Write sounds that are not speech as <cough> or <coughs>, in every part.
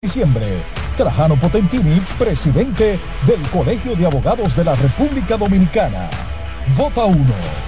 diciembre. Trajano Potentini, presidente del Colegio de Abogados de la República Dominicana. Vota 1.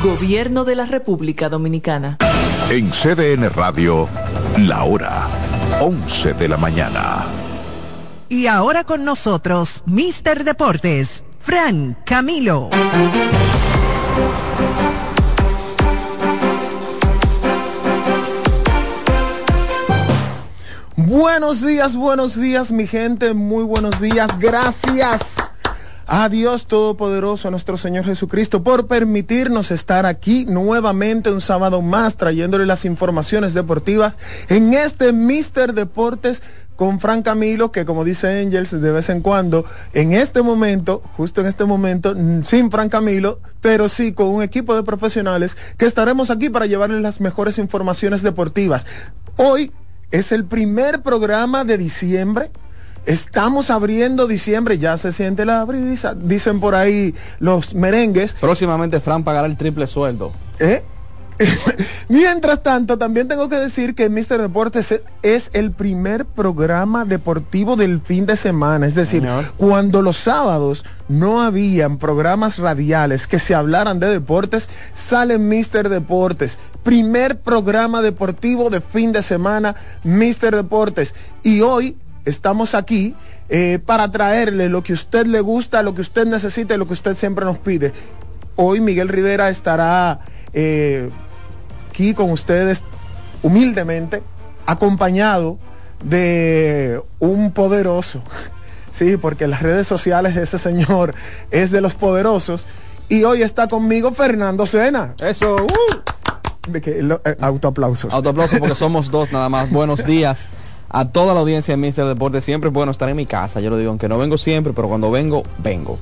Gobierno de la República Dominicana. En CDN Radio, la hora 11 de la mañana. Y ahora con nosotros, Mister Deportes, Fran Camilo. Buenos días, buenos días, mi gente, muy buenos días. Gracias a Dios Todopoderoso, a nuestro Señor Jesucristo, por permitirnos estar aquí nuevamente un sábado más trayéndole las informaciones deportivas en este Mister Deportes con Fran Camilo, que como dice Angels de vez en cuando, en este momento, justo en este momento, sin Fran Camilo, pero sí con un equipo de profesionales que estaremos aquí para llevarles las mejores informaciones deportivas. Hoy es el primer programa de diciembre Estamos abriendo diciembre, ya se siente la brisa, dicen por ahí los merengues. Próximamente Fran pagará el triple sueldo. ¿Eh? <laughs> Mientras tanto, también tengo que decir que Mister Deportes es el primer programa deportivo del fin de semana. Es decir, cuando los sábados no habían programas radiales que se hablaran de deportes, sale Mister Deportes. Primer programa deportivo de fin de semana, Mister Deportes. Y hoy estamos aquí eh, para traerle lo que usted le gusta, lo que usted necesita y lo que usted siempre nos pide. Hoy Miguel Rivera estará eh, aquí con ustedes humildemente, acompañado de un poderoso. <laughs> Sí, porque las redes sociales ese señor es de los poderosos. Y hoy está conmigo Fernando Sena. Eso, uh. de que, eh, autoaplausos. Autoaplausos porque somos dos nada más. Buenos <laughs> días a toda la audiencia de Mister Deporte. Siempre es bueno estar en mi casa, yo lo digo, aunque no vengo siempre, pero cuando vengo, vengo.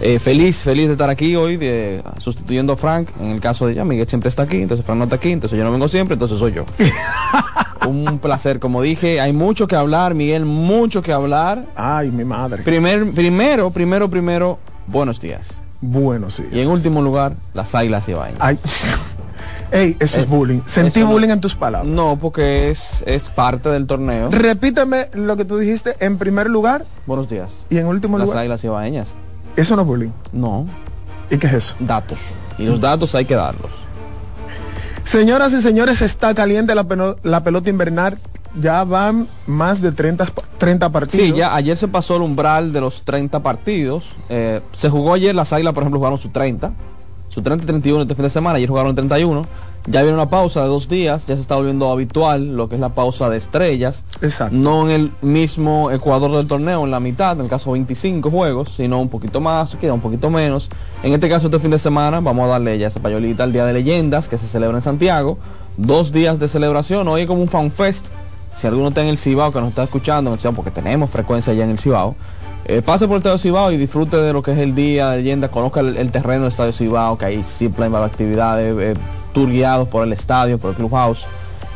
Eh, feliz, feliz de estar aquí hoy, de, sustituyendo a Frank. En el caso de ya, Miguel siempre está aquí, entonces Frank no está aquí, entonces yo no vengo siempre, entonces soy yo. <laughs> Un placer, como dije, hay mucho que hablar, Miguel, mucho que hablar. Ay, mi madre. Primer, primero, primero, primero, buenos días. Buenos días. Y en último lugar, las águilas y vainas. Ay. <laughs> Ey, eso es eh, bullying. Sentí bullying en tus palabras. No, porque es, es parte del torneo. Repíteme lo que tú dijiste en primer lugar. Buenos días. Y en último lugar. Las águilas ibaeñas. Eso no es bullying. No. ¿Y qué es eso? Datos. Y los datos hay que darlos. Señoras y señores, está caliente la, la pelota invernal. Ya van más de 30, 30 partidos. Sí, ya ayer se pasó el umbral de los 30 partidos. Eh, se jugó ayer, las águilas, por ejemplo, jugaron su 30 su 30 y 31 este fin de semana, ayer jugaron el 31. Ya viene una pausa de dos días, ya se está volviendo habitual lo que es la pausa de estrellas. Exacto. No en el mismo Ecuador del torneo, en la mitad, en el caso 25 juegos, sino un poquito más, queda un poquito menos. En este caso, este fin de semana, vamos a darle ya esa payolita al Día de Leyendas, que se celebra en Santiago. Dos días de celebración, hoy como un fan fest. Si alguno está en el Cibao, que nos está escuchando, porque tenemos frecuencia allá en el Cibao, eh, pase por el Estadio Cibao y disfrute de lo que es el día de leyenda, conozca el, terreno del Estadio Cibao, que hay siempre hay actividades, eh, tour guiados por el estadio, por el clubhouse.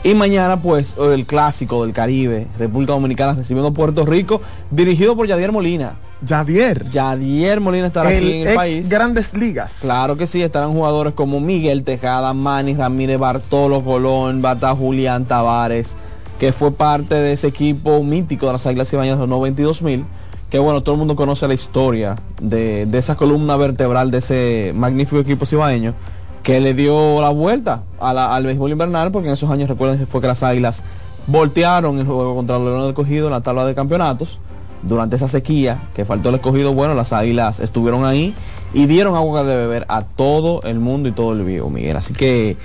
Y mañana, pues, el clásico del Caribe, República Dominicana recibiendo Puerto Rico, dirigido por Yadier Molina. Yadier. Yadier Molina estará aquí en el país. Grandes ligas. Claro que sí, estarán jugadores como Miguel Tejada, Manny Ramírez, Bartolo Colón, Bata Julián Tavares, que fue parte de ese equipo mítico de las Águilas Ibañas de los 92 mil que bueno, todo el mundo conoce la historia de, esa columna vertebral de ese magnífico equipo cibaeño que le dio la vuelta al béisbol invernal, porque en esos años recuerden que fue que las águilas voltearon el juego contra el León del Cogido en la tabla de campeonatos. Durante esa sequía que faltó el escogido, bueno, las águilas estuvieron ahí y dieron agua de beber a todo el mundo y todo el vivo, Miguel. Así que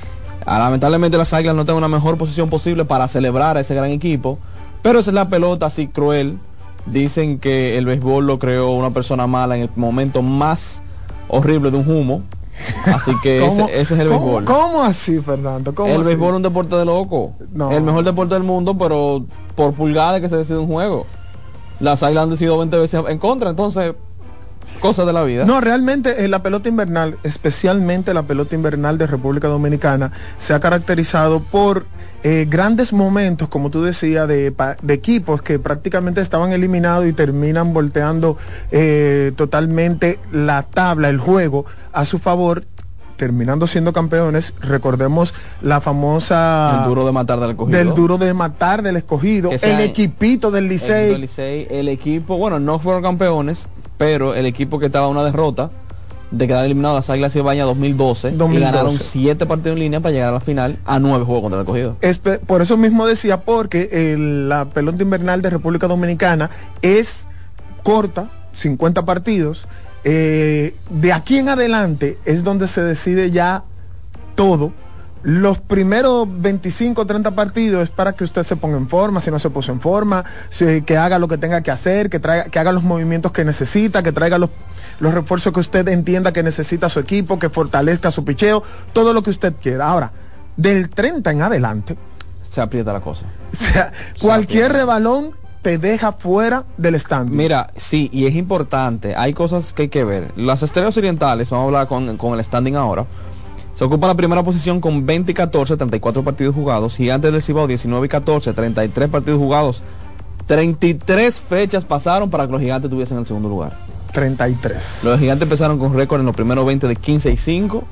ah, lamentablemente las águilas no tienen una mejor posición posible para celebrar a ese gran equipo, pero esa es la pelota así cruel Dicen que el béisbol lo creó una persona mala en el momento más horrible de un humo. Así que <laughs> ese, ese, es el ¿Cómo, béisbol. ¿Cómo así, Fernando? ¿Cómo el así? béisbol es un deporte de loco. No. El mejor deporte del mundo, pero por pulgada que se decide un juego. Las águilas han decidido 20 veces en contra, entonces, cosas de la vida. No, realmente eh, la pelota invernal, especialmente la pelota invernal de República Dominicana, se ha caracterizado por eh, grandes momentos, como tú decías, de, equipos que prácticamente estaban eliminados y terminan volteando eh, totalmente la tabla, el juego, a su favor terminando siendo campeones, recordemos la famosa el duro de matar del escogido. del duro de matar del escogido, el equipito del El Licey, Licey, el equipo, bueno, no fueron campeones, pero el equipo que estaba a una derrota de quedar eliminado las Águilas Ibaña 2012, 2012. y ganaron siete partidos en línea para llegar a la final a nueve juegos contra el escogido. Espe- por eso mismo decía, porque el- la pelota invernal de República Dominicana es corta, 50 partidos. eh, de aquí en adelante es donde se decide ya todo. Los primeros 25 o 30 partidos es para que usted se ponga en forma, si no se puso en forma, si- que haga lo que tenga que hacer, que, traiga, que haga los movimientos que necesita, que traiga los, los refuerzos que usted entienda que necesita su equipo, que fortalezca su picheo, todo lo que usted quiera. Ahora, del 30 en adelante, Se aprieta la cosa. <laughs> o sea, cualquier rebalón te deja fuera del stand. Mira, sí, y es importante, hay cosas que hay que ver. Las estrellas orientales, vamos a hablar con, con el standing ahora, se ocupa la primera posición con 20 y 14, 34 partidos jugados. Gigantes del Cibao 19 y 14, 33 partidos jugados. 33 fechas pasaron para que los gigantes tuviesen el segundo lugar. 33. Los gigantes empezaron con récord en los primeros 20 de 15 y 5.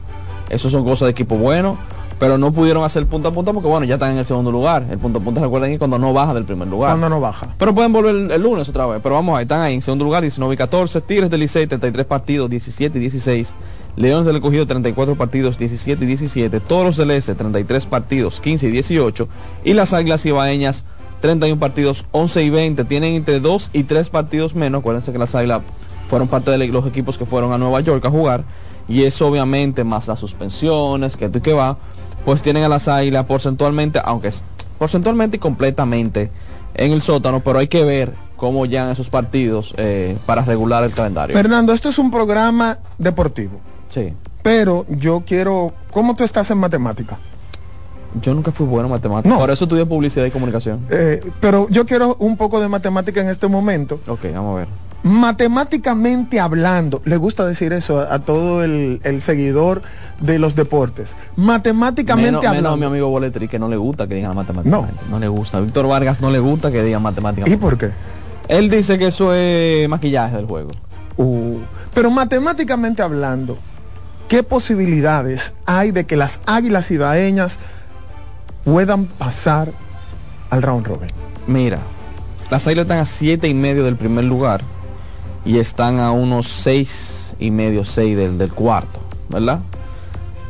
Eso son cosas de equipo bueno. Pero no pudieron hacer punta a punta porque bueno, ya están en el segundo lugar. El punta a punta recuerden que cuando no baja del primer lugar. Cuando no baja. Pero pueden volver el, el lunes otra vez. Pero vamos ahí, están ahí en segundo lugar, 19 y 14. Tigres del Licey, 33 partidos, 17 y 16. Leones del Escogido, 34 partidos, 17 y 17. Toros Celeste, 33 partidos, 15 y 18. Y las Águilas Ibaeñas, 31 partidos, 11 y 20. Tienen entre 2 y 3 partidos menos. Acuérdense que las Águilas fueron parte de los equipos que fueron a Nueva York a jugar. Y eso obviamente más las suspensiones, que tú y que va, pues tienen a las Águilas porcentualmente, aunque es porcentualmente y completamente en el sótano, pero hay que ver cómo llegan esos partidos eh, para regular el calendario. Fernando, esto es un programa deportivo. Sí. Pero yo quiero. ¿Cómo tú estás en matemática? Yo nunca fui bueno en matemáticas. No. Por eso estudié publicidad y comunicación. Eh, pero yo quiero un poco de matemática en este momento. Ok, vamos a ver. Matemáticamente hablando, le gusta decir eso a, a todo el, el seguidor de los deportes. Matemáticamente Menos, hablando. menos a mi amigo Boletri, que no le gusta que digan matemáticamente. No. le gusta. Víctor Vargas no le gusta que digan matemáticamente. ¿Y por qué? Él dice que eso es maquillaje del juego. Uh, pero matemáticamente hablando, ¿qué posibilidades hay de que las águilas ibaeñas puedan pasar al round robin? Mira, las águilas están a siete y medio del primer lugar y están a unos seis y medio, seis del, del cuarto, ¿verdad?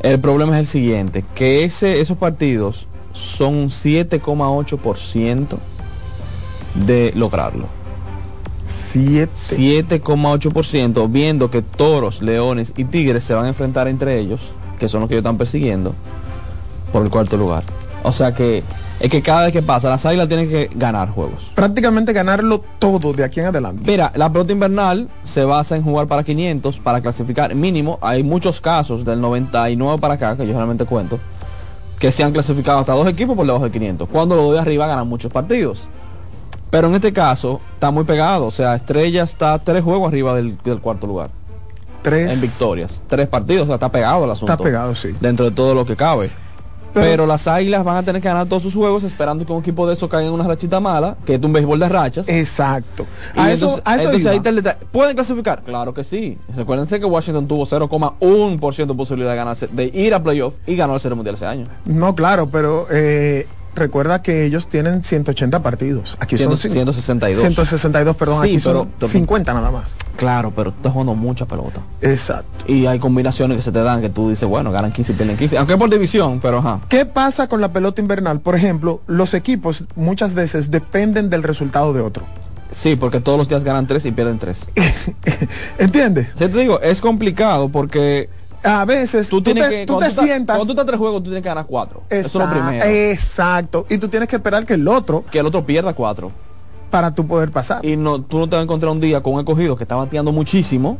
El problema es el siguiente, que ese, esos partidos son un 7,8% de lograrlo. 7. 7,8%, viendo que toros, leones y tigres se van a enfrentar entre ellos, que son los que ellos están persiguiendo, por el cuarto lugar. O sea que es que cada vez que pasa, las águilas tienen que ganar juegos. Prácticamente ganarlo todo de aquí en adelante. Mira, la pelota invernal se basa en jugar para 500, para clasificar mínimo. Hay muchos casos del 99 para acá, que yo realmente cuento, que se han clasificado hasta dos equipos por debajo de 500. Cuando los de arriba ganan muchos partidos. Pero en este caso está muy pegado. O sea, Estrella está tres juegos arriba del, del cuarto lugar. Tres. En victorias. Tres partidos. O sea, está pegado el asunto. Está pegado, sí. Dentro de todo lo que cabe. Pero- Pero, las águilas van a tener que ganar todos sus juegos esperando que un equipo de esos caiga en una rachita mala, que es un béisbol de rachas. Exacto. Y A eso, entonces, a eso entonces iba. ahí está el detalle. ¿Pueden clasificar? Claro que sí. Recuérdense que Washington tuvo 0,1% de posibilidad de, ganarse, de ir a playoff y ganó el Serie Mundial ese año. No, claro, pero eh, recuerda que ellos tienen 180 partidos. Aquí son Ciento- cin- 162. 162, perdón, Sí, aquí son pero- 50 nada más. Claro, pero tú estás jugando mucha pelota. Exacto. Y hay combinaciones que se te dan que tú dices, bueno, ganan 15 y pierden 15. Aunque por división, pero ajá. ¿Qué pasa con la pelota invernal? Por ejemplo, los equipos muchas veces dependen del resultado de otro. Sí, porque todos los días ganan 3 y pierden 3. <laughs> ¿Entiendes? Sí, te digo, es complicado porque A veces tú, tú, tienes te, que. tú cuando te sientas. Cuando tú estás tres juegos, tú tienes que ganar 4. Eso es lo Exacto, primero. Exacto. Y tú tienes que esperar que el otro Que el otro pierda 4. para tú poder pasar. y no, tú no te vas a encontrar un día con un escogido que está bateando muchísimo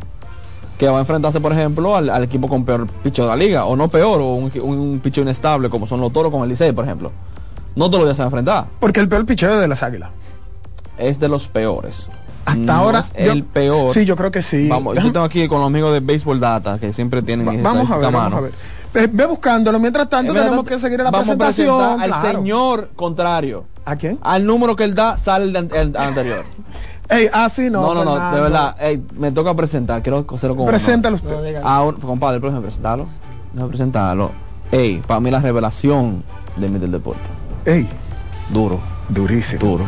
que va a enfrentarse, por ejemplo, al, al equipo con peor picho de la liga, o no peor, o un, un, picho inestable, como son los toros con el Licey, por ejemplo. No todos los días se va a enfrentar. Porque el peor picheo de las águilas. Es de los peores. Hasta No ahora. es yo- el peor. Sí, yo creo que sí. Vamos, yo tengo aquí con los amigos de Baseball Data, que siempre tienen va- vamos a ver, estadística vamos a mano. ver. Ve, ve buscándolo. Mientras tanto, tenemos que seguir en la vamos a presentación. presentar al claro. señor contrario. ¿A quién? Al número que él da, sale el, anterior. <laughs> Ey, ah, sí, no. No, no, no, de verdad. ey, me toca presentar, quiero hacerlo con Preséntalo honor. usted. A un- compadre, pero déjame presentarlo. Déjame presentarlo. Ey, para mí la revelación de mi del deporte. Ey, Duro, durísimo. duro,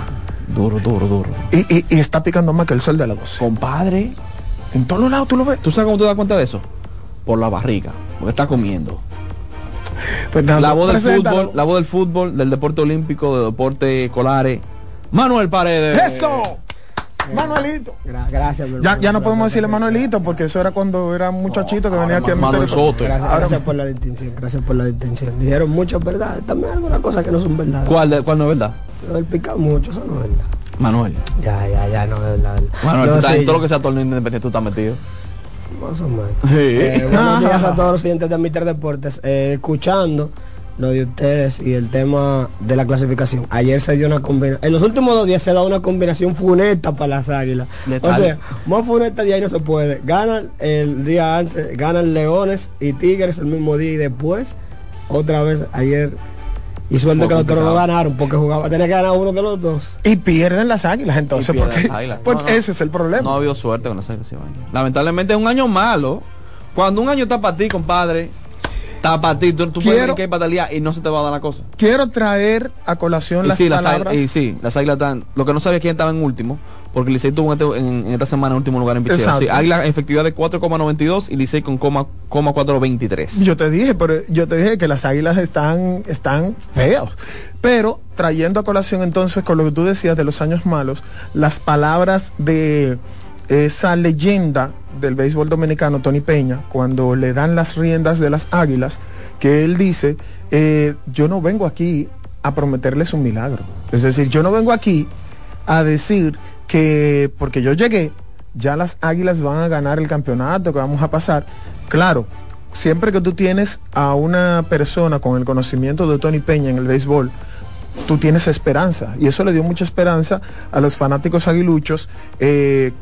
duro, duro, duro. Y, y, y está picando más que el sol de las 12. Compadre, En todos los lados tú lo ves. ¿tú sabes cómo te das cuenta de eso? Por la barriga, porque está comiendo. Fernando, La voz del preséntalo. fútbol, la voz del fútbol, del deporte olímpico, de deporte escolares. Manuel Paredes. ¡Eso! Manuelito. Gra- gracias, mi Ya, hermano. ya no podemos decirle Manuelito porque eso era cuando era muchachito que venía aquí a Manuel Soto. Gracias, Ahora- gracias por la distinción, gracias por la distinción. Dijeron muchas verdades, también algunas cosas que no son verdades. ¿Cuál, de- cuál no es verdad? Lo del picado mucho, eso no es verdad. Manuel. Ya, ya, ya, no es verdad. Manuel, No, tú estás sí, en todo lo que sea torneo independiente tú estás metido. Más o menos. Sí. Eh, <laughs> buenos días a todos los oyentes de Mister Deportes. Eh, escuchando lo de ustedes y el tema de la clasificación. Ayer se dio una combinación. En los últimos dos días se ha dado una combinación funesta para las águilas. Letal. O sea, más funesta de ahí no se puede. Ganan el día antes, ganan Leones y Tigres el mismo día y después, otra vez ayer. Y suerte que los toros no ganaron porque jugaba, tenía que ganar uno de los dos. Y pierden las águilas entonces. Porque, las águilas. porque No, no. ese es el problema. No ha habido suerte con las águilas. Lamentablemente es un año malo. Cuando un año está para ti, compadre, está para ti. Tú, tú puedes Quiero- hay batalía y no se te va a dar la cosa. Quiero traer a colación Y las sí, las palabras. águilas, y sí, las águilas están. Lo que no sabía quién estaba en último, porque Licey tuvo en, este- en- esta semana en último lugar en picheo. Exacto. Sí, águila efectividad de 4,92 y Licey con coma, coma 4,23. Yo te dije, pero yo te dije que las águilas están, están feos. Pero trayendo a colación entonces con lo que tú decías de los años malos, las palabras de esa leyenda del béisbol dominicano, Tony Peña, cuando le dan las riendas de las águilas, que él dice, eh, yo no vengo aquí a prometerles un milagro. Es decir, yo no vengo aquí a decir que porque yo llegué, ya las águilas van a ganar el campeonato, que vamos a pasar. Claro, siempre que tú tienes a una persona con el conocimiento de Tony Peña en el béisbol, tú tienes esperanza. Y eso le dio mucha esperanza a los fanáticos aguiluchos eh,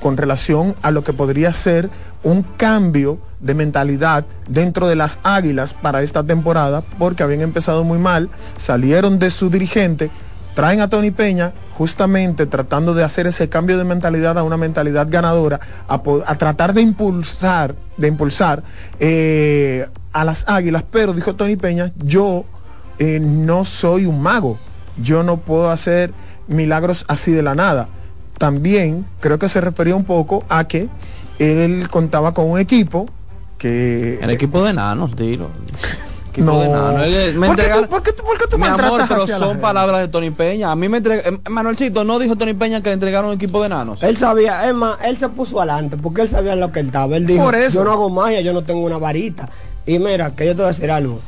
con relación a lo que podría ser un cambio de mentalidad dentro de las águilas para esta temporada, porque habían empezado muy mal, salieron de su dirigente, traen a Tony Peña justamente tratando de hacer ese cambio de mentalidad a una mentalidad ganadora, a, a tratar de impulsar, de impulsar eh, a las águilas, pero dijo Tony Peña, yo eh, no soy un mago, yo no puedo hacer milagros así de la nada. También creo que se refería un poco a que él contaba con un equipo que... El equipo de nanos, dilo. <laughs> Equipo No. de me ¿Por qué tú- entregaron- por qué tú- por qué tú Mi amor, maltratas pero son palabras de Tony Peña. A mí me entregaron. Manuelcito, no dijo Tony Peña que le entregaron un equipo de nanos. Él sabía, es más, él se puso adelante porque él sabía en lo que él estaba. Él dijo, Por eso. yo no hago magia, yo no tengo una varita. Y mira, que yo te voy a decir algo.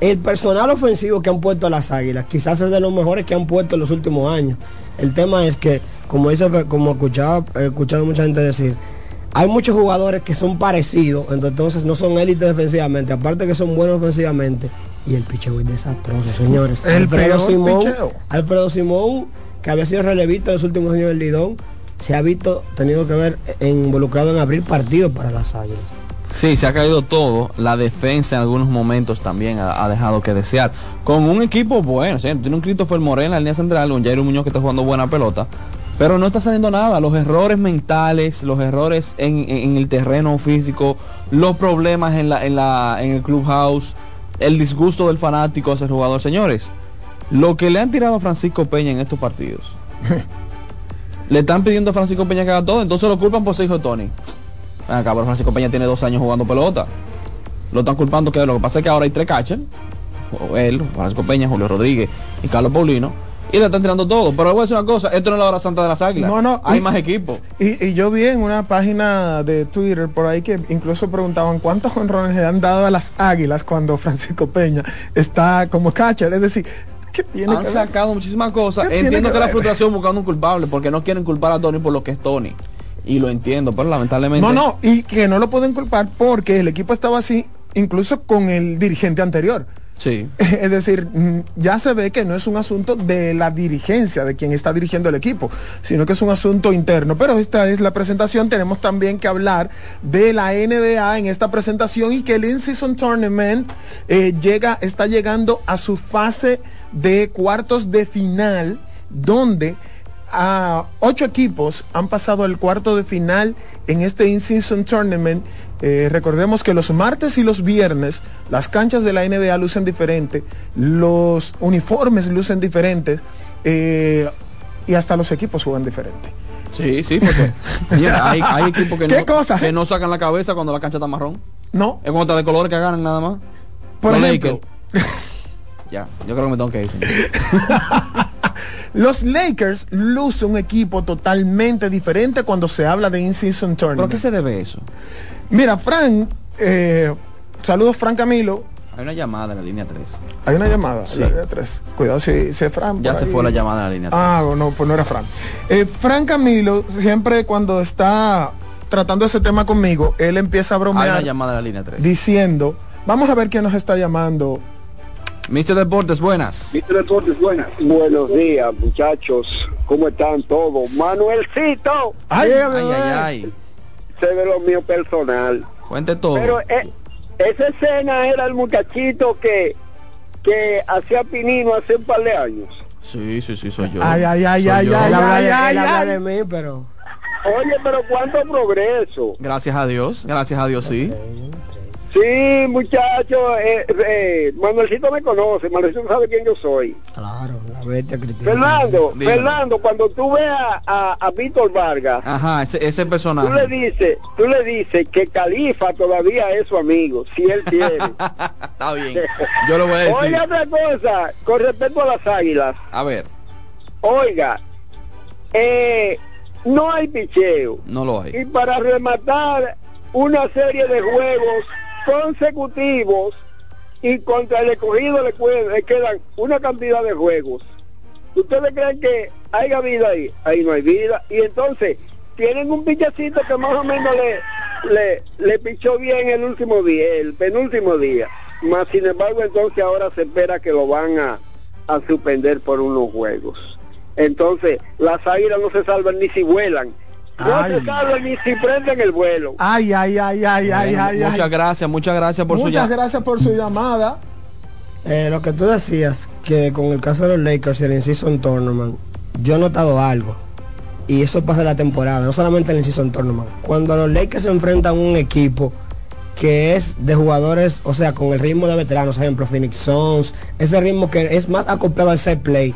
El personal ofensivo que han puesto a las águilas, quizás es de los mejores que han puesto en los últimos años. El tema es que, como dice, como escuchaba, he escuchado mucha gente decir, hay muchos jugadores que son parecidos, entonces no son élites defensivamente, aparte que son buenos ofensivamente. Y el picheo es desastroso, señores. El Alfredo Simón, picheo. Alfredo Simón, que había sido relevista en los últimos años del Lidón, se ha visto tenido que ver involucrado en abrir partidos para las águilas. Sí, se ha caído todo. La defensa en algunos momentos también ha, ha dejado que desear. Con un equipo bueno, ¿sí? tiene un Christopher Moreno en la línea central, un Jairo Muñoz que está jugando buena pelota. Pero no está saliendo nada. Los errores mentales, los errores en, en- en el terreno físico, los problemas en, la, en, la, en el clubhouse, el disgusto del fanático hacia el jugador. Señores, lo que le han tirado a Francisco Peña en estos partidos, <laughs> le están pidiendo a Francisco Peña que haga todo, entonces lo culpan por ser hijo de Tony. Acá, pero Francisco Peña tiene dos años jugando pelota. Lo están culpando que lo que pasa es que ahora hay tres catchers. Él, Francisco Peña, Julio Rodríguez y Carlos Paulino. Y le están tirando todo. Pero voy a decir una cosa, esto no es la hora santa de las águilas. No, no, Hay y- más equipos. Y, y yo vi en una página de Twitter por ahí que incluso preguntaban cuántos honrones le han dado a las águilas cuando Francisco Peña está como catcher. Es decir, ¿qué tiene Han que ver? sacado muchísimas cosas. ¿Qué tiene Entiendo que que la frustración buscando un culpable porque no quieren culpar a Tony por lo que es Tony. Y lo entiendo, pero lamentablemente... No, no, y que no lo pueden culpar porque el equipo estaba así, incluso con el dirigente anterior. <laughs> Es decir, mm, ya se ve que no es un asunto de la dirigencia, de quien está dirigiendo el equipo, sino que es un asunto interno. Pero esta es la presentación. Tenemos también que hablar de la NBA en esta presentación y que el In-Season Tournament eh, llega, está llegando a su fase de cuartos de final, donde a ocho equipos han pasado al cuarto de final en este In-Season Tournament. Eh, recordemos que los martes y los viernes las canchas de la NBA lucen diferente, los uniformes lucen diferentes eh, y hasta los equipos juegan diferente. Sí, sí, porque <laughs> mira, hay, hay equipos que, ¿Qué no, cosa? que no sacan la cabeza cuando la cancha está marrón. No, Es cuando está de colores que ganan nada más. por Los ejemplo, Lakers. <laughs> Ya, yo creo que me tengo que ir. <laughs> los Lakers lucen un equipo totalmente diferente cuando se habla de In-Season ¿Pero Tournament. qué se debe eso? Mira, Frank, eh, saludos Frank Camilo. Hay una llamada en la línea 3. Hay una llamada, Sí. la línea tres. Cuidado si, si es Frank. Ya se ahí. fue la llamada en la línea 3. Ah, no, pues no era Frank. Eh, Frank Camilo, siempre cuando está tratando ese tema conmigo, él empieza a Hay una bromear llamada en la línea 3. diciendo, vamos a ver quién nos está llamando. Mr. Deportes, buenas. Mr. Deportes, buenas. Buenos días, muchachos. ¿Cómo están todos? Manuelcito, Ay, Ay, ay, ay. Se ve lo mío personal. Cuente todo. Pero eh, esa escena era el muchachito que que hacía pinino hace un par de años. Sí, sí, sí, soy yo. Ay, ay, ay, Soy ay, yo. ay, ay, de, ay, él ay. de mí, pero... Oye, pero cuánto progreso. Gracias a Dios, gracias a Dios, sí. Sí, muchachos, eh, eh, Manuelcito me conoce, Manuelcito sabe quién yo soy. Claro, la bestia Cristina. Fernando, Dígame. Fernando, cuando tú veas a, a Víctor Vargas, Ajá, ese, ese Tú le personaje. dices, tú le dices que Califa todavía es su amigo, si él quiere. <laughs> Está bien. Yo lo voy a decir. Oiga otra cosa, con respecto a las águilas, A ver, oiga, eh, no hay picheo. no lo hay. Y para rematar una serie de juegos consecutivos y contra el escogido le, quedan una cantidad de juegos. ¿Ustedes creen que haya vida ahí? Ahí no hay vida. Y entonces tienen un pichacito que más o menos le, le, le pichó bien el último día, el penúltimo día. Más sin embargo entonces ahora se espera que lo van a, a suspender por unos juegos. Entonces las águilas no se salvan ni si vuelan. No ni si prenden el vuelo. Ay, ay, ay, ay, ay, Bueno, ay, muchas ay. gracias, muchas gracias por su Muchas llamada. gracias por su llamada. Eh, lo que tú decías, que con el caso de los Lakers y el In-Season Tournament, yo he notado algo. Y eso pasa en la temporada, no solamente el In-Season Tournament. Cuando los Lakers se enfrentan a un equipo que es de jugadores, o sea, con el ritmo de veteranos, ejemplo, Phoenix Suns, ese ritmo que es más acoplado al set play,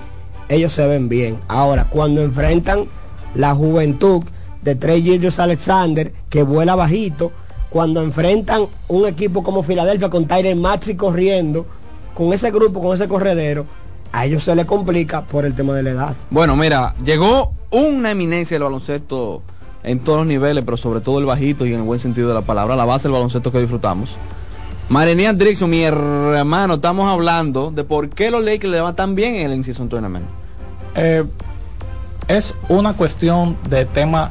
ellos se ven bien. Ahora, cuando enfrentan la juventud de Trey Gilgeous Alexander, que vuela bajito, cuando enfrentan un equipo como Filadelfia con Tyler Maxi corriendo, con ese grupo, con ese corredero, a ellos se les complica por el tema de la edad. Bueno, mira, llegó una eminencia del baloncesto en todos los niveles, pero sobre todo el bajito y en el buen sentido de la palabra, la base del baloncesto que disfrutamos. Marenian Drixon, mi hermano, estamos hablando de por qué los Lakers le van tan bien en el In-Season Tournament. Eh, es una cuestión de tema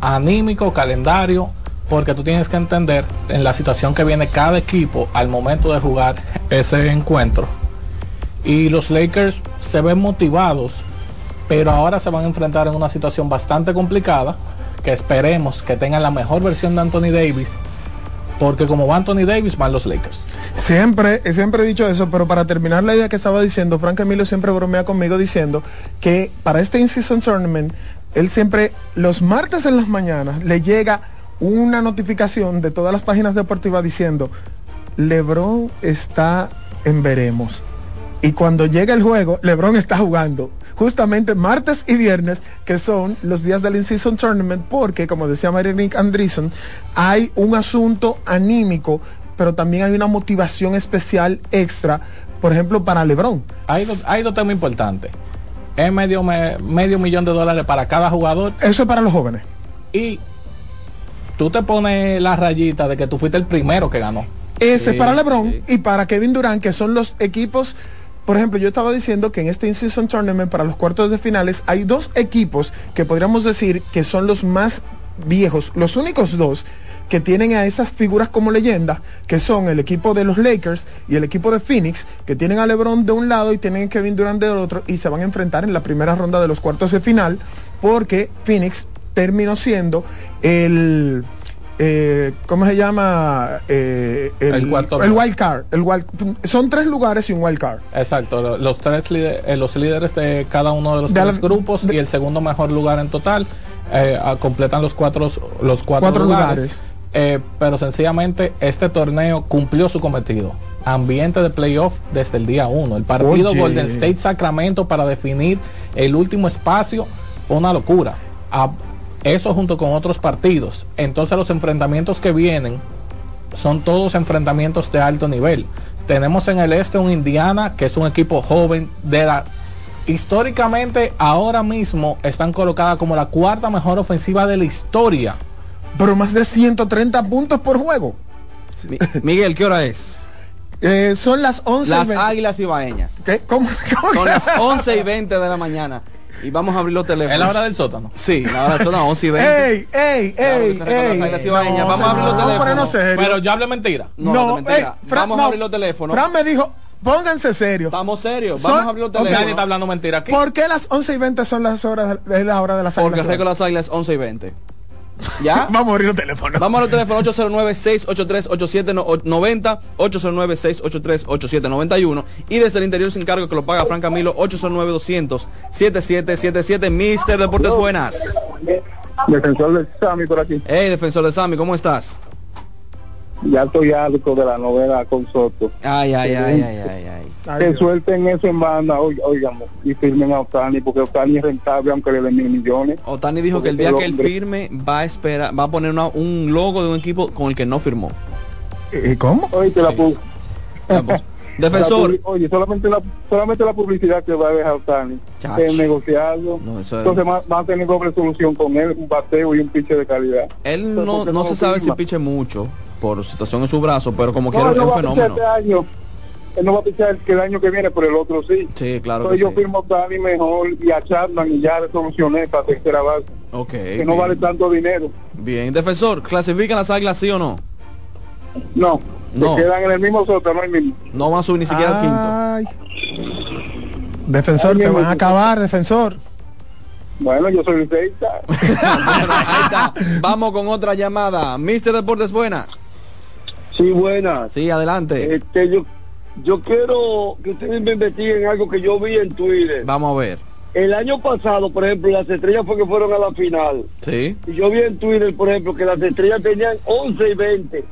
anímico, calendario, porque tú tienes que entender en la situación que viene cada equipo al momento de jugar ese encuentro. Y los Lakers se ven motivados, pero ahora se van a enfrentar en una situación bastante complicada, que esperemos que tengan la mejor versión de Anthony Davis, porque como va Anthony Davis, van los Lakers. Siempre, siempre he dicho eso, pero para terminar la idea que estaba diciendo, Frank Emilio siempre bromea conmigo diciendo que para este In-Season Tournament, él siempre, los martes en las mañanas, le llega una notificación de todas las páginas deportivas diciendo, Lebron está en veremos. Y cuando llega el juego, Lebron está jugando. Justamente martes y viernes, que son los días del In-Season Tournament, porque, como decía Nick Andreessen, hay un asunto anímico, pero también hay una motivación especial extra, por ejemplo, para Lebron. Hay, hay dos temas importantes. Es medio, me- medio millón de dólares para cada jugador Eso es para los jóvenes. y tú te pones la rayita de que tú fuiste el primero que ganó. Ese Sí, es para LeBron sí. y para Kevin Durant, que son los equipos. Por ejemplo, yo estaba diciendo que en este In-Season Tournament para los cuartos de finales hay dos equipos que podríamos decir que son los más viejos, los únicos dos que tienen a esas figuras como leyenda, que son el equipo de los Lakers y el equipo de Phoenix, que tienen a LeBron de un lado y tienen a Kevin Durant del otro, y se van a enfrentar en la primera ronda de los cuartos de final, porque Phoenix terminó siendo el eh, ¿cómo se llama? Eh, el, El cuarto el wild card. El wild- son tres lugares y un wild card. Exacto, lo- los tres eh, los líderes de cada uno de los De la- tres grupos y el segundo mejor lugar en total completan los cuatro los cuatro, Cuatro lugares. lugares. Eh, pero sencillamente este torneo cumplió su cometido. Ambiente de playoff desde el día uno. El partido Oye. Golden State Sacramento para definir el último espacio fue una locura. A- eso junto con otros partidos. Entonces los enfrentamientos que vienen son todos enfrentamientos de alto nivel. Tenemos en el este un Indiana, que es un equipo joven de la históricamente ahora mismo están colocada como la cuarta mejor ofensiva de la historia. Pero más de 130 puntos por juego. Mi- Miguel, ¿qué hora es? Eh, son las 11 y Las 20. águilas ibaeñas. ¿Qué? ¿Cómo? <laughs> cómo Son las 11 y 20 de la mañana. Y vamos a abrir los teléfonos. Es la hora del sótano. Sí, la hora del sótano, 11 y 20. ¡Ey, ey, Claro ey, las ey! águilas ibaeñas. Vamos a abrir los teléfonos. Pero yo hablé mentira. No, no, ey, mentira. Fran, Vamos no. a abrir los teléfonos. Fran me dijo, pónganse serios. Estamos serios. Son- Vamos a abrir los ok. Nadie teléfonos. está hablando mentira aquí. ¿Por qué las 11 y 20 son las horas, es la hora de las Porque águilas? récord las águilas 11 y 20. ¿Ya? <laughs> Vamos a abrir los teléfonos. Vamos a los teléfonos 809-683-8790, 809-683-8791 y desde el interior sin cargo que lo paga Fran Camilo 809-200-7777. Mister Deportes Buenas. Defensor del Sami por aquí. Hey, defensor de Sammy, ¿cómo estás? Ya estoy harto de la novela con Soto. Ay, ay, ay, ay, ay, ay. Ay, Que suelten eso en banda, oig- oigamos, y firmen a Otani, porque Otani es rentable aunque le den mil millones. Otani dijo que el día que él firme va a esperar, va a poner una- un logo de un equipo con el que no firmó. Eh, ¿Cómo? Oye, la Vamos. <laughs> la Defensor. oye, solamente la, solamente la publicidad que va a dejar Otani es negociado. No, eso es- Entonces va, va a tener doble solución con él, un bateo y un piche de calidad. Él no, Porque no se sabe si firma. piche mucho por situación en su brazo, pero como quiera No, es no un va a pichar fenómeno. este año. Él no va a pichar que el año que viene, pero el otro sí. Sí, claro que Entonces yo sí. firmo a Otani mejor y a Chapman y ya le solucioné para tercera base. Ok. Que no vale tanto dinero. Bien, defensor, ¿clasifican las águilas sí o no? No, No. se quedan en el mismo sótano, el mismo. No van a subir ni siquiera al quinto. Ay. Defensor, te van a acabar, defensor. Bueno, yo soy liceísta. <laughs> Bueno, ahí está. Vamos con otra llamada. Mister Deportes Buena. Sí, buenas. Sí, adelante. Este, yo, yo quiero que ustedes me investiguen algo que yo vi en Twitter. Vamos a ver. El año pasado, por ejemplo, las estrellas fue que fueron a la final. Sí. Y yo vi en Twitter, por ejemplo, que las estrellas tenían 11 y 20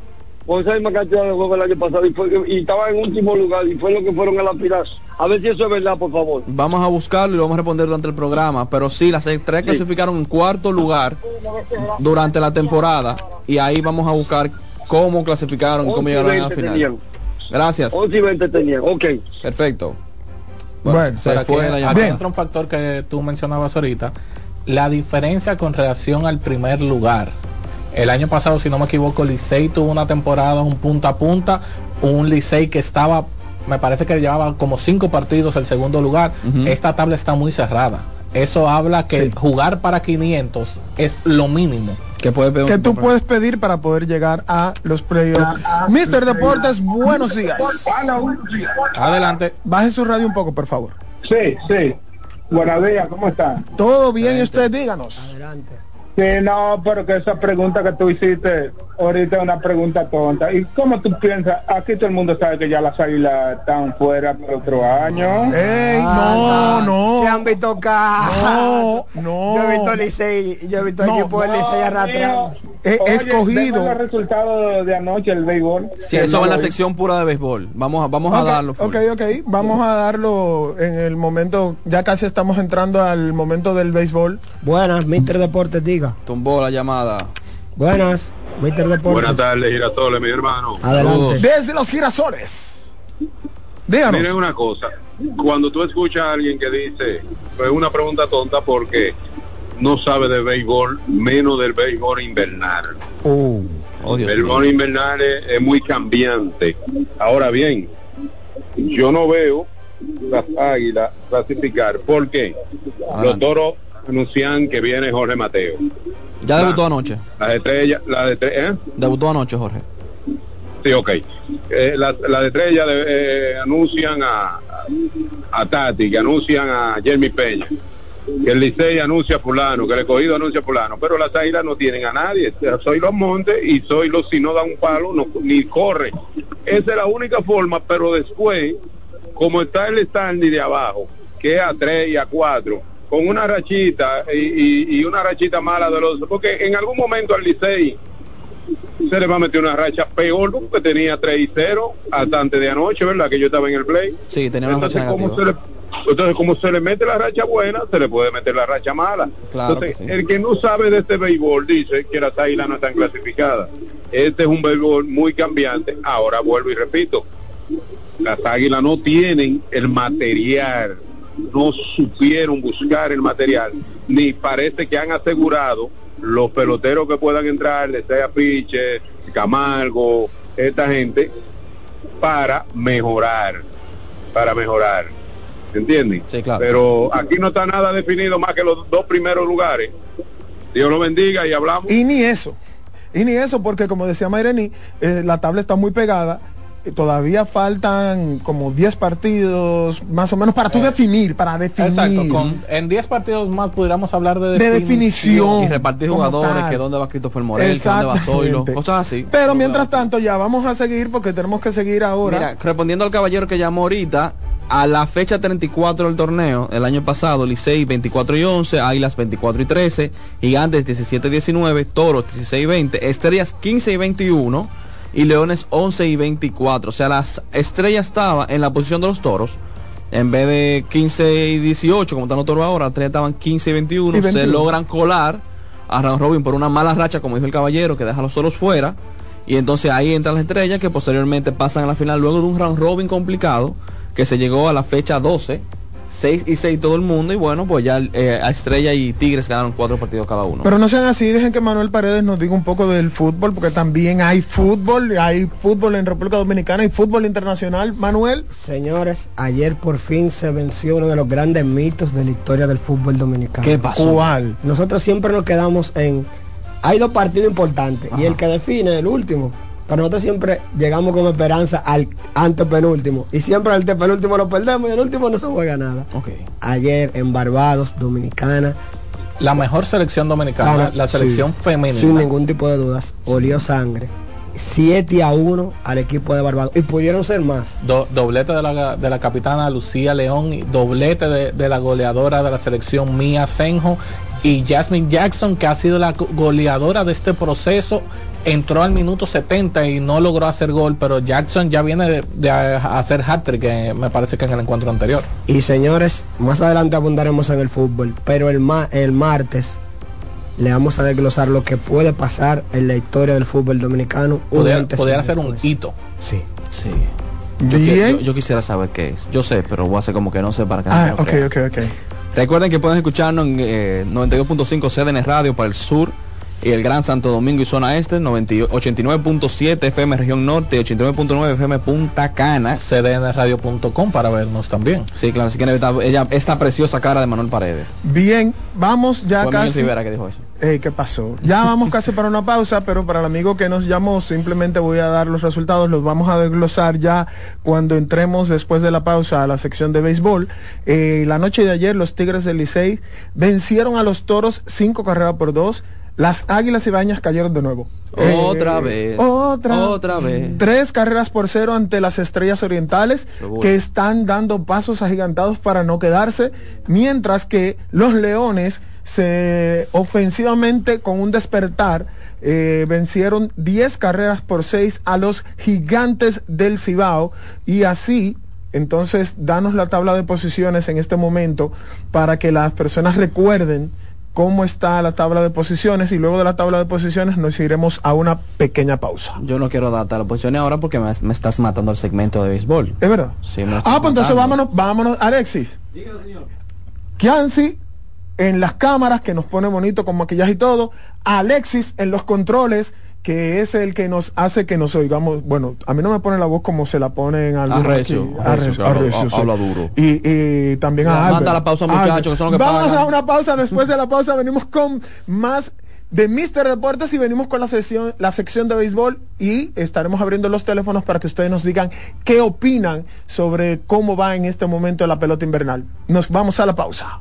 con esa misma cantidad de juegos el año pasado y, fue, y estaban en último lugar y fue lo que fueron a la final. A ver si eso es verdad, por favor. Vamos a buscarlo y lo vamos a responder durante el programa. Pero sí, las estrellas clasificaron en cuarto lugar durante la temporada. Y ahí vamos a buscar cómo clasificaron, cómo 11 y llegaron a la 20 final. tenían. Gracias. 11 y 20 tenían. Ok. Perfecto. Bueno, Bueno, se fue la aquí llamada. entra un factor que tú mencionabas ahorita, la diferencia con relación al primer lugar. El año pasado, si no me equivoco, Licey tuvo una temporada un punta a punta, un Licey que estaba, me parece que llevaba como cinco partidos el segundo lugar. Esta tabla está muy cerrada. Eso habla que Sí. jugar para 500 es lo mínimo. Que puede pedir que tú puedes pedir para poder llegar a los playoffs. Mister Deportes, buenos días. Adelante. Baje su radio un poco, por favor. Sí, sí. Buenos días, ¿cómo están? Todo bien y usted díganos. Adelante. Sí, no, pero que esa pregunta que tú hiciste ahorita es una pregunta tonta. ¿Y cómo tú piensas? Aquí todo el mundo sabe que ya las águilas están fuera por otro año. Ey, Ah, no, Se han no. visto casos. No, no. Yo he visto Licey, yo he visto No, equipo del Licey arrastrando. Eh, Oye, escogido. los resultados de anoche del béisbol. Sí, eso no va en la sección pura de béisbol. Vamos a, vamos a darlo. ok, ok. Vamos a darlo en el momento, ya casi estamos entrando al momento del béisbol. Buenas, Mister Deportes, diga. Tumbó la llamada. Buenas. Buenas tardes, Girasoles, mi hermano. Adelante. Desde los girasoles. Díganos. Miren una cosa, cuando tú escuchas a alguien que dice, es una pregunta tonta porque no sabe de béisbol, menos del béisbol invernal. Oh. Oh, Dios el béisbol invernal es, es muy cambiante. Ahora bien, yo no veo las águilas clasificar. ¿Por qué? Los toros anuncian que viene Jorge Mateo. Ya debutó anoche. Las estrellas, la de ¿eh? Debutó anoche, Jorge. Sí, ok. Eh, las la de estrellas eh, anuncian a, a Tati, que anuncian a Jeremy Peña, que el Licey anuncia a fulano, que el escogido anuncia a fulano, pero las águilas no tienen a nadie. Soy los montes y soy los si no da un palo, no, ni corre. Esa es la única forma, pero después, como está el standing de abajo, que es a 3 y a 4, con una rachita y, y- y una rachita mala de los... Porque en algún momento al Licey se le va a meter una racha peor porque tenía 3 y 0 hasta antes de anoche, ¿verdad? Que yo estaba en el play. Sí, tenía una entonces, ¿cómo se le, entonces, como se le mete la racha buena, se le puede meter la racha mala. Claro entonces, que sí. el que no sabe de este béisbol dice que las águilas no están clasificadas. Este es un béisbol muy cambiante. Ahora vuelvo y repito, las águilas no tienen el material, no supieron buscar el material, ni parece que han asegurado los peloteros que puedan entrar, de sea Piche, Camargo, esta gente, para mejorar, para mejorar. ¿Entienden? Sí, claro. Pero aquí no está nada definido más que los dos primeros lugares. Dios lo bendiga y hablamos. Y ni eso. Y ni eso, porque como decía Mayreni, eh, la tabla está muy pegada. Eh, Todavía faltan como 10 partidos, más o menos, para tú definir, para definir. Exacto, con, en 10 partidos más pudiéramos hablar de De definición. Y repartir jugadores, tal. que dónde va Christopher Morel, que dónde va Zoilo, cosas así. Pero mientras tanto, ya vamos a seguir porque tenemos que seguir ahora. Mira, respondiendo al caballero que llamó ahorita, a la fecha 34 del torneo, el año pasado, Licey 24 y 11, Águilas 24 y 13, Gigantes 17 y 19, Toros 16 y 20, Estrellas 15 y 21 y Leones 11 y 24. O sea, las Estrellas estaba en la posición de los Toros. En vez de 15 y 18, como están los toros ahora, las Estrellas estaban 15 y 21. Y Se 21. logran colar a Round Robin por una mala racha, como dijo el caballero, que deja a los toros fuera. Y entonces ahí entran las estrellas que posteriormente pasan a la final luego de un round robin complicado que se llegó a la fecha 12, 6 y 6 todo el mundo y bueno, pues ya eh, a Estrella y Tigres ganaron cuatro partidos cada uno. Pero no sean así, dejen que Manuel Paredes nos diga un poco del fútbol, porque también hay fútbol, hay fútbol en República Dominicana, hay fútbol internacional. Manuel, Señores, ayer por fin se venció uno de los grandes mitos de la historia del fútbol dominicano. ¿Qué pasó? ¿cuál? Nosotros siempre nos quedamos en... Hay dos partidos importantes y el que define el último. Pero nosotros siempre llegamos con esperanza al antepenúltimo. Y siempre al antepenúltimo lo perdemos y el último no se juega nada. Ok. Ayer en Barbados, Dominicana, La mejor selección dominicana, la selección sí, femenina. Sin ningún tipo de dudas. Olió sangre. 7 a 1 al equipo de Barbados. Y pudieron ser más. Do- doblete de la, de la capitana Lucía León, y doblete de, de la goleadora de la selección Mía Senjo y Jasmine Jackson, que ha sido la go- goleadora de este proceso, entró al minuto 70 y no logró hacer gol, pero Jackson ya viene de, de hacer hat-trick, eh, me parece que en el encuentro anterior. Y señores, más adelante abundaremos en el fútbol. Pero el, ma- el martes le vamos a desglosar lo que puede pasar en la historia del fútbol dominicano. antes y pudiera un ser un después. hito. Sí. Sí. Yo, yo- yo quisiera saber qué es. Yo sé, pero voy a hacer como que no sé para que no Ah, ok, ok, ok. Recuerden que pueden escucharnos en eh, 92.5 CDN Radio para el sur y el Gran Santo Domingo y zona este, 90 89.7 FM región norte, 89.9 FM Punta Cana. cdnradio.com para vernos también. Sí, claro, si quieren ver esta, ella, esta preciosa cara de Manuel Paredes. Bien, vamos ya Fue casi. Rivera que dijo eso. ¿Qué pasó? Ya vamos casi para una pausa, pero para el amigo que nos llamó, simplemente voy a dar los resultados, los vamos a desglosar ya cuando entremos después de la pausa a la sección de béisbol. Eh, la noche de ayer, los Tigres del Licey vencieron a los Toros cinco carreras por dos. Las Águilas Ibañas cayeron de nuevo. Otra Eh, vez. Otra. Otra vez. Tres carreras por cero ante las Estrellas Orientales, que están dando pasos agigantados para no quedarse, mientras que los Leones se ofensivamente con un despertar eh, vencieron 10 carreras por 6 a los gigantes del Cibao y así entonces danos la tabla de posiciones en este momento para que las personas recuerden cómo está la tabla de posiciones y luego de la tabla de posiciones nos iremos a una pequeña pausa. Yo no quiero darte la posición ahora porque me, me estás matando el segmento de béisbol. ¿Es verdad? Sí, me Ah, pues entonces vámonos, vámonos, Alexis. Kianci en las cámaras, que nos pone bonito con maquillaje y todo. Alexis en los controles, que es el que nos hace que nos oigamos. Bueno, a mí no me pone la voz como se la ponen algunos Arrecio, arrecio, habla- sí. habla duro. Y, y también Ya, a Albert. manda la pausa, muchachos, que son los que Vamos pagan. a una pausa. Después de la pausa venimos con más de Mister Deportes y venimos con la sección, la sección de béisbol y estaremos abriendo los teléfonos para que ustedes nos digan qué opinan sobre cómo va en este momento la pelota invernal. Nos vamos a la pausa.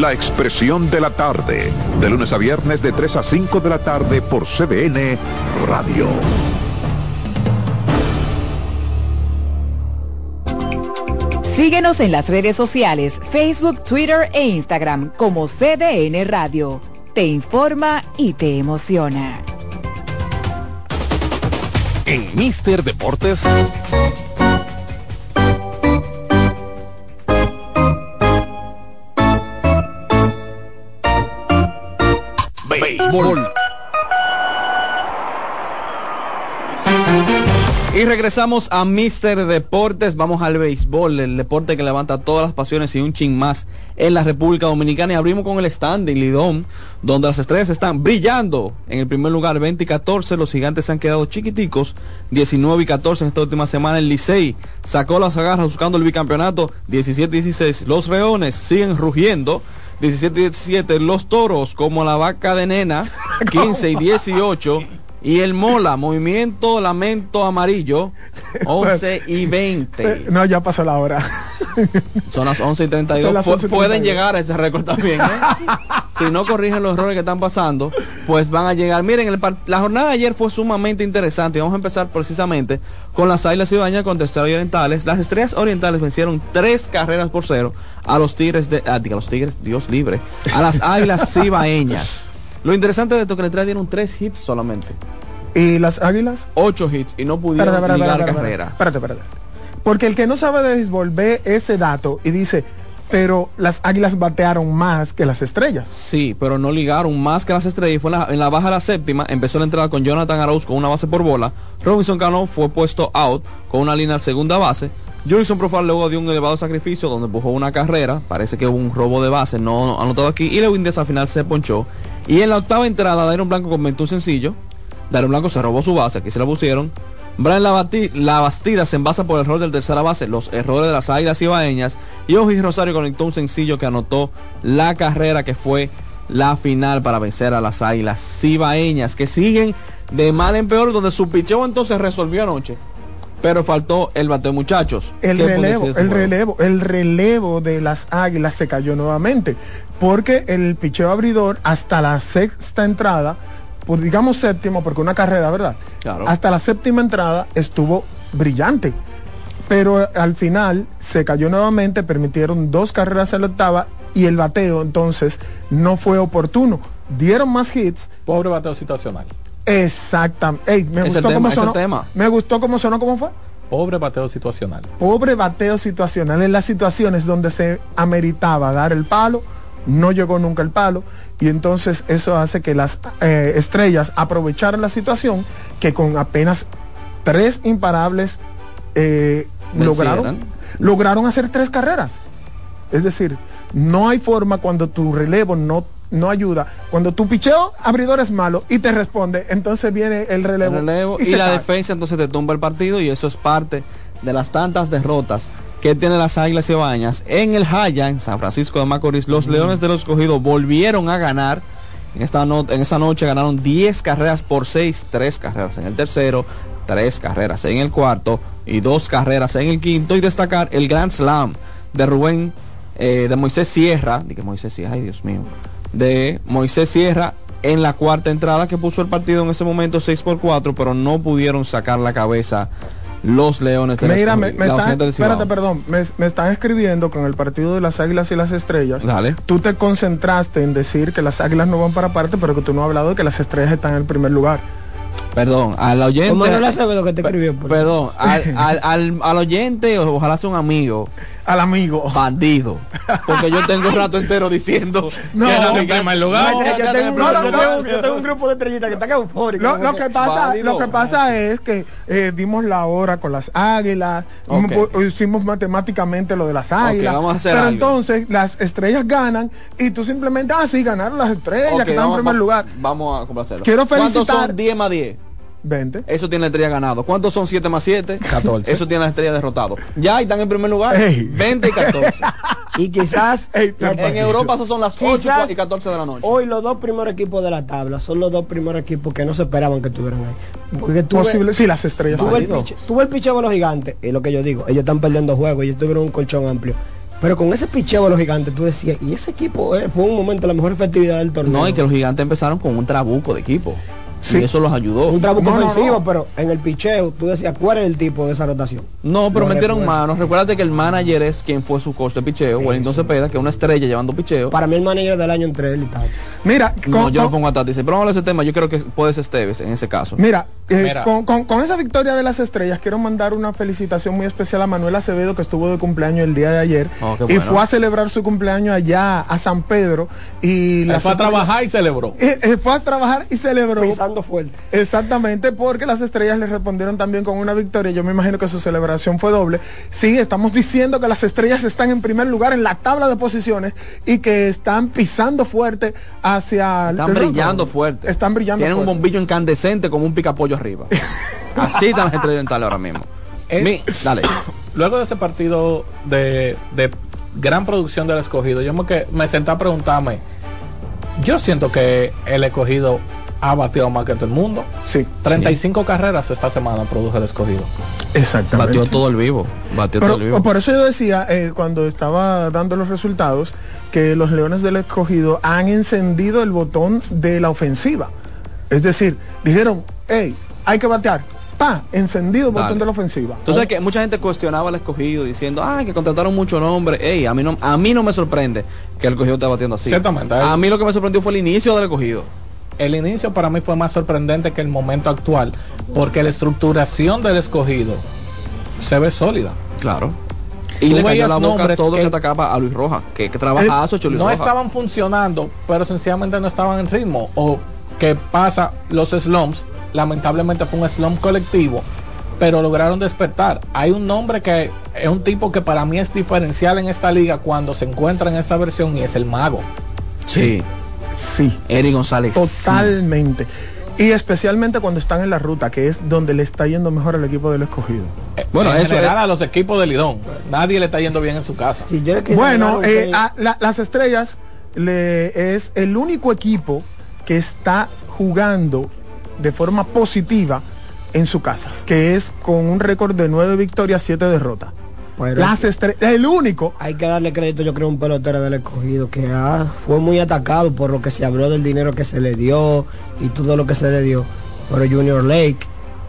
La expresión de la tarde, de lunes a viernes de 3 a 5 de la tarde por CBN Radio. Síguenos en las redes sociales, Facebook, Twitter e Instagram como CDN Radio. Te informa y te emociona. En Mister Deportes. Béisbol. Y regresamos a Mister Deportes. Vamos al béisbol, el deporte que levanta todas las pasiones y un ching más en la República Dominicana. Y abrimos con el stand de Lidón, donde las estrellas están brillando. En el primer lugar, 20 y 14. Los gigantes se han quedado chiquiticos, 19 y 14 en esta última semana. El Licey sacó las agarras buscando el bicampeonato, 17 y 16. Los Reones siguen rugiendo. 17 y 17, los toros como la vaca de nena, <laughs> 15 y 18. Y el Mola, Movimiento Lamento Amarillo, <laughs> 11 y 20. No, ya pasó la hora. <laughs> Son las 11 y 32. las 11 y Pueden 32. llegar a ese récord también. ¿eh? si no corrigen los errores que están pasando, pues van a llegar. Miren, el la jornada de ayer fue sumamente interesante. Vamos a empezar precisamente con las Águilas Ibañas contra Estrellas Orientales. Las Estrellas Orientales vencieron tres carreras por cero a los Tigres de. Ah, diga, los Tigres, Dios libre. A las <laughs> Águilas Cibaeñas. Lo interesante de esto es que las Estrellas dieron tres hits solamente. ¿Y las águilas? Ocho hits y no pudieron Espérate, espérate, carrera. espérate, espérate. Porque el que no sabe de béisbol ve ese dato y dice, pero las águilas batearon más que las estrellas. Sí, pero no ligaron más que las estrellas. Y fue en la, en la baja de la séptima. Empezó la entrada con Jonathan Arauz con una base por bola. Robinson Cano fue puesto out con una línea al segunda base. Jurison Profar luego dio un elevado sacrificio donde empujó una carrera. Parece que hubo un robo de base, no anotado aquí. Y Lewin Díaz al final se ponchó. Y en la octava entrada, Dairon Blanco comentó un sencillo. Dairon Blanco se robó su base, aquí se la pusieron. Brian Labastida se envasa por el error del tercera base, los errores de las águilas ibaeñas. Y Ojis Rosario conectó un sencillo que anotó la carrera que fue la final para vencer a las águilas cibaeñas que siguen de mal en peor, donde su picheo entonces resolvió anoche. Pero faltó el bateo, muchachos. El ¿Qué pueden relevo, el juego? relevo, el relevo de las águilas se cayó nuevamente. Porque el picheo abridor hasta la sexta entrada, pues digamos séptimo, porque una carrera, ¿verdad? Claro. Hasta la séptima entrada estuvo brillante. Pero al final se cayó nuevamente, permitieron dos carreras en la octava y el bateo entonces no fue oportuno. Dieron más hits. Pobre bateo situacional. Exactamente. Ey, me gustó tema, cómo sonó. tema. Me gustó cómo sonó, ¿cómo fue? Pobre bateo situacional. Pobre bateo situacional en las situaciones donde se ameritaba dar el palo, no llegó nunca el palo y entonces eso hace que las eh, estrellas aprovecharan la situación que con apenas tres imparables eh, lograron, lograron hacer tres carreras. Es decir, no hay forma cuando tu relevo no, no ayuda. Cuando tu picheo abridor es malo y te responde, entonces viene el relevo. El relevo y, la cae. defensa entonces te tumba el partido y eso es parte de las tantas derrotas que tiene las Águilas Cibañas en el Jaya, en San Francisco de Macorís. Los Leones de los Escogidos volvieron a ganar. En, esta no- en esa noche ganaron 10 carreras por 6, 3 carreras en el tercero, 3 carreras en el cuarto y 2 carreras en el quinto. Y destacar el Grand Slam de Rubén, eh, de Moisés Sierra, de que Moisés Sierra, ay Dios mío, de Moisés Sierra en la cuarta entrada que puso el partido en ese momento 6 por 4, pero no pudieron sacar la cabeza los Leones de Mira, me, me la están, del espérate, perdón, me, me están escribiendo con el partido de las Águilas y las Estrellas. Dale. Tú te concentraste en decir que las Águilas no van para parte, pero que tú no has hablado de que las Estrellas están en el primer lugar. Perdón, al oyente. Como no le sabe lo que te escribió. por- Perdón, al, <laughs> al, al, al oyente, o- ojalá sea un amigo. Al amigo. Bandido. Porque yo tengo un rato entero diciendo No, que no, en primer lugar. no, yo tengo- en no, primer no, lugar. no, yo tengo un grupo de estrellitas que está eufórico. Lo, lo que pasa, lo que pasa es que eh, dimos la hora con las águilas, Ok. hicimos- hicimos matemáticamente lo de las águilas. vamos a hacer pero algo. entonces las estrellas ganan y tú simplemente, ah, sí, ganaron las estrellas Ok, que están en vamos- primer lugar. Vamos a complacerlo. Quiero ¿Cuántos felicitar- son 10 más 10? 20. Eso tiene la estrella ganado. ¿Cuántos son 7 más 7? 14. Eso tiene la estrella derrotado. Ya y están en primer lugar. Ey. 20 y 14. Y quizás <laughs> Ey, en Europa eso son las 8 Quizás- y 14 de la noche. hoy los dos primeros equipos de la tabla son los dos primeros equipos que no se esperaban que estuvieran ahí. Porque Posible, sí, las estrellas. Tú ves el piche- ves el picheo de los gigantes, es lo que yo digo, ellos están perdiendo juegos, ellos tuvieron un colchón amplio. Pero con ese picheo de los gigantes, tú decías, y ese equipo eh, fue un momento la mejor efectividad del torneo. No, y que los gigantes empezaron con un trabuco de equipo. Sí. Y eso los ayudó. un trabuco No, no, ofensivo, no. pero en el picheo, tú decías, ¿cuál es el tipo de esa rotación? No, pero metieron manos. Recuérdate que el manager es quien fue su coach de picheo, Wellington Cepeda, que es una estrella llevando picheo. Para mí el manager del año entre él y tal. Mira, No, con- yo lo con- pongo a Tati. Pero vamos a ese tema. Yo creo que puede ser Esteves en ese caso. Mira, eh, Mira. Con, con- con esa victoria de las estrellas, quiero mandar una felicitación muy especial a Manuel Acevedo, que estuvo de cumpleaños el día de ayer. Oh, y bueno. fue a celebrar su cumpleaños allá a San Pedro. Y las fue a trabajar y celebró. Eh, eh, fue a trabajar y celebró. Fuerte. Exactamente, porque las estrellas le respondieron también con una victoria. Yo me imagino que su celebración fue doble. Sí, estamos diciendo que las estrellas están en primer lugar en la tabla de posiciones y que están pisando fuerte hacia... Están brillando fuerte. Están brillando Tienen un bombillo incandescente como un picapollo arriba. <laughs> Así están las estrellas dentales ahora mismo. Eh, Mi- dale. <coughs> Luego de ese partido de, de gran producción del escogido, yo me, que, me senté a preguntarme, yo siento que el escogido ha batido más que todo el mundo. Sí. 35 carreras esta semana produjo el escogido. Exactamente. Batió todo el vivo. Batió Pero, todo el vivo. por eso yo decía, eh, cuando estaba dando los resultados, que los Leones del Escogido han encendido el botón de la ofensiva. Es decir, dijeron, hey, hay que batear. Pa, encendido el botón de la ofensiva. Sabes que mucha gente cuestionaba al escogido diciendo, ah, que contrataron mucho nombre. Ey, a mí no, a mí no me sorprende que el escogido esté batiendo así. Ciertamente. A mí lo que me sorprendió fue el inicio del escogido. El inicio para mí fue más sorprendente que el momento actual, porque la estructuración del escogido se ve sólida. Claro. Y Tú le cayó la boca a todo que- que atacaba a Luis Rojas. Que, que trabajazo hecho Luis no Rojas. estaban funcionando, pero sencillamente no estaban en ritmo. O que pasa los slumps, lamentablemente fue un slump colectivo, pero lograron despertar. Hay un nombre que es un tipo que para mí es diferencial en esta liga cuando se encuentra en esta versión y es el mago. Sí. Sí. Eric González. Totalmente. Y especialmente cuando están en la ruta, que es donde le está yendo mejor al equipo del escogido. Bueno, en eso general es- a los equipos de Lidón. Nadie le está yendo bien en su casa. Si yo Bueno, eh, que- a- la- las estrellas le, es el único equipo que está jugando de forma positiva en su casa, que es con un récord de nueve victorias, siete derrotas. Pero Las estrellas, el único. hay que darle crédito, yo creo, a un pelotero del escogido que ah, fue muy atacado por lo que se habló del dinero que se le dio y todo lo que se le dio. Pero Junior Lake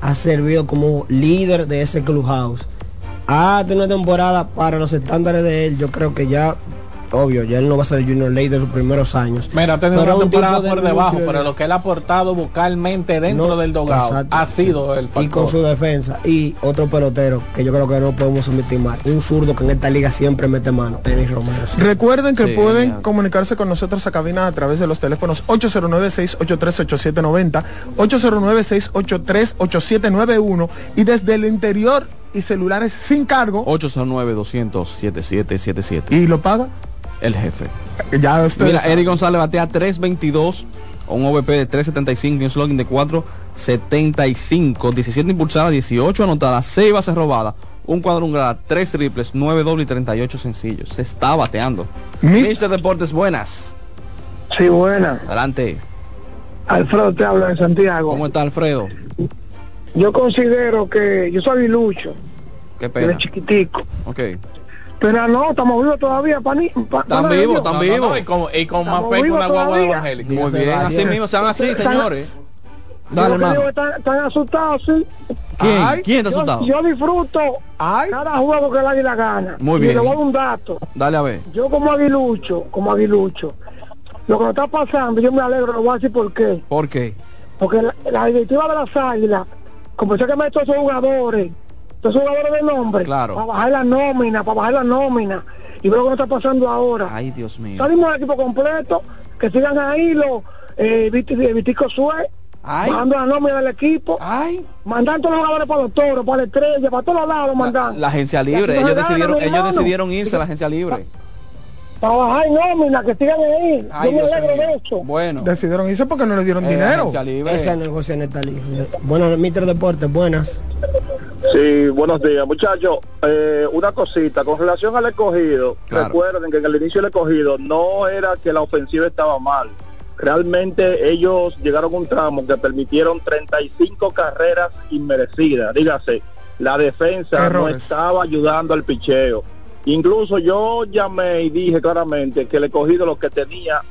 ha servido como líder de ese clubhouse. Ha tenido una temporada para los estándares de él, yo creo que ya obvio, ya él no va a ser el Junior Ley de sus primeros años. Mira, ha tenido Pero una un temporada de por debajo, pero lo que él ha aportado vocalmente dentro No, del dogado exacto, ha sí. sido el y factor. con su defensa y otro pelotero que yo creo que no podemos subestimar un zurdo que en esta liga siempre mete mano Denis Romero sí. Recuerden que Sí, pueden ya. comunicarse con nosotros a cabina a través de los teléfonos 809-683-8790, 809-683-8791 y desde el interior y celulares sin cargo. 809-200-7777. ¿Y lo paga? El jefe. Ya ustedes Mira. Eric González batea 322, un OVP de 375 y un slogan de 475, 17 impulsadas, 18 anotadas, 6 bases robadas, un cuadrangular, 3 triples, 9 dobles y 38 sencillos. Se está bateando. Mister Deportes, buenas. Sí, buena. Adelante. Alfredo te habla de Santiago. ¿Cómo está Alfredo? Yo considero que yo soy Lucho, Qué pena. chiquitico. Ok. Pero no, estamos vivos todavía, pani. Pa, Están vivos, están vivos. y con, y con más fe que una guagua todavía. evangélica. Muy bien, así mismo, sean así, Están- señores. Dale, hermano. están, están asustados, sí. ¿Quién? Ay, ¿Quién está Yo, asustado? yo disfruto cada juego que el águila gana. Muy Y bien. le voy a dar un dato. Dale a ver. Yo como aguilucho, como aguilucho, lo que nos está pasando, yo me alegro, lo voy a decir por qué. ¿Por qué? Porque la, la directiva de las águilas, como sé que me esos jugadores, todos esos jugadores de nombre, Claro. para bajar la nómina, para bajar la nómina, y ver lo que está pasando ahora. Ay, Dios mío. Salimos el equipo completo, que sigan ahí los eh, Viti- Vitico Sue, Ay. bajando la nómina del equipo, Ay. mandando todos los jugadores para los toros, para la estrella, para todos los lados, mandando. La agencia libre, ellos decidieron, ellos decidieron irse a la agencia libre. Para bajar nómina, que sigan ahí. Ay, yo me Dios alegro mío. de eso. Bueno. Decidieron irse porque no le dieron Eh, dinero. libre. negocio en esta liga bueno Mister Deportes buenas Sí, buenos días, muchachos. Eh, una cosita, con relación al escogido, Claro. recuerden que en el inicio del escogido no era que la ofensiva estaba mal. Realmente ellos llegaron a un tramo que permitieron 35 carreras inmerecidas. Dígase, la defensa no estaba ayudando al picheo. Incluso yo llamé y dije claramente que el escogido lo que tenía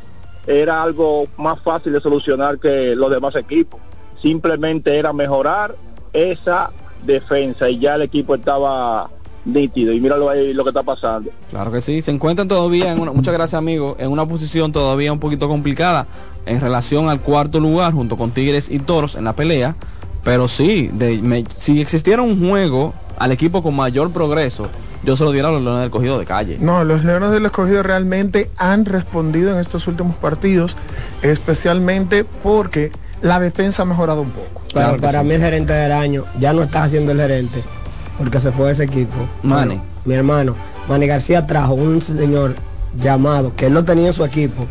era algo más fácil de solucionar que los demás equipos. Simplemente era mejorar esa defensa y ya el equipo estaba nítido. Y míralo ahí lo que está pasando. Claro que sí, se encuentran todavía, en una, muchas gracias amigo, en una posición todavía un poquito complicada en relación al cuarto lugar junto con Tigres y Toros en la pelea, pero sí, de, me- si existiera un juego al equipo con mayor progreso, yo se lo diera a los Leones del Cogido de calle. No, los Leones del Escogido realmente han respondido en estos últimos partidos, especialmente porque la defensa ha mejorado un poco. Claro para sí. mí el gerente del año ya no está haciendo el gerente porque se fue de ese equipo. Bueno, mi hermano, Manny García trajo un señor llamado, que él lo tenía en su equipo,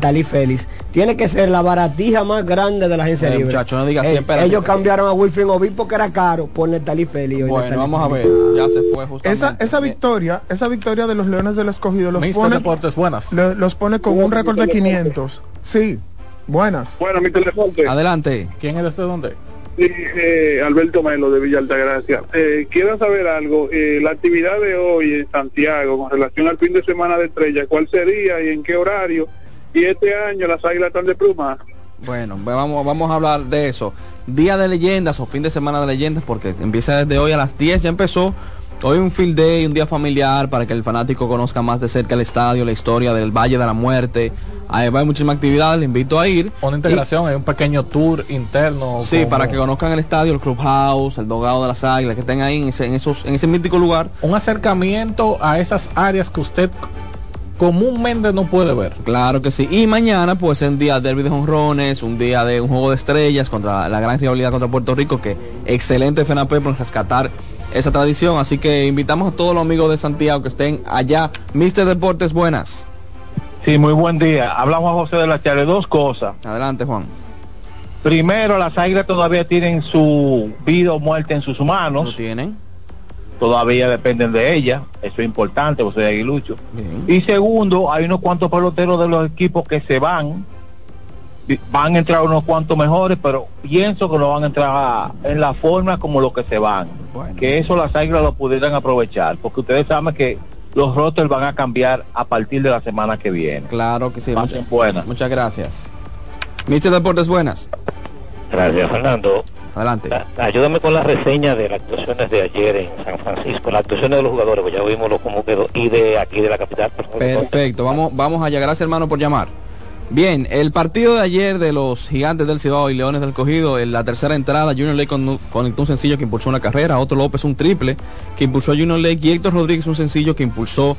Talí Félix. Tiene que ser la baratija más grande de la agencia Eh, libre. muchacho, no digas Eh, espérate. ellos cambiaron a Wilfred Obispo que era caro por Talí Félix. Bueno, vamos a ver, ya se fue justamente. Esa, esa victoria, esa victoria de los Leones del Escogido los Mister pone, Deportes, buenas. lo- los pone con un récord de 500. Sí, buenas. Bueno, mi teléfono. Adelante. ¿Quién es este dónde? Sí, eh, Alberto Melo de Villa Altagracia. Eh, quiero saber algo. Eh, la actividad de hoy en Santiago con relación al fin de semana de estrella, ¿cuál sería y en qué horario? Y este año las águilas están de pluma. Bueno, vamos, vamos a hablar de eso. Día de leyendas o fin de semana de leyendas, porque empieza desde hoy a las 10, ya empezó. Hoy un field day, un día familiar para que el fanático conozca más de cerca el estadio, la historia del Valle de la Muerte. Ahí va, hay muchísimas actividades, le invito a ir. Una integración, hay un pequeño tour interno. Sí, como para que conozcan el estadio, el clubhouse, el dogado de las águilas, que estén ahí en ese, en esos, en ese mítico lugar. Un acercamiento a esas áreas que usted comúnmente no puede ver. Claro que sí. Y mañana, pues, es un día de derby de jonrones, un día de un juego de estrellas contra la gran rivalidad contra Puerto Rico, que excelente FNP por rescatar esa tradición. Así que invitamos a todos los amigos de Santiago que estén allá. Mister Deportes, buenas. Sí, muy buen día. Hablamos a José de la Chale. Dos cosas. Adelante, Juan. Primero, las águilas todavía tienen su vida o muerte en sus manos. ¿Lo tienen? Todavía dependen de ella. Eso es importante, José Aguilucho. Bien. Y segundo, hay unos cuantos peloteros de los equipos que se van. Van a entrar unos cuantos mejores, pero pienso que no van a entrar en la forma como los que se van. Bueno. Que eso las águilas lo pudieran aprovechar. Porque ustedes saben que los rosters van a cambiar a partir de la semana que viene. Claro que sí. Muchas, buenas. muchas gracias. Mister Deportes, buenas. Gracias, Fernando. Adelante. Ayúdame con la reseña de las actuaciones de ayer en San Francisco, las actuaciones de los jugadores, pues ya vimos lo cómo quedó, y de aquí de la capital. Perfecto, vamos, vamos allá. Gracias hermano por llamar. Bien, el partido de ayer de los gigantes del Cibao y Leones del Cogido, en la tercera entrada, Junior Lake con- conectó un sencillo que impulsó una carrera, Otto López un triple que impulsó a Junior Lake y Héctor Rodríguez un sencillo que impulsó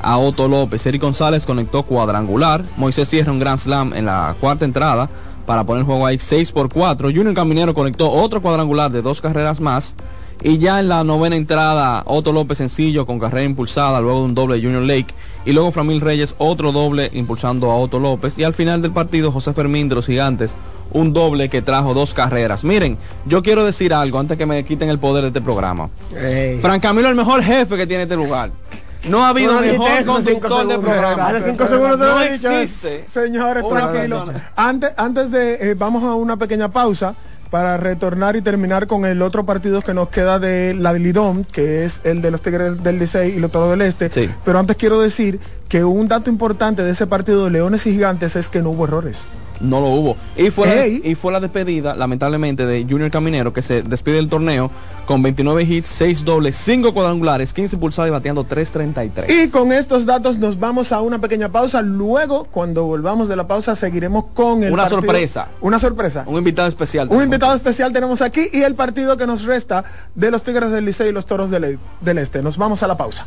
a Otto López. Eric González conectó cuadrangular, Moisés cierra un Grand Slam en la cuarta entrada para poner el juego ahí 6 por 4. Junior Caminero conectó otro cuadrangular de dos carreras más. Y ya en la novena entrada, Otto López sencillo con carrera impulsada, luego de un doble de Junior Lake. Y luego Framil Reyes otro doble impulsando a Otto López. Y al final del partido, José Fermín de los Gigantes, un doble que trajo dos carreras. Miren, yo quiero decir algo antes que me quiten el poder de este programa. Fran Camilo es el mejor jefe que tiene este lugar. No ha habido No mejor conductor de programa. Hace cinco segundos te no lo he dicho. existe. Señores. Antes, antes de, eh, vamos a una pequeña pausa para retornar y terminar con el otro partido que nos queda de la Lidón, que es el de los Tigres del Licey y los Toros del Este. Pero antes quiero decir que un dato importante de ese partido de Leones y Gigantes es que no hubo errores. No lo hubo. Y fue, la, y fue la despedida, lamentablemente, de Junior Caminero, que se despide del torneo con 29 hits, 6 dobles, 5 cuadrangulares, 15 impulsados y bateando 3.33. Y con estos datos nos vamos a una pequeña pausa. Luego, cuando volvamos de la pausa, seguiremos con el Una partido- sorpresa. Una sorpresa. Un invitado especial. Un invitado especial tenemos aquí y el partido que nos resta de los Tigres del Liceo y los Toros del, E- del Este. Nos vamos a la pausa.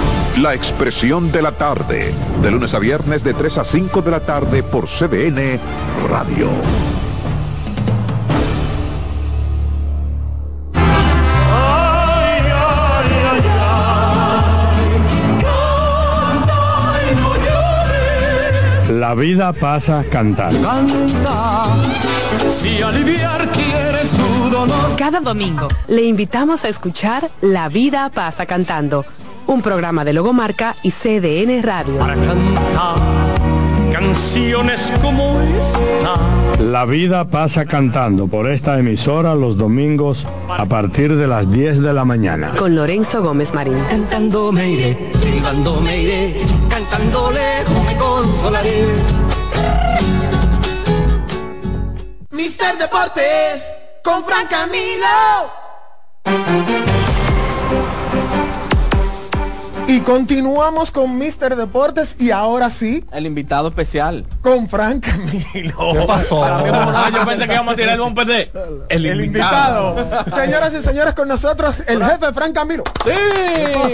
La Expresión de la Tarde, de lunes a viernes de 3 a 5 de la tarde por CDN Radio. La vida pasa cantando. Canta, si aliviar quieres tu dolor. Cada domingo le invitamos a escuchar La vida pasa cantando, un programa de Logomarca y CDN Radio. Para cantar canciones como esta. La vida pasa cantando por esta emisora los domingos a partir de las 10 de la mañana. Con Lorenzo Gómez Marín. Cantando me iré, silbando me iré, cantando lejos me consolaré. Mister Deportes con Fran Camilo. Y continuamos con Mister Deportes y ahora sí, El invitado especial. con Frank Camilo. ¿Qué pasó? Ah, yo pensé que íbamos a tirar el bumper de el, El invitado. invitado. Señoras y señores, con nosotros el jefe Frank Camilo. ¡Sí!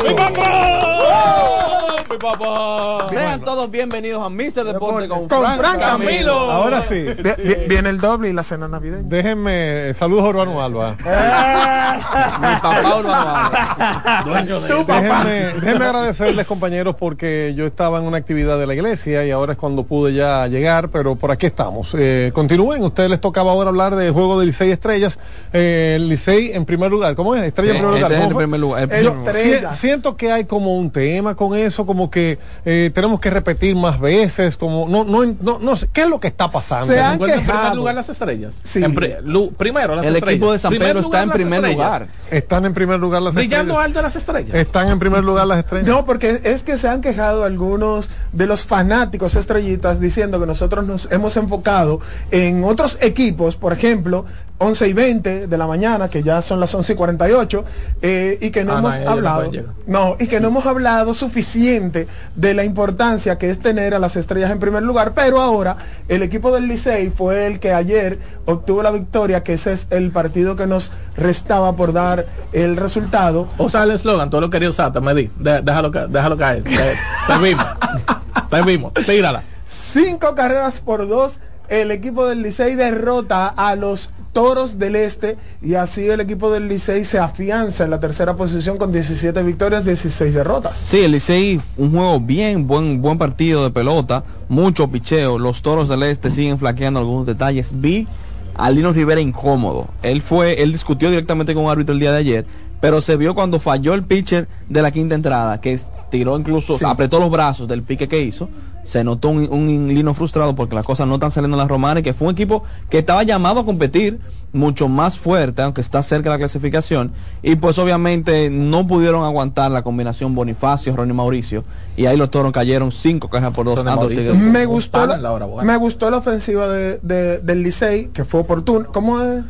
¡Mi papá! ¡Mi papá! Sean todos bienvenidos a Mr. Deporte con, Con Frank Frank Camilo. Camilo. Ahora sí. Vi- vi- Viene el doble y la cena navideña. Déjenme, saludos a Urbano Alba. Mi papá Urbano Déjenme, déjenme agradecerles compañeros porque yo estaba en una actividad de la iglesia y ahora es cuando pude ya llegar, pero por aquí estamos. Eh, continúen, ustedes les tocaba ahora hablar del juego del Licey Estrellas. Eh, el Licey en primer lugar, ¿cómo es? Estrella en primer lugar. este es ¿cómo en fue? primer lugar, Yo siento que hay como un tema con eso, como que eh, tenemos que repetir más veces, como no, no, no, no sé, ¿qué es lo que está pasando? Se han ¿Encuentra en primer lugar las estrellas? Sí. En pri- lu- primero las El estrellas. equipo de San Pedro está en primer estrellas. lugar. Están en primer lugar las Brillando estrellas. alto las estrellas. Están en primer lugar las estrellas. No, porque es que se han quejado algunos de los fanáticos estrellitas diciendo que nosotros nos hemos enfocado en otros equipos, por ejemplo, 11 y 20 de la mañana, que ya son las 11 y 48, eh, y que no Ah, hemos no hablado, no, y que no hemos hablado suficiente de la importancia que es tener a las estrellas en primer lugar, pero ahora el equipo del Licey fue el que ayer obtuvo la victoria, que ese es el partido que nos restaba por dar el resultado. Usa el eslogan, tú lo querías usar, te medí. De- déjalo, déjalo caer. Te, te vimos. Te vimos. Tírala. Cinco carreras por dos. El equipo del Licey derrota a los Toros del Este y así el equipo del Licey se afianza en la tercera posición con 17 victorias, 16 derrotas. Sí, el Licey, un juego bien, buen, buen partido de pelota, mucho picheo. Los toros del este siguen flaqueando algunos detalles. Vi a Lino Rivera incómodo. Él fue, él discutió directamente con un árbitro el día de ayer, pero se vio cuando falló el pitcher de la quinta entrada, que tiró incluso, apretó los brazos del pique que hizo. Se notó un, un Lino frustrado porque las cosas no están saliendo en las romanas, que fue un equipo que estaba llamado a competir mucho más fuerte, aunque está cerca de la clasificación. Y pues obviamente no pudieron aguantar la combinación Bonifacio, Ronnie Mauricio. Y ahí los toros cayeron cinco cajas por dos. Mauricio. Tigres. Me gustó, la la, hora buena. me gustó la ofensiva de, de- del Licey, que fue oportuna. ¿Cómo es?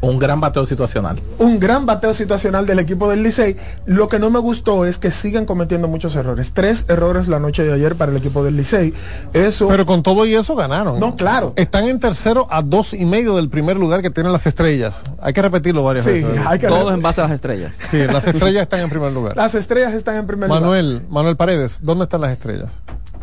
Un gran bateo situacional. un gran bateo situacional del equipo del Licey. Lo que no me gustó es que siguen cometiendo muchos errores. Tres errores la noche de ayer para el equipo del Licey. Eso. Pero con todo y eso ganaron. No, claro. Están en tercero a dos y medio del primer lugar que tienen las estrellas. Hay que repetirlo varias Sí, veces. hay que Todos en base a las estrellas. Sí, las estrellas están en primer lugar. Las estrellas están en primer lugar. Manuel, Manuel Paredes, ¿dónde están las estrellas?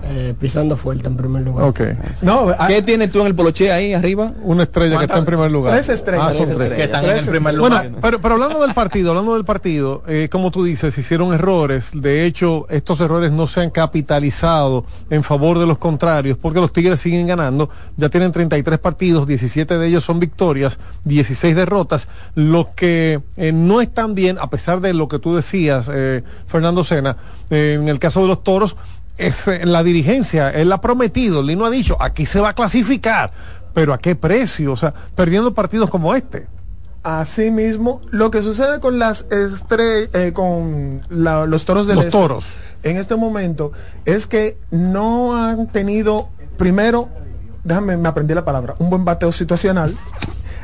Eh, pisando fuerte en primer lugar. Ok. No, ah, ¿Qué tienes tú en el poloche ahí arriba? Una estrella que está en primer lugar. Tres estrellas. Ah, son Tres tres. Que están en el primer Bueno, lugar. pero, pero hablando del partido, hablando del partido, eh, como tú dices, hicieron errores. De hecho, estos errores no se han capitalizado en favor de los contrarios, porque los Tigres siguen ganando. Ya tienen 33 partidos, 17 de ellos son victorias, 16 derrotas. Los que eh, no están bien, a pesar de lo que tú decías, eh, Fernando Sena, eh, en el caso de los toros, es eh, la dirigencia, él ha prometido, Lino ha dicho, aquí se va a clasificar, pero ¿a qué precio? O sea, perdiendo partidos como este. Así mismo, lo que sucede con las estrellas, con la- los toros del Los Este toros. en este momento es que no han tenido, primero, déjame, me aprendí la palabra, un buen bateo situacional.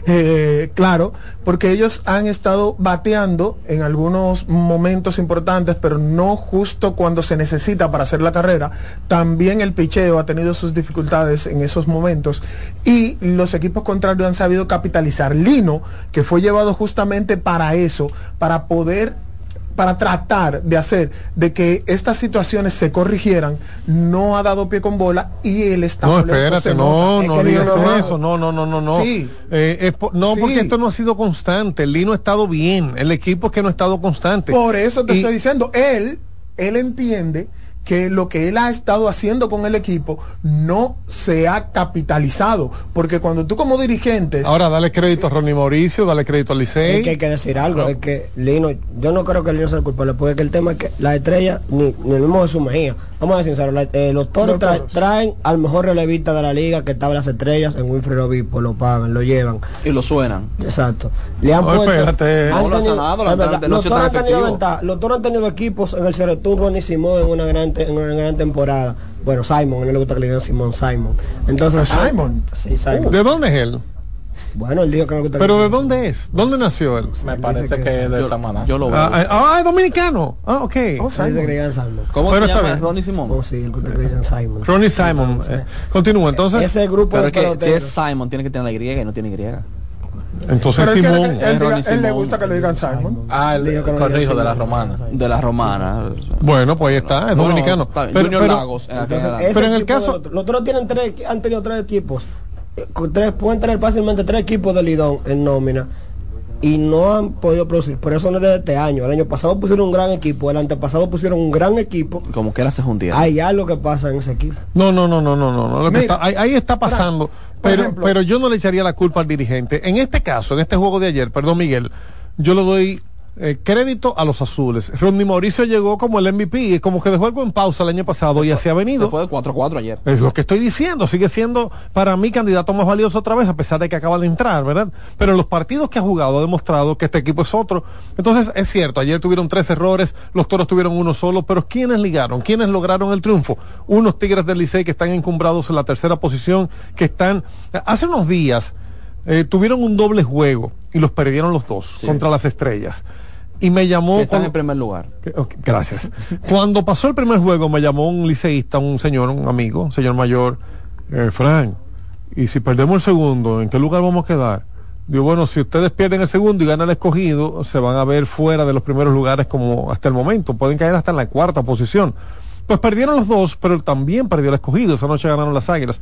Eh, claro, porque ellos han estado bateando en algunos momentos importantes, pero no justo cuando se necesita para hacer la carrera. También el picheo ha tenido sus dificultades en esos momentos y los equipos contrarios han sabido capitalizar. Lino, que fue llevado justamente para eso, para poder para tratar de hacer de que estas situaciones se corrigieran, no ha dado pie con bola y el estado No, espérate, no, no digas eso, no, no, no, no, no. Sí. Eh, es po- no, Sí. porque esto no ha sido constante. El Lino ha estado bien, el equipo es que no ha estado constante. Por eso te Y- estoy diciendo, él, él entiende que lo que él ha estado haciendo con el equipo no se ha capitalizado, porque cuando tú como dirigente Ahora dale crédito a Ronnie Mauricio, dale crédito al Es que Licey. hay que decir algo, es que Lino, yo no creo que Lino sea el culpable, porque que el tema es que la estrella, ni, ni el mismo Jesús Mejía, vamos a ser sinceros, la- eh, los toros tra- traen al mejor relevista de la liga que estaba en las estrellas, en Wilfred Obispo, lo pagan, lo llevan, Y lo suenan. exacto. Le han No, puesto, espérate. han No lo ha tenido- sanado, es verdad, lamentablemente, no ha los toros han tenido ventaja, los toros han tenido equipos en el Ceretún, Ronnie Simón en una gran, te- en una gran temporada. Bueno, Simon, a él le gusta que le digan Simón, Simon. Entonces, Ah, Simon. Sí, Simon. ¿De dónde es él? Bueno, él dijo que no le gusta ¿Pero de dónde es? ¿Dónde nació él? Me parece que que es de Samaná. yo lo veo. Ah, ah, es dominicano. Ah, ok. Oh, Simon. Dice que le Simon. digan Simon. ¿Cómo Pero se llama? Ronnie Simón. Oh, sí, el que le dicen Simon. Ronnie Simon. eh, continúa, entonces. Ese grupo Pero de es que si es Simon, tiene que tener la y no tiene Y. Entonces Pero Simón. él, él diga- Ronnie él le Simón. gusta que le digan Simon. Ah, el Dijo que no corrijo diga de la Simón. romana. De la romana. Bueno, pues ahí está, es Bueno, dominicano. está Pero- Lagos. en Entonces, Pero en el de caso- Los, toros tienen tres, han tenido tres equipos. eh, con tres, pueden tener fácilmente tres equipos de Lidón en nómina. Y no han podido producir. Por eso no es de este año. El año pasado pusieron un gran equipo. El antepasado pusieron un gran equipo. Como que era se juntieron. Hay algo que pasa en ese equipo. No, no, no, no, no, no. no. Lo que Mira, está- ahí, ahí está pasando. Pero, ejemplo- pero yo no le echaría la culpa al dirigente. En este caso, en este juego de ayer, perdón Miguel, yo le doy eh, crédito a los azules. Ronnie Mauricio llegó como el MVP, como que dejó algo en pausa el año pasado y así ha venido. Se fue de 4-4 ayer. Es lo que estoy diciendo, sigue siendo para mí candidato más valioso otra vez, a pesar de que acaba de entrar, ¿verdad? Pero en los partidos que ha jugado ha demostrado que este equipo es otro. Entonces, es cierto, ayer tuvieron tres errores, los toros tuvieron uno solo, pero ¿quiénes ligaron? ¿Quiénes lograron el triunfo? Unos Tigres del Licey que están encumbrados en la tercera posición, que están... Hace unos días eh, tuvieron un doble juego y los perdieron los dos contra las estrellas. Y me llamó... Que están cuando- en primer lugar. que- gracias. Cuando pasó el primer juego me llamó un liceísta, un señor, un amigo, un señor mayor, eh, Frank, y si perdemos el segundo, ¿en qué lugar vamos a quedar? Digo, bueno, si ustedes pierden el segundo y ganan el escogido, se van a ver fuera de los primeros lugares como hasta el momento, pueden caer hasta en la cuarta posición. Pues perdieron los dos, pero también perdió el escogido, esa noche ganaron las águilas.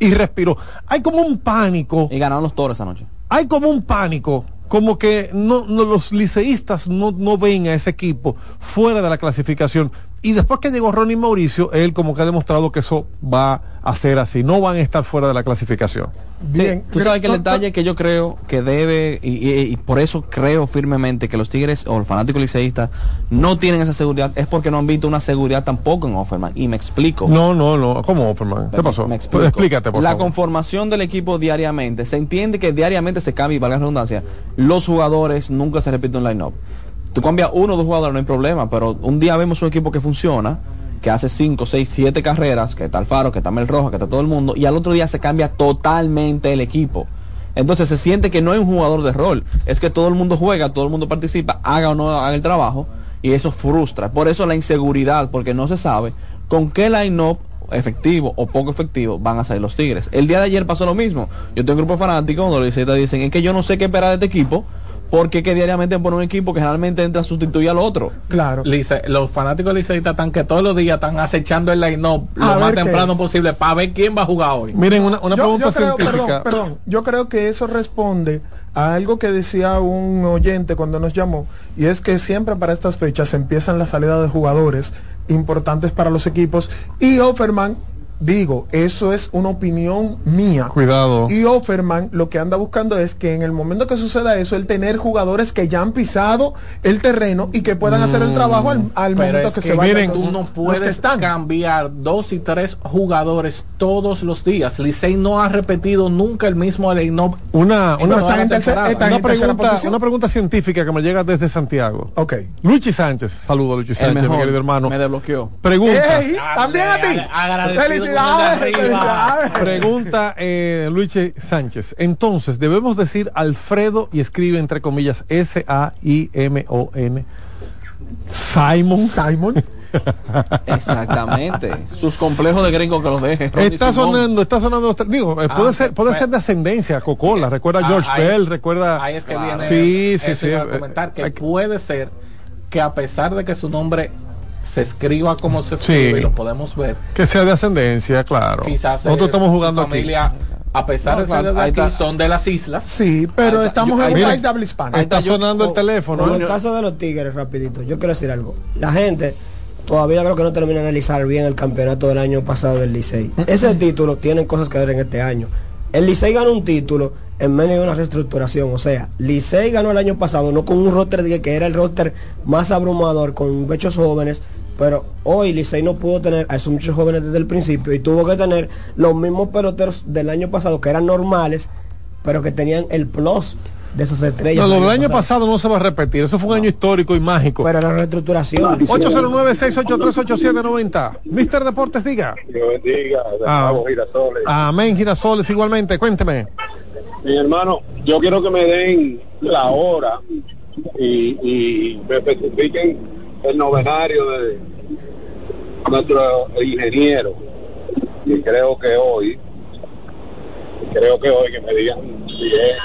Y respiró. Hay como un pánico. Y ganaron los toros esa noche. Hay como un pánico, como que no, no- los liceístas no, no ven a ese equipo fuera de la clasificación. Y después que llegó Ronnie Mauricio, él como que ha demostrado que eso va a ser así, no van a estar fuera de la clasificación. Bien, tú sabes que el detalle que yo creo que debe, y, y- y por eso creo firmemente que los Tigres o los fanáticos liceístas no tienen esa seguridad, es porque no han visto una seguridad tampoco en Offerman. Y me explico. No, no, no, ¿cómo, Offerman? ¿Qué pasó? Me explico. Pues explícate, por la favor. conformación del equipo diariamente, se entiende que diariamente se cambia, y valga la redundancia, los jugadores nunca se repite un line-up. Tú cambias uno o dos jugadores, no hay problema, pero un día vemos un equipo que funciona, que hace 5, 6, 7 carreras, que está Alfaro, que está Mel Roja, que está todo el mundo, y al otro día se cambia totalmente el equipo. Entonces se siente que no hay un jugador de rol, es que todo el mundo juega, todo el mundo participa, haga o no haga el trabajo, y eso frustra. Por eso la inseguridad, porque no se sabe con qué line-up efectivo o poco efectivo van a salir los Tigres. El día de ayer pasó lo mismo. Yo tengo un grupo de fanáticos donde los dicen, es que yo no sé qué esperar de este equipo, porque que diariamente ponen un equipo que generalmente entra a sustituir al otro. Claro. Lice- los fanáticos liceístas están que todos los días están acechando el line-up lo A más temprano posible para ver quién va a jugar hoy. Miren, una, una yo, pregunta yo creo, científica. perdón, perdón, yo creo que eso responde a algo que decía un oyente cuando nos llamó, y es que siempre para estas fechas empiezan la salida de jugadores importantes para los equipos, y Offerman, digo, eso es una opinión mía. Cuidado. Y Offerman lo que anda buscando es que en el momento que suceda eso, el tener jugadores que ya han pisado el terreno y que puedan hacer el trabajo al, momento es que, que se vayan miren, tú no puedes están. cambiar dos y tres jugadores todos los días. Licey no ha repetido nunca el mismo line-up. Una, una, la temporada. una pregunta, una pregunta científica que me llega desde Santiago. Ok. Luchi Sánchez, saludo Luchi El Sánchez, mi querido hermano. Me desbloqueó. Pregunta. Ey, también a ti. agradecido Arriba. Pregunta eh, Luigi Sánchez. Entonces, debemos decir Alfredo y escribe entre comillas S-A-I-M-O-N. Simon. Simon. Exactamente. Sus complejos de gringo que los deje. Ronnie Está Simón. sonando, está sonando. los Digo, eh, Ah, puede ser, puede pues- ser de ascendencia, Coca-Cola. Recuerda a Ah, George ahí- Bell, recuerda. Ahí es que viene Sí, sí, sí. a eh, comentar que hay- puede ser que a pesar de que su nombre se escriba como se Sí. escribe y lo podemos ver, que sea de ascendencia, claro. quizás Nosotros eh, estamos jugando aquí. familia, a pesar No, de ser claro, de ahí aquí, son de las islas. Sí, pero estamos Yo- en un país de habla hispana. ahí Está yo- sonando el teléfono. Con ¿eh? el caso de los Tigres, rapidito, yo quiero decir algo. La gente todavía creo que no termina de analizar bien el campeonato del año pasado del Licey. Ese título tiene cosas que ver en este año. El Licey ganó un título en medio de una reestructuración. O sea, Licey ganó el año pasado, no con un roster que era el roster más abrumador, con muchos jóvenes. Pero hoy Licey no pudo tener a esos muchos jóvenes desde el principio y tuvo que tener los mismos peloteros del año pasado que eran normales, pero que tenían el plus de esas estrellas. No, lo del año pasado no se va a repetir. Eso fue un año histórico y mágico. Pero la reestructuración. 809-683-8790. Mister Deportes, diga. Dios bendiga, Ah. Girasoles. Amén, Girasoles, igualmente. Cuénteme. Mi hermano, yo quiero que me den la hora y, y me especifiquen el novenario de nuestro ingeniero. Y creo que hoy, creo que hoy que me digan si es,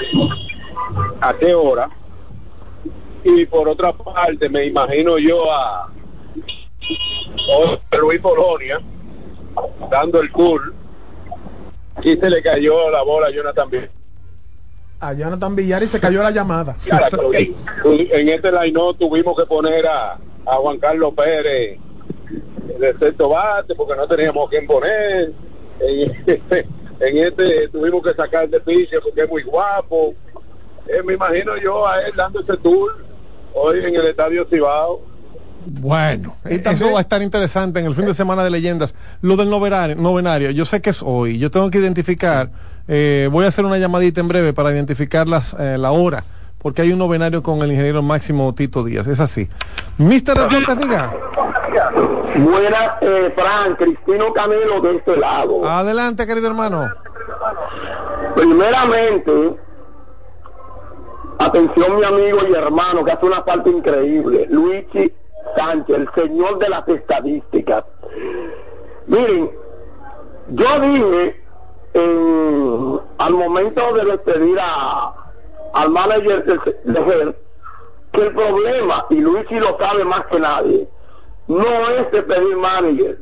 a qué hora. Y por otra parte, me imagino yo a Luis Polonia dando el cool y se le cayó la bola a Jonathan Villar. A Jonathan Villar y se cayó la llamada. <laughs> En este line tuvimos que poner a, a Juan Carlos Pérez de sexto bate porque no teníamos quien poner. En este, <laughs> en este tuvimos que sacar de piche porque es muy guapo. Eh, me imagino yo a él dando ese tour hoy en el Estadio Cibao. Bueno, eso va a estar interesante en el fin de semana de leyendas. Lo del novenario, novenario yo sé que es hoy, yo tengo que identificar, eh, voy a hacer una llamadita en breve para identificar las, eh, la hora, porque hay un novenario con el ingeniero Máximo Tito Díaz, es así. Mister Deportes, diga. Buenas, eh, Fran, Cristino Camilo de este lado. Adelante, querido hermano. Primeramente, atención mi amigo y hermano que hace una parte increíble, Luigi Sánchez, el señor de las estadísticas. Miren, yo dije en- al momento de despedir a, al manager de, de que el problema, y Luigi lo sabe más que nadie, no es despedir manager.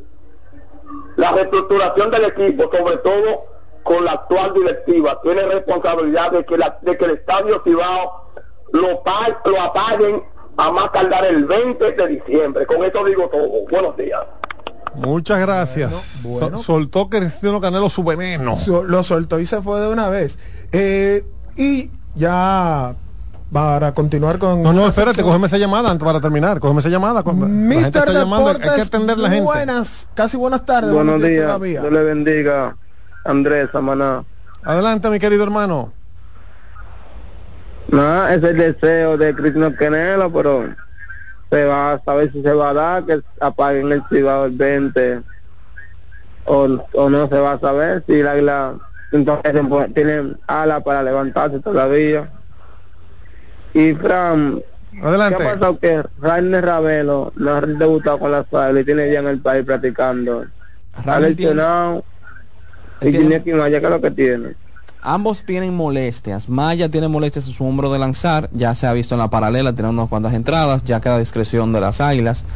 La reestructuración del equipo, sobre todo con la actual directiva, tiene responsabilidad de que, la, de que el estadio Cibao lo, lo apaguen a más tardar el 20 de diciembre. Con eso digo todo. Buenos días. Muchas gracias. So- soltó Cristiano Canelo su veneno. So- lo soltó y se fue de una vez. Eh, y ya para continuar con. No, no, espérate, sección- cógeme esa llamada para terminar. Cógeme esa llamada. Mister está llamando, hay que Deportes, atender la gente. buenas, casi buenas tardes. Buenos días. Dios le bendiga, Andrés Samaná. Adelante, mi querido hermano. No, es el deseo de Cristiano Canelo, pero se va a saber si se va a dar, que apaguen el Cibao el 20, o, o no se va a saber si el águila entonces pues, tienen ala para levantarse todavía. Y Fran, Adelante. ¿qué ha pasado que Rainer Ravelo no ha debutado con la águilas y tiene ya en el país practicando? Ha lesionado y Maya, ¿qué es lo que tiene? Ambos tienen molestias. Maya tiene molestias en su hombro de lanzar. Ya se ha visto en la paralela, tiene unas cuantas entradas. Ya queda discreción de las águilas.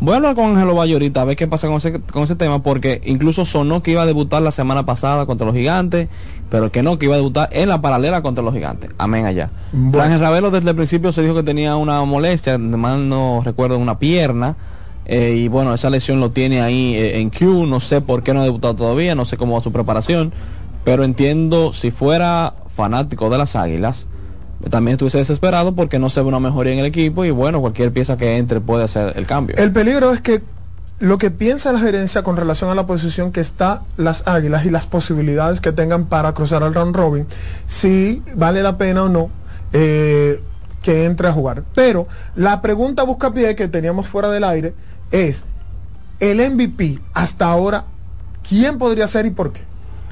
Voy a hablar con Ángelo Valle ahorita a ver qué pasa con ese, con ese tema. Porque incluso sonó que iba a debutar la semana pasada contra los gigantes. Pero que no, que iba a debutar en la paralela contra los gigantes. Amén allá. Ángel Ravelo desde el principio se dijo que tenía una molestia. de Mal no recuerdo, una pierna. Eh, y bueno, esa lesión lo tiene ahí eh, en Q. No sé por qué no ha debutado todavía. No sé cómo va su preparación. Pero entiendo, si fuera fanático de las águilas, también estuviese desesperado porque no se ve una mejoría en el equipo. Y bueno, cualquier pieza que entre puede hacer el cambio. El peligro es que lo que piensa la gerencia con relación a la posición que está las águilas y las posibilidades que tengan para cruzar al round robin, si vale la pena o no eh, que entre a jugar. Pero la pregunta busca pie que teníamos fuera del aire es, el MVP hasta ahora, ¿quién podría ser y por qué?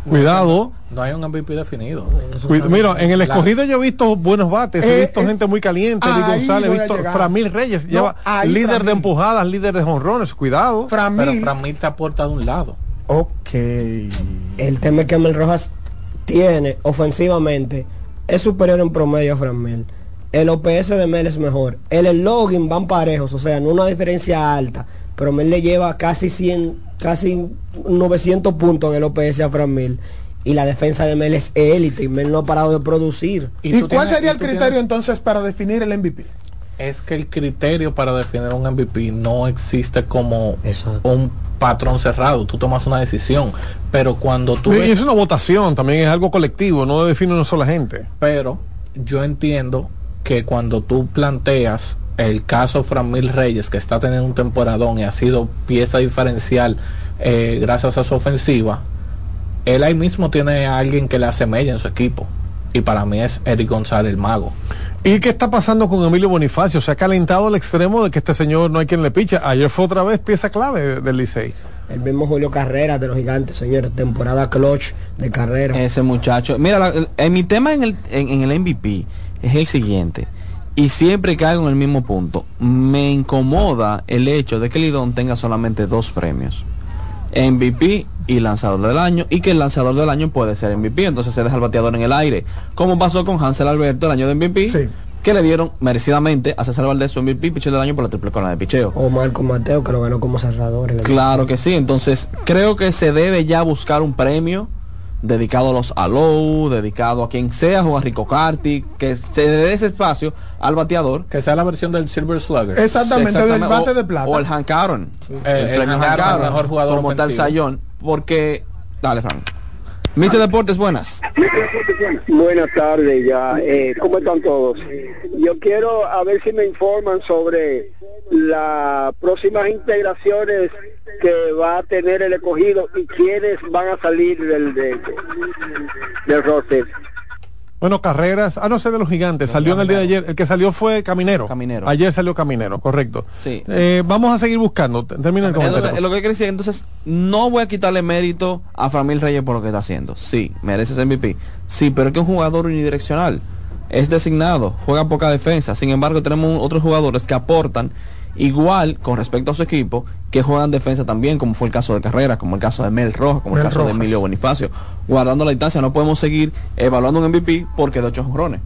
Cuidado. No hay un MVP definido. Cuid- Mira, en el escogido yo he visto buenos bates, he Eh, visto eh, gente muy caliente, ahí González, he visto. Framil Reyes, No, lleva líder de Framil. empujadas, líder de jonrones, cuidado. Pero Framil te aporta de un lado. Ok. El tema es que Mel Rojas tiene ofensivamente es superior en promedio a Fran Mel. El OPS de Mel es mejor. El, el login van parejos, o sea, no una diferencia alta, pero Mel le lleva casi 100, casi 900 puntos en el OPS a Fran Mel. Y la defensa de Mel es élite y Mel no ha parado de producir. ¿Y, cuál sería el criterio entonces para definir el MVP? es que el criterio para definir un MVP no existe como un patrón cerrado. Tú tomas una decisión, pero cuando tú Y ves- es una votación, también es algo colectivo, no define una sola gente. pero yo entiendo que cuando tú planteas el caso Framil Reyes, que está teniendo un temporadón y ha sido pieza diferencial eh, gracias a su ofensiva, él ahí mismo tiene a alguien que le asemella en su equipo. Y para mí es Eric González el mago. ¿Y qué está pasando con Emilio Bonifacio? Se ha calentado al extremo de que este señor no hay quien le piche. Ayer fue otra vez pieza clave de- del Licey. El mismo Julio Carreras de los gigantes, señores, temporada clutch de carrera. Ese muchacho. Mira, la- el- en mi tema en el, en, en el MVP es el siguiente. Y siempre caigo en el mismo punto. Me incomoda el hecho de que Lidón tenga solamente dos premios. MVP y lanzador del año. Y que el lanzador del año puede ser MVP. Entonces se deja el bateador en el aire. Como pasó con Hansel Alberto el año de MVP. Que le dieron merecidamente a César Valdés su MVP pitcher del año por la triple corona de picheo. O Marco Mateo, que lo ganó como cerrador. Claro que sí, entonces creo que se debe ya buscar un premio dedicado a los Alou, dedicado a quien sea, o a Rico Carti, que se dé ese espacio al bateador. Que sea la versión del Silver Slugger. Exactamente, del bate o, de plata. O el Hank Aaron. El premio Hank Aaron, mejor jugador como tal ofensivo. Sayón, porque... Dale, Frank. Mr. Deportes, buenas. Buenas tardes ya. Eh, ¿Cómo están todos? Yo quiero a ver si me informan sobre las próximas integraciones que va a tener el escogido y quiénes van a salir del, de, del roster. Bueno, carreras, ah, no sé de los gigantes, salió en el día de ayer, el que salió fue Caminero. Caminero. Ayer salió Caminero, correcto. Sí. Eh, vamos a seguir buscando, termina el comentario. Entonces, lo que quiero decir, entonces, no voy a quitarle mérito a Framil Reyes por lo que está haciendo. Sí, merece ese MVP. Sí, pero es que es un jugador unidireccional. Es designado, juega poca defensa. Sin embargo, tenemos otros jugadores que aportan igual con respecto a su equipo, que juegan defensa también, como fue el caso de Carrera, como el caso de Mel Rojas, como el caso de. Emilio Bonifacio. Guardando la distancia, no podemos seguir evaluando un MVP porque de ocho jonrones.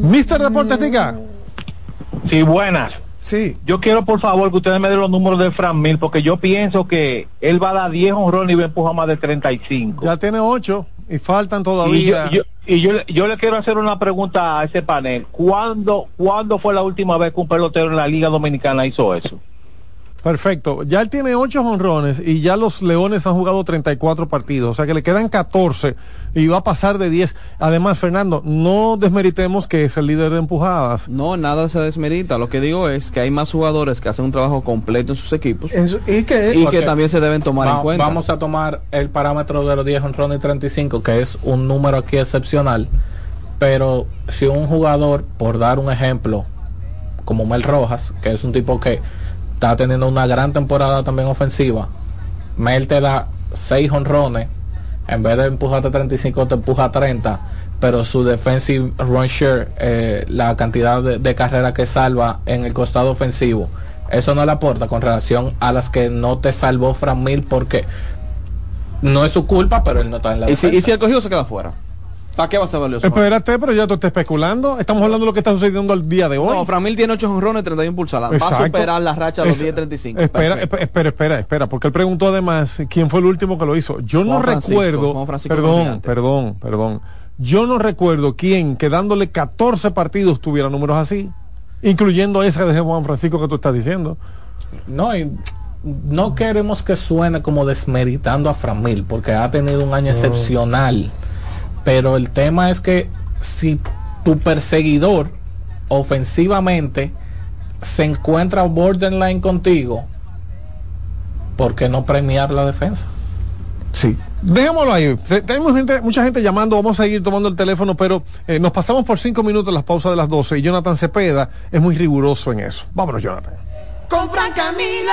Mister Deportes, diga. Sí, buenas. Sí. Yo quiero por favor que ustedes me den los números de Fran Mil porque yo pienso que él va a dar 10 honrones y va a empujar más de 35. Ya tiene ocho y faltan todavía. y yo, yo le quiero hacer una pregunta a ese panel. ¿Cuándo, ¿Cuándo fue la última vez que un pelotero en la Liga Dominicana hizo eso? Perfecto. Ya él tiene ocho honrones y ya los Leones han jugado 34 partidos. O sea que le quedan 14 y va a pasar de 10. Además, Fernando, no desmeritemos que es el líder de empujadas. No, nada se desmerita. Lo que digo es que hay más jugadores que hacen un trabajo completo en sus equipos y que, y que también se deben tomar Va- en cuenta. Vamos a tomar el parámetro de los 10 honrones y 35, que es un número aquí excepcional. Pero si un jugador, por dar un ejemplo, como Mel Rojas, que es un tipo que está teniendo una gran temporada también ofensiva, Mel te da 6 honrones, en vez de empujarte 35 te empuja 30, pero su defensive run share, eh, la cantidad de, de carreras que salva en el costado ofensivo, eso no le aporta con relación a las que no te salvó Fran Mil porque no es su culpa, pero él no está en la y, si, y si el cogido se queda fuera, ¿para qué va a ser valioso? Espérate, pero ya tú estás especulando. Estamos hablando de lo que está sucediendo al día de hoy. No, Framil tiene 8 honrones y 31 pulsadas. Va a superar la racha de los Es- 10-35. Espera, espera, espera, espera, porque él preguntó además quién fue el último que lo hizo. Yo no recuerdo, Juan Francisco perdón, perdón, perdón. Yo no recuerdo quién quedándole 14 partidos tuviera números así, incluyendo ese de Juan Francisco que tú estás diciendo. No, y no queremos que suene como desmeritando a Framil, porque ha tenido un año excepcional. Pero el tema es que si tu perseguidor ofensivamente se encuentra borderline contigo, ¿por qué no premiar la defensa? Sí. Dejémoslo ahí. Te- Tenemos gente, mucha gente llamando, vamos a seguir tomando el teléfono, pero eh, nos pasamos por cinco minutos las pausas de las 12 y Jonathan Cepeda es muy riguroso en eso. Vámonos, Jonathan. Con Fran Camilo.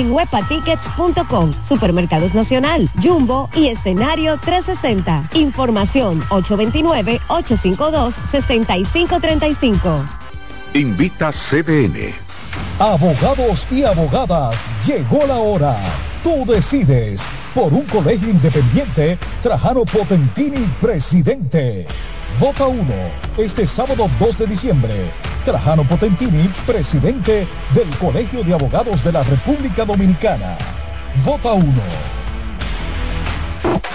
webatickets.com, Supermercados Nacional, Jumbo y escenario 360. Información 829-852-6535. Invita CDN. Abogados y abogadas, llegó la hora. Tú decides por un colegio independiente, Trajano Potentini, presidente. Vota 1 este sábado 2 de diciembre. Trajano Potentini, presidente del Colegio de Abogados de la República Dominicana. Vota 1.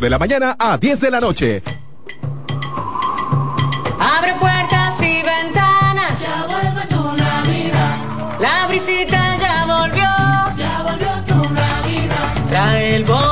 de la mañana a 10 de la noche. Abre puertas y ventanas. Ya vuelve tu Navidad. La brisita ya volvió. Ya volvió tu Navidad. Trae el bono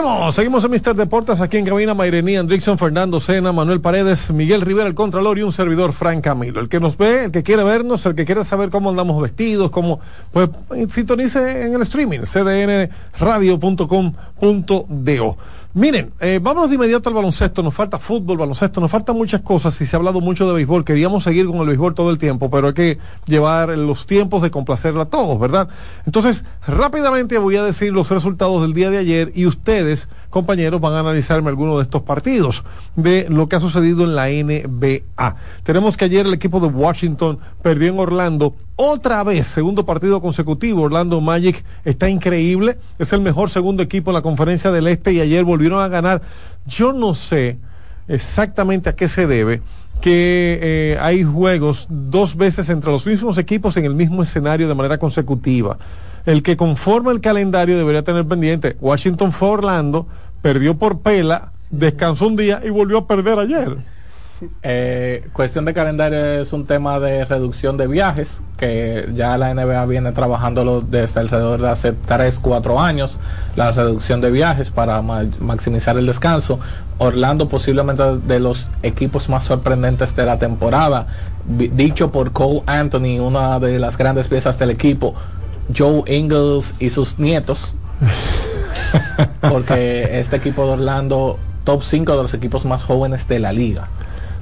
Seguimos, seguimos en Mister Deportes aquí en cabina Mairení, Andrickson, Fernando Sena, Manuel Paredes, Miguel Rivera, el Contralor y un servidor Frank Camilo. El que nos ve, el que quiere vernos, el que quiere saber cómo andamos vestidos, cómo, pues sintonice en el streaming, cdnradio.com.do. Miren, eh, vámonos de inmediato al baloncesto, nos falta fútbol, baloncesto, nos faltan muchas cosas y se ha hablado mucho de béisbol, queríamos seguir con el béisbol todo el tiempo, pero hay que llevar los tiempos de complacerla a todos, ¿verdad? Entonces, rápidamente voy a decir los resultados del día de ayer y ustedes, compañeros, van a analizarme algunos de estos partidos de lo que ha sucedido en la NBA. Tenemos que ayer el equipo de Washington perdió en Orlando otra vez, segundo partido consecutivo. Orlando Magic está increíble, es el mejor segundo equipo en la conferencia del Este y ayer volvieron a ganar. Yo no sé exactamente a qué se debe que eh, hay juegos dos veces entre los mismos equipos en el mismo escenario de manera consecutiva. El que conforma el calendario debería tener pendiente. Washington fue a Orlando, perdió por pela, descansó un día y volvió a perder ayer. Eh, cuestión de calendario es un tema de reducción de viajes que ya la NBA viene trabajándolo desde alrededor de hace 3, 4 años, la reducción de viajes para ma maximizar el descanso. Orlando posiblemente de los equipos más sorprendentes de la temporada, dicho por Cole Anthony, una de las grandes piezas del equipo, Joe Ingles y sus nietos, <laughs> porque este equipo de Orlando, top 5 de los equipos más jóvenes de la liga.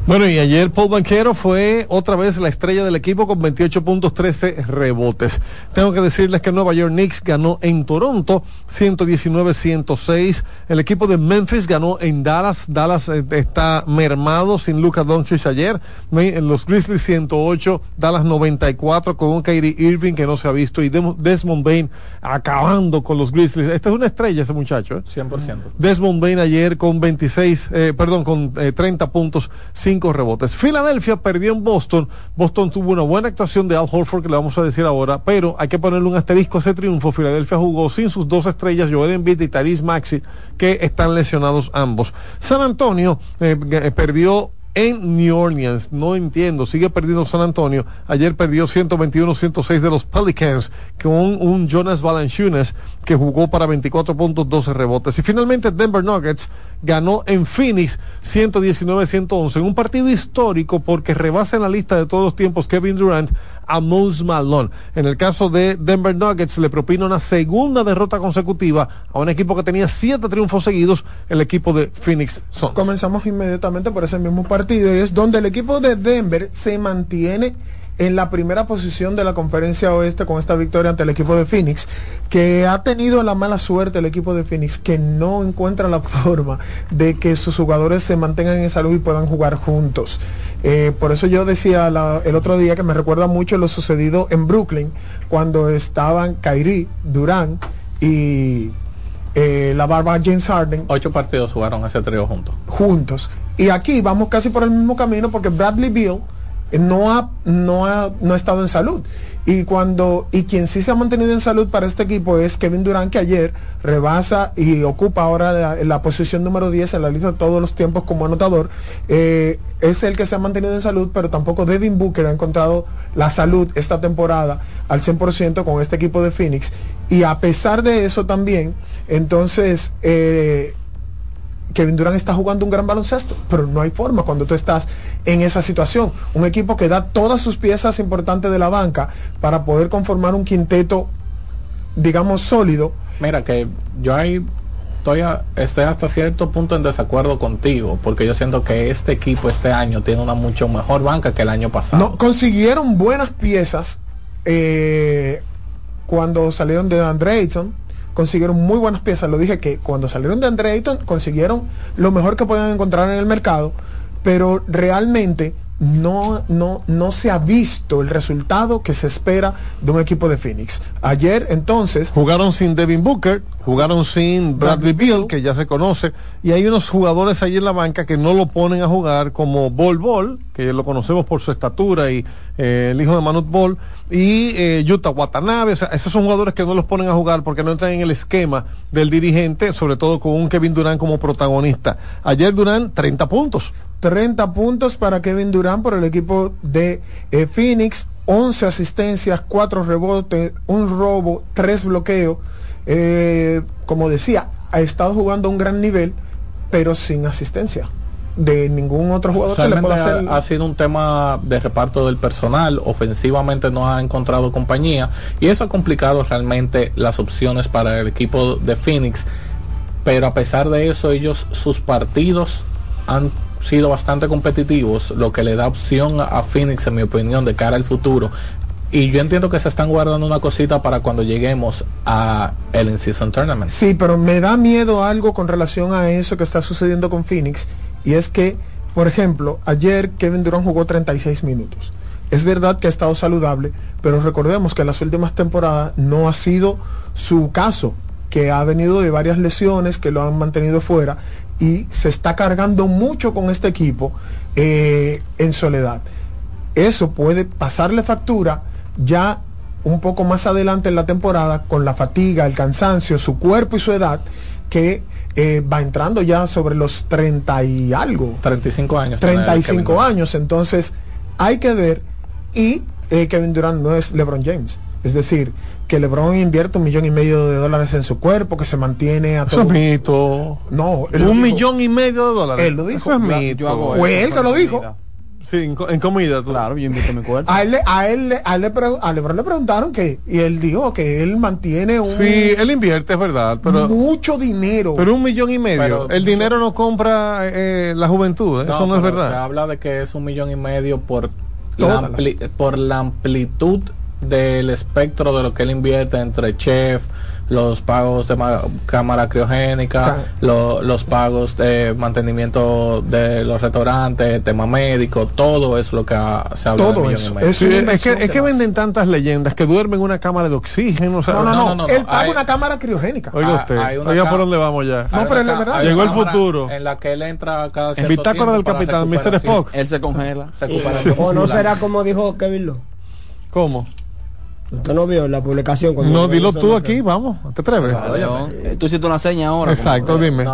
Bueno, y ayer Paul Banquero fue otra vez la estrella del equipo con 28 puntos, 13 rebotes. Tengo que decirles que Nueva York Knicks ganó en Toronto 119-106. El equipo de Memphis ganó en Dallas. Dallas eh, está mermado sin Luka Doncic ayer. Los Grizzlies 108, Dallas 94 con un Kyrie Irving que no se ha visto y Desmond Bain acabando con los Grizzlies. Esta es una estrella ese muchacho. ¿eh? 100%. Desmond Bain ayer con 26, eh, perdón, con 30 puntos, 5 rebotes. Filadelfia perdió en Boston. Boston tuvo una buena actuación de Al Horford, que le vamos a decir ahora, pero hay que ponerle un asterisco a ese triunfo. Filadelfia jugó sin sus dos estrellas, Joel Embiid y Tyrese Maxi, que están lesionados ambos. San Antonio eh, perdió en New Orleans. No entiendo, sigue perdiendo San Antonio. Ayer perdió 121-106 de los Pelicans con un Jonas Valanciunas que jugó para 24 puntos, 12 rebotes. Y finalmente Denver Nuggets ganó en Phoenix 119-111 en un partido histórico porque rebasa en la lista de todos los tiempos Kevin Durant a Mose Malone. En el caso de Denver Nuggets le propina una segunda derrota consecutiva a un equipo que tenía siete triunfos seguidos, el equipo de Phoenix Suns. Comenzamos inmediatamente por ese mismo partido y es donde el equipo de Denver se mantiene en la primera posición de la conferencia oeste con esta victoria ante el equipo de Phoenix, que ha tenido la mala suerte el equipo de Phoenix, que no encuentra la <laughs> forma de que sus jugadores se mantengan en salud y puedan jugar juntos. Eh, por eso yo decía la, el otro día que me recuerda mucho lo sucedido en Brooklyn, cuando estaban Kyrie, Durán y eh, la barba James Harden. Ocho partidos jugaron ese trío juntos. juntos. Y aquí vamos casi por el mismo camino porque Bradley Bill no ha, no ha, no ha estado en salud. Y cuando, y quien sí se ha mantenido en salud para este equipo es Kevin Durant, que ayer rebasa y ocupa ahora la, posición número 10 en la lista de todos los tiempos como anotador. Eh, es el que se ha mantenido en salud, pero tampoco Devin Booker ha encontrado la salud esta temporada al 100% con este equipo de Phoenix. Y a pesar de eso también, entonces, eh, Kevin Durant está jugando un gran baloncesto, pero no hay forma cuando tú estás en esa situación. Un equipo que da todas sus piezas importantes de la banca para poder conformar un quinteto, digamos, sólido. Mira que yo ahí estoy, a- estoy hasta cierto punto en desacuerdo contigo, porque yo siento que este equipo este año tiene una mucho mejor banca que el año pasado. No, consiguieron buenas piezas eh, cuando salieron de Andre Ayton. Consiguieron muy buenas piezas. Lo dije que cuando salieron de Andre Ayton consiguieron lo mejor que podían encontrar en el mercado, pero realmente no, no, no se ha visto el resultado que se espera de un equipo de Phoenix. Ayer entonces Jugaron sin Devin Booker, jugaron sin Bradley Bill, que ya se conoce, y hay unos jugadores ahí en la banca que no lo ponen a jugar, como Bol Bol, que lo conocemos por su estatura, y eh, el hijo de Manut Bol, y eh, Yuta Watanabe, o sea, esos son jugadores que no los ponen a jugar porque no entran en el esquema del dirigente, sobre todo con un Kevin Durant como protagonista. Ayer Durant, 30 puntos. 30 puntos para Kevin Durant por el equipo de eh, Phoenix, 11 asistencias, 4 rebotes, un robo, 3 bloqueos. Eh, como decía, ha estado jugando a un gran nivel, pero sin asistencia de ningún otro jugador que le Realmente pueda hacer. ha, ha sido un tema de reparto del personal, ofensivamente no ha encontrado compañía y eso ha complicado realmente las opciones para el equipo de Phoenix, pero a pesar de eso ellos sus partidos han sido bastante competitivos, lo que le da opción a- Phoenix en mi opinión de cara al futuro. Y yo entiendo que se están guardando una cosita para cuando lleguemos a el in-season tournament. Sí, pero me da miedo algo con relación a eso que está sucediendo con Phoenix. Y es que, por ejemplo, ayer Kevin Durant jugó 36 minutos. Es verdad que ha estado saludable, pero recordemos que en las últimas temporadas no ha sido su caso, que ha venido de varias lesiones que lo han mantenido fuera y se está cargando mucho con este equipo eh, en soledad. Eso puede pasarle factura ya un poco más adelante en la temporada con la fatiga, el cansancio, su cuerpo y su edad que eh, va entrando ya sobre los 30 y algo. 35 años. tiene Kevin 35 Durant. años. Entonces hay que ver y eh, Kevin Durant no es LeBron James. Es decir, que LeBron invierte un millón y medio de dólares en su cuerpo, que se mantiene a Eso todo. es mito. No, él un dijo. millón y medio de dólares. Él lo dijo. Eso es mito. Fue eso él que lo dijo. Sí, en, co- en comida. Claro, yo invito mi cuerpo. A él, le- a él, le- a él a LeBron le preguntaron que y él dijo que él mantiene un Sí, él invierte, es verdad, pero mucho dinero. pero un millón y medio. Pero- el dinero no compra eh, la juventud, ¿eh? eso no es verdad. Se habla de que es un millón y medio por Todas la, ampli- por la amplitud del espectro de lo que él invierte entre chef, los pagos de ma- cámara criogénica, lo- los pagos de mantenimiento de los restaurantes, tema médico, todo es lo que ha- se habla de Todo millón eso. Sí, es, que, es que venden tantas leyendas que duermen en una cámara de oxígeno. o sea, no, no, no, él paga hay- una cámara criogénica. Oiga Ah, usted, oiga por dónde vamos ya. No, pero es la verdad. Llegó el futuro. En la que él entra cada En bitácora del capitán, Mr. Spock. Él se congela. O no será como dijo Kevin Lo. ¿Cómo? Usted no vio la publicación. cuando No, lo dilo tú aquí, vamos, ¿te atreves? Eh, Tú hiciste una seña ahora. Exacto, como- dime.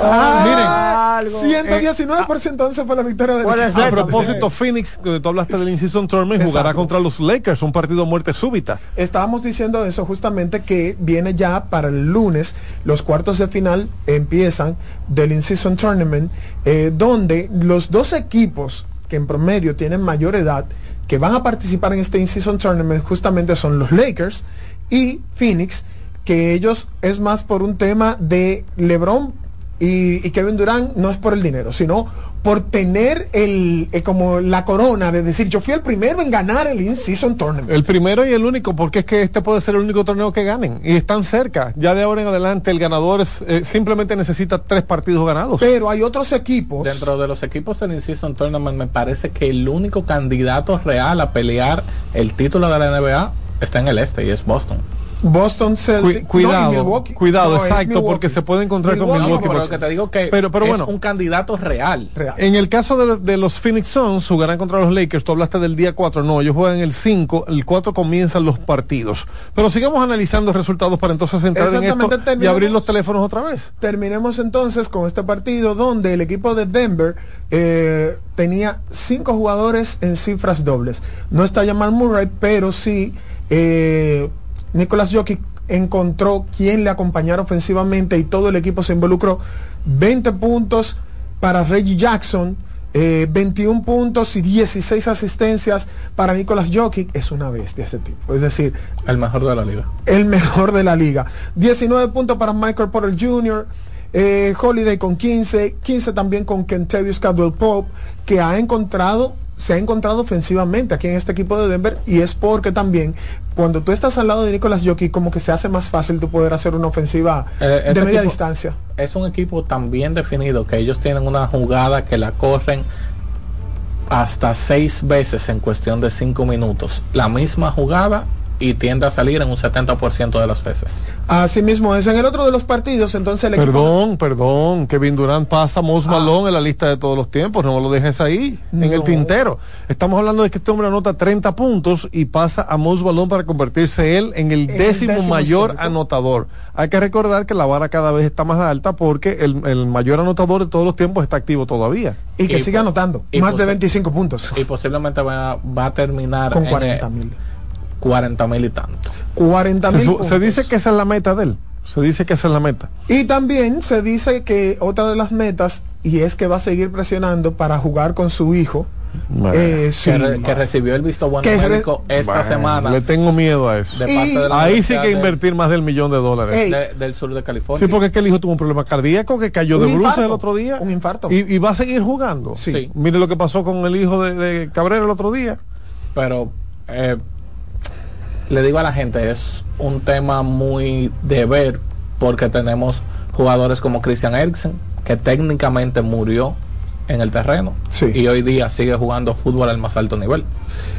Ah, Miren, 119% entonces fue la victoria de A propósito, Phoenix, que tú hablaste del in-season tournament, jugará Exacto. contra los Lakers, un partido a muerte súbita. Estábamos diciendo eso justamente que viene ya para el lunes, los cuartos de final empiezan del In-Season Tournament, eh, donde los dos equipos que en promedio tienen mayor edad, que van a participar en este In-Season Tournament justamente son los Lakers y Phoenix, que ellos es más por un tema de LeBron y, y Kevin Durant no es por el dinero, sino por tener el eh, como la corona de decir yo fui el primero en ganar el In-Season Tournament. El primero y el único, porque es que este puede ser el único torneo que ganen. Y están cerca. Ya de ahora en adelante el ganador es, eh, simplemente necesita tres partidos ganados. Pero hay otros equipos. Dentro de los equipos del In-Season Tournament me parece que el único candidato real a pelear el título de la NBA está en el este y es Boston. Boston Celtics. Cu- cuidado, no, cuidado, No, exacto, porque se puede encontrar con Milwaukee, pero que te digo que pero, pero es bueno, un candidato real. En el caso de, de los Phoenix Suns, jugarán contra los Lakers. Tú hablaste del día 4. No, ellos juegan el 5. El 4 comienzan los partidos. Pero sigamos analizando resultados para entonces entrar en esto y abrir los teléfonos otra vez. Terminemos entonces con este partido donde el equipo de Denver eh, tenía cinco jugadores en cifras dobles. No está Jamal Murray, pero sí eh, Nicolas Jokic encontró quien le acompañara ofensivamente y todo el equipo se involucró. 20 puntos para Reggie Jackson. eh, 21 puntos y 16 asistencias para Nicolas Jokic es una bestia ese tipo es decir El mejor de la liga. el mejor de la liga. 19 puntos para Michael Porter Jr., eh, Holiday con 15, 15 también con Kentavious Caldwell Pope, que ha encontrado, se ha encontrado ofensivamente aquí en este equipo de Denver, y es porque también cuando tú estás al lado de Nicolas Jokic, como que se hace más fácil tú poder hacer una ofensiva Eh, de media equipo- distancia. Es un equipo tan bien definido que ellos tienen una jugada que la corren hasta seis veces en cuestión de cinco minutos. La misma jugada y tiende a salir en un 70% de las veces. Así mismo es. En el otro de los partidos, entonces el equipo... Perdón, perdón. Kevin Durant pasa a Mos Malone en la lista de todos los tiempos. No lo dejes ahí, en el tintero. Estamos hablando de que este hombre anota 30 puntos y pasa a Mos Malone para convertirse él en el El décimo, mayor histórico. anotador. Hay que recordar que la vara cada vez está más alta porque el, el mayor anotador de todos los tiempos está activo todavía. Y que Y sigue anotando. Más de pose- 25 puntos. Y posiblemente va, va a terminar Con en, 40 eh, mil. 40 mil y tanto. 40 Se, mil su- se dice que esa es la meta de él. Se dice que esa es la meta. Y también se dice que otra de las metas, y es que va a seguir presionando para jugar con su hijo. Eh, sí. que, re- que recibió el visto bueno médico esta semana Le tengo miedo a eso. de parte de la Ahí sí que de- invertir más del millón de dólares. Ey. de- del sur de California. Sí, porque es que el hijo tuvo un problema cardíaco que cayó de bruces el otro día. Un infarto. Y, y va a seguir jugando. Sí. Sí. Mire lo que pasó con el hijo de, de Cabrera el otro día. pero eh, le digo a la gente, es un tema muy de ver porque tenemos jugadores como Christian Eriksen, que técnicamente murió en el terreno Sí. y hoy día sigue jugando fútbol al más alto nivel.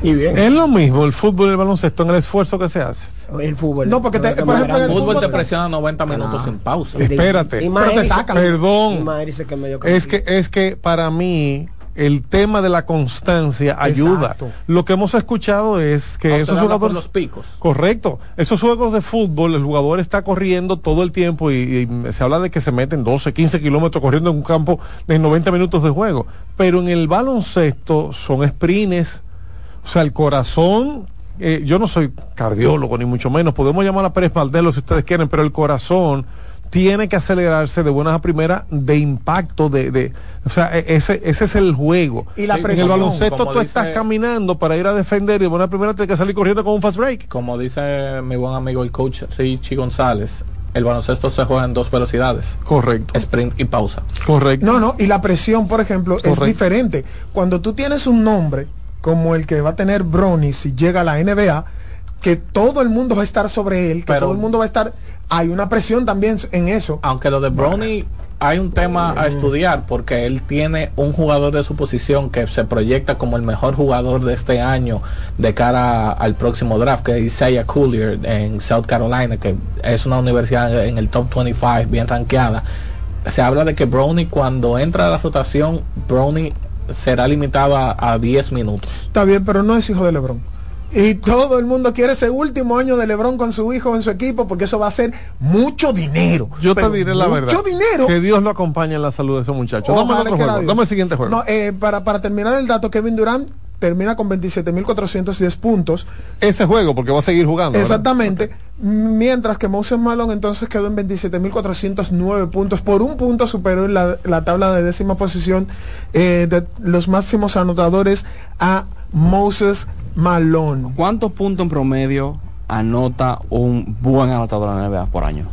Y bien. Es lo mismo el fútbol y el baloncesto en el esfuerzo que se hace. El fútbol. No, porque te- por más ejemplo, El fútbol te presiona 90 minutos Ah. sin pausa. Espérate. y Pero te sacan. Perdón. y que Es que, es que para mí el tema de la constancia ayuda. Exacto. Lo que hemos escuchado es que esos jugadores... los picos. Correcto. Esos juegos de fútbol, el jugador está corriendo todo el tiempo y, y se habla de que se meten 12, 15 kilómetros corriendo en un campo de 90 minutos de juego. Pero en el baloncesto son sprints. O sea, el corazón, eh, yo no soy cardiólogo ni mucho menos, podemos llamar a Pérez Maldelo si ustedes quieren, pero el corazón tiene que acelerarse de buenas a primeras de impacto, de, de o sea, e- ese, ese es el juego. Y la Sí, En el presión. baloncesto tú dice- estás caminando para ir a defender y de buena primera tienes que salir corriendo con un fast break. Como dice mi buen amigo el coach Richie González, el baloncesto se juega en dos velocidades, Correcto. sprint y pausa. Correcto. No, no, y la presión, por ejemplo, es diferente. Cuando tú tienes un nombre como el que va a tener Bronny si llega a la NBA, que todo el mundo va a estar sobre él, que Pero- todo el mundo va a estar, hay una presión también en eso. Aunque lo de Brownie hay un tema a estudiar porque él tiene un jugador de su posición que se proyecta como el mejor jugador de este año de cara al próximo draft, que es Isaiah Collier en South Carolina, que es una universidad en el top 25 bien rankeada. Se habla de que Brownie cuando entra a la rotación, Brownie será limitado a, a 10 minutos. Está bien, pero no es hijo de Lebron. Y todo el mundo quiere ese último año de Lebron con su hijo en su equipo porque eso va a ser mucho dinero. Yo te diré la verdad. Mucho dinero. Que Dios lo acompañe en la salud de esos muchachos. Dame el Ojalá otro quiera juego. Dios. Dame el siguiente juego. No, eh, para, para terminar el dato, Kevin Durant termina con 27.410 puntos. Ese juego, porque va a seguir jugando. Exactamente. Mientras que Moses Malone entonces quedó en 27.409 puntos, por un punto superior la, la tabla de décima posición eh, de los máximos anotadores a Moses Malone. ¿Cuántos puntos en promedio anota un buen anotador en la NBA por año?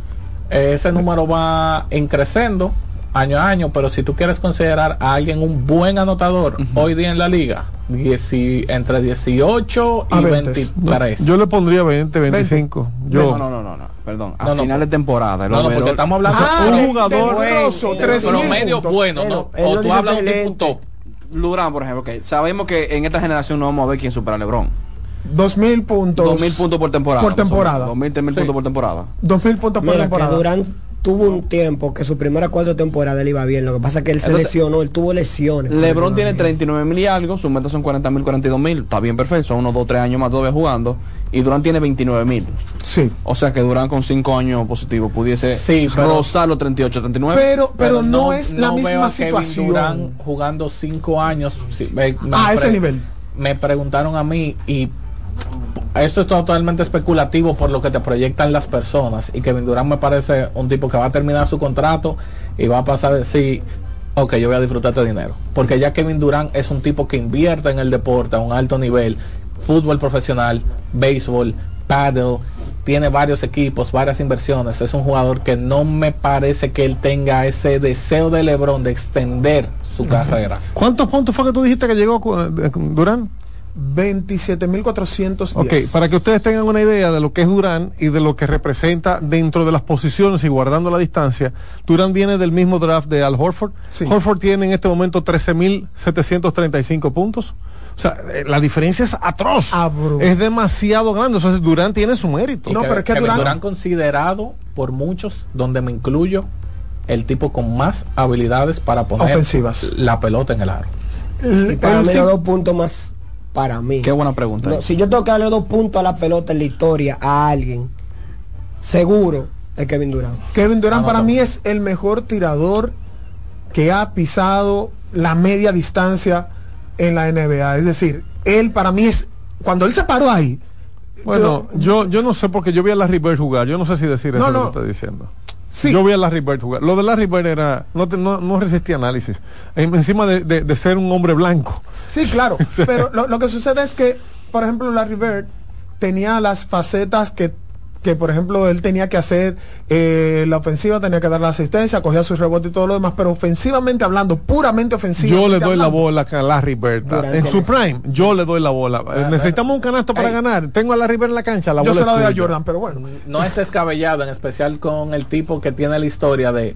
Ese número va increciendo año a año, pero si tú quieres considerar a alguien un buen anotador hoy día en la liga, dieci- entre 18 y A 20. 23. Yo le pondría 20, 25. Yo. No, no, no, no, no, perdón. A No, no, final de temporada. el No, no, porque estamos hablando Ah, un de- jugador- de grosso, de 3.000 promedio puntos. bueno, ¿no? O tú hablas de un top. Durán, por ejemplo, que sabemos que en esta generación no vamos a ver quién supera a LeBron. Dos mil puntos. 2000 puntos por temporada. Por temporada. 2000, 3000 puntos por temporada. Dos mil puntos por Mira, que temporada. Durant tuvo un tiempo que su primera cuatro temporadas le iba bien. Lo que pasa es que él se lesionó, él tuvo lesiones. LeBron tiene 39 mil y algo, sus metas son 40 mil, 42 mil, está bien perfecto, son unos 2, 3 años más todavía jugando. Y Durán tiene 29 mil. Sí. O sea que Durán con 5 años positivos pudiese Sí, pero- rozar los 38, 39. Pero, pero, no, es la no veo misma Kevin situación. Durant jugando cinco años. Sí, me- me a ese nivel. Me preguntaron a mí y esto es totalmente especulativo por lo que te proyectan las personas y Kevin Durant me parece un tipo que va a terminar su contrato y va a pasar a decir ok yo voy a disfrutar este dinero. Porque ya Kevin Durant es un tipo que invierte en el deporte a un alto nivel fútbol profesional béisbol paddle tiene varios equipos varias inversiones. Es un jugador que no me parece que él tenga ese deseo de LeBron de extender su carrera. ¿Cuántos puntos fue que tú dijiste que llegó eh, Durán? 27.410. Ok, para que ustedes tengan una idea de lo que es Durán y de lo que representa dentro de las posiciones y guardando la distancia, Durán viene del mismo draft de Al Horford. Horford tiene en este momento 13.735 puntos. O sea, eh, la diferencia es atroz. Es demasiado grande. Entonces Durán tiene su mérito. Y que- Kevin Durant considerado por muchos, donde me incluyo, el tipo con más habilidades para poner Ofensivas. la pelota en el aro. Y para mí los dos puntos más para mí. Qué buena pregunta. No, si yo tengo que darle dos puntos a la pelota en la historia a alguien, seguro es Kevin Durant. Kevin Durant Ah, para no. mí es el mejor tirador que ha pisado la media distancia en la NBA. Es decir, él para mí es cuando él se paró ahí. Bueno, yo, yo no sé porque yo vi a Larry Bird jugar. Yo no sé si decir No, eso no. que estoy diciendo. Yo vi a Larry Bird jugar. Lo de Larry Bird era, no, te- no, no resistía análisis. En- encima de, de- de ser un hombre blanco. Sí, claro. <laughs> pero lo, lo que sucede es que, por ejemplo, Larry Bird tenía las facetas que, que por ejemplo, él tenía que hacer eh, la ofensiva, tenía que dar la asistencia, cogía sus rebotes y todo lo demás, pero ofensivamente hablando, puramente ofensivo. Yo le doy la bola a Larry Bird. Durante En su prime, yo le doy la bola. Eh, Necesitamos un canasto para Ey. ganar. Tengo a Larry Bird en la cancha. La Yo bola se la doy a. Jordan, pero bueno. No es descabellado, en especial con el tipo que tiene la historia de.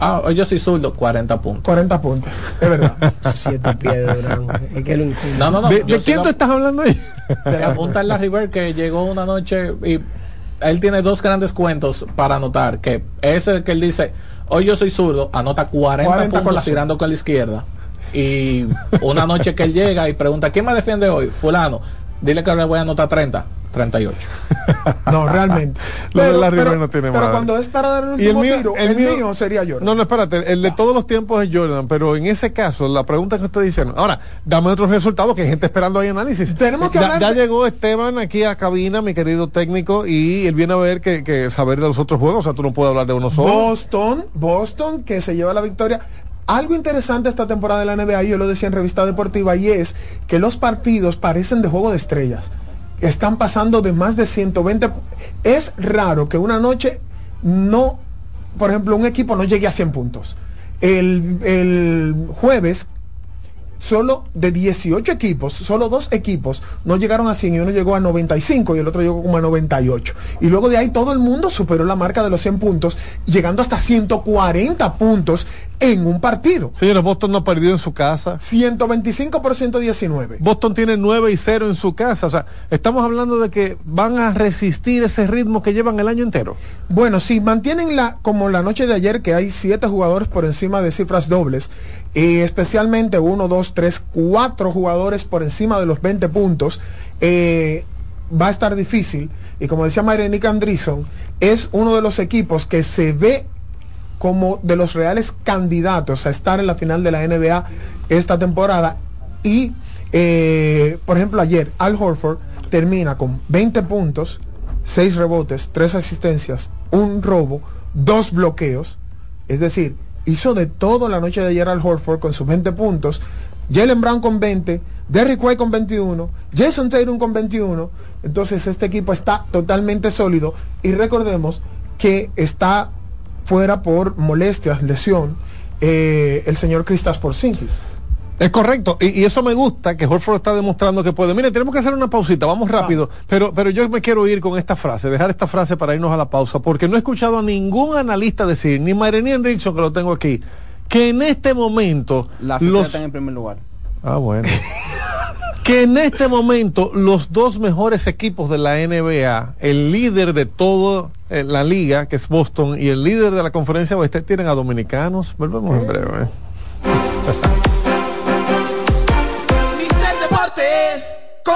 Ah, hoy yo soy zurdo, 40 puntos. 40 puntos, es verdad. <laughs> Siete pies de Durant. Es que lo incumbe. No, no, no. ¿De, de quién tú estás hablando ahí? Te apunta Larry Bird que llegó una noche y él tiene dos grandes cuentos para anotar. Que ese que él dice, hoy yo soy zurdo, anota 40, 40 con puntos la tirando con la izquierda. Y una noche que él llega y pregunta, ¿quién me defiende hoy? Fulano. Dile que le voy a anotar 30, 38. No, realmente. <laughs> Lo de Pero, Larry pero- Bird no tiene pero madre. cuando es para dar el mío, tiro, el el, mío- mío, sería Jordan. No, no, espérate. El de todos los tiempos es Jordan. Pero en ese caso, la pregunta que usted dice. Ahora, dame otros resultados que hay gente esperando ahí análisis. Tenemos que ya, hablar ya de- llegó Esteban aquí a cabina, mi querido técnico, y él viene a ver que, que saber de los otros juegos. O sea, tú no puedes hablar de uno solo. Boston, Boston que se lleva la victoria. Algo interesante esta temporada de la NBA, yo lo decía en revista deportiva, y es que los partidos parecen de juego de estrellas. Están pasando de más de 120. pu- Es raro que una noche no, por ejemplo, un equipo no llegue a 100 puntos. El jueves, solo de 18 equipos, solo dos equipos no llegaron a 100 y uno llegó a 95 y el otro llegó como a 98. Y luego de ahí todo el mundo superó la marca de los 100 puntos, llegando hasta 140 puntos en un partido. Señores, Boston no ha perdido en su casa. 125 por 119. Boston tiene 9 y 0 en su casa. O sea, estamos hablando de que van a resistir ese ritmo que llevan el año entero. Bueno, si mantienen la, como la noche de ayer, que hay siete jugadores por encima de cifras dobles, y especialmente uno, dos, tres, cuatro jugadores por encima de los 20 puntos, eh, va a estar difícil. Y como decía Marianick Andreessen, es uno de los equipos que se ve como de los reales candidatos a estar en la final de la NBA esta temporada. Y, eh, por ejemplo, ayer Al Horford termina con 20 puntos, 6 rebotes, 3 asistencias, un robo, dos bloqueos. Es decir, hizo de todo la noche de ayer Al Horford con sus 20 puntos. Jalen Brown con 20, Derrick White con 21, Jason Tatum con 21. Entonces este equipo está totalmente sólido y recordemos que está fuera por molestias, lesión, eh, el señor Kristaps Porzingis. Es correcto, y, y eso me gusta, que Horford está demostrando que puede. Mire, tenemos que hacer una pausita, vamos rápido, pero, pero yo me quiero ir con esta frase, dejar esta frase para irnos a la pausa, porque no he escuchado a ningún analista decir, ni Marenía Dixon, que lo tengo aquí, que en este momento Las los... están en primer lugar. Ah, bueno. <laughs> que en este momento los dos mejores equipos de la NBA, el líder de toda la liga, que es Boston, y el líder de la conferencia oeste, tienen a dominicanos. Volvemos en breve.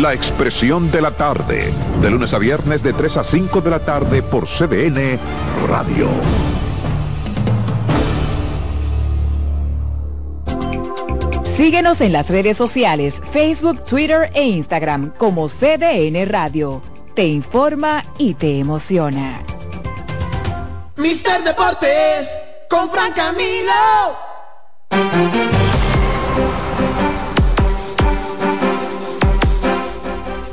La expresión de la tarde, de lunes a viernes de 3 a 5 de la tarde por CDN Radio. Síguenos en las redes sociales, Facebook, Twitter e Instagram como CDN Radio. Te informa y te emociona. Mister Deportes con Fran Camilo.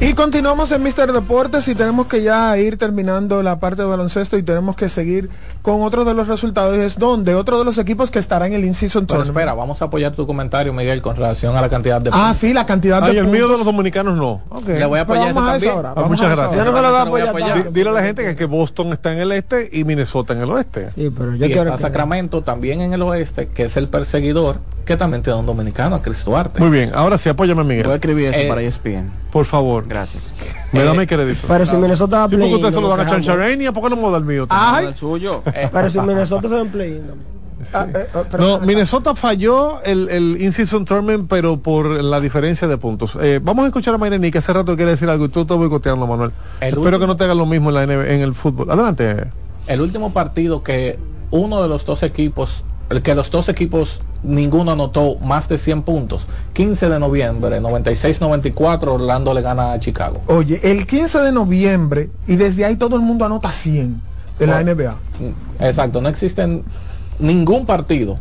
Y continuamos en Mister Deportes y tenemos que ya ir terminando la parte de baloncesto y tenemos que seguir con otro de los resultados. Es donde otro de los equipos que estará en el in-season Pero tournament. espera, vamos a apoyar tu comentario, Miguel, con relación a la cantidad de Ah, sí, la cantidad de Ay, el mío de puntos. los dominicanos no. Le voy a apoyar vamos a ese eso también. ahora, Ah, vamos muchas gracias. no no voy a apoyar. Dile a la gente que, que Boston está en el este y Minnesota en el oeste. Sí, pero yo y quiero está que- Sacramento también en el oeste, que es el perseguidor, que también tiene un dominicano, a Cristo Duarte. Muy bien, ahora sí, apóyame Voy a Miguel. escribir eso Eh, para ESPN. Por favor. Gracias. Me da Eh, mi crédito. Pero si Minnesota va a ustedes se lo no dan a nos quejamos. Chancharenia, ¿por qué no me da el mío? Ay. El suyo. <laughs> Pero si Minnesota se va en play-in también. Ah, eh, eh, No, Minnesota falló el, el in-season tournament, pero por la diferencia de puntos. Eh, vamos a escuchar a Mayreni, que hace rato quiere decir algo y tú estás boicoteando, Manuel. El Espero último- que no te hagan lo mismo en, la NB en el fútbol. Adelante. el último partido que uno de los dos equipos, el que los dos equipos ninguno anotó más de 100 puntos. 15 de noviembre, 96-94, Orlando le gana a Chicago. Oye, el 15 de noviembre y desde ahí todo el mundo anota 100 de la Oh. NBA. Exacto, no existen ningún partido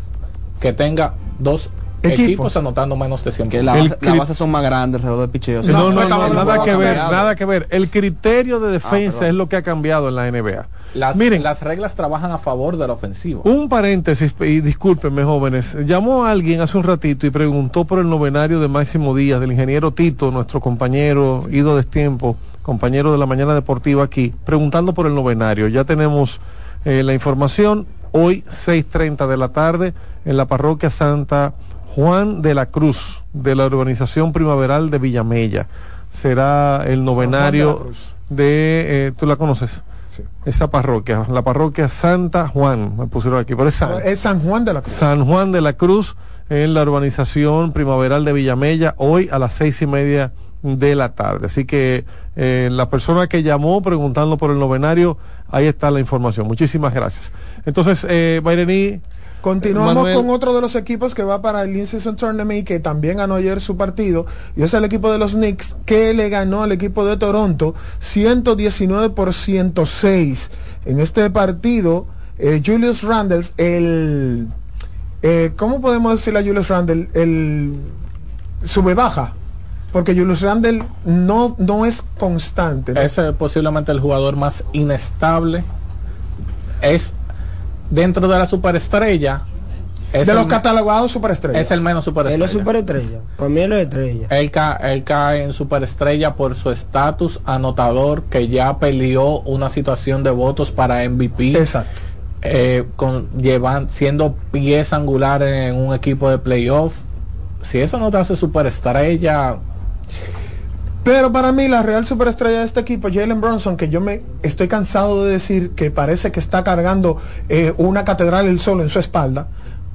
que tenga dos Equipos. equipos, anotando menos de 100 Que la base, la son más grandes alrededor del picheo. No, no, no, hablando nada de que ver, nada que ver. El criterio de defensa perdón. es lo que ha cambiado en la NBA. Las, Miren, las reglas trabajan a favor del ofensivo. un paréntesis, y discúlpenme jóvenes, llamó a alguien hace un ratito y preguntó por el novenario de Máximo Díaz, del ingeniero Tito, nuestro compañero, ido de tiempo, compañero de la mañana deportiva aquí, preguntando por el novenario. Ya tenemos eh, la información, hoy 6.30 de la tarde, en la parroquia Santa Juan de la Cruz, de la urbanización primaveral de Villamella. Será el novenario de, eh, ¿tú la conoces? Sí. Esa parroquia, la parroquia Santa Juan, me pusieron aquí, pero es San, Es San Juan de la Cruz. San Juan de la Cruz, en la urbanización primaveral de Villamella, hoy a las seis y media de la tarde. Así que eh, la persona que llamó preguntando por el novenario, ahí está la información. Muchísimas gracias. Entonces, eh, Bairení, Continuamos Manuel. con otro de los equipos que va para el In-Season Tournament y que también ganó ayer su partido. Y es el equipo de los Knicks que le ganó al equipo de Toronto 119 por 106. En este partido, eh, Julius Randle, el... eh, ¿Cómo podemos decirle a Julius Randle? El sube baja. Porque Julius Randle no, no es constante. ¿no? Es posiblemente el jugador más inestable. Es dentro de la superestrella. es de los catalogados superestrellas. Es el menos superestrella. Él es superestrella. Para mí él es estrella. Él, ca- él cae en superestrella por su estatus anotador que ya peleó una situación de votos para MVP. Exacto. Eh, con, llevan, siendo pieza angular en un equipo de playoff. Si eso no te hace superestrella, Pero para mí la real superestrella de este equipo, Jalen Bronson, que yo me estoy cansado de decir que parece que está cargando eh, una catedral él solo en su espalda,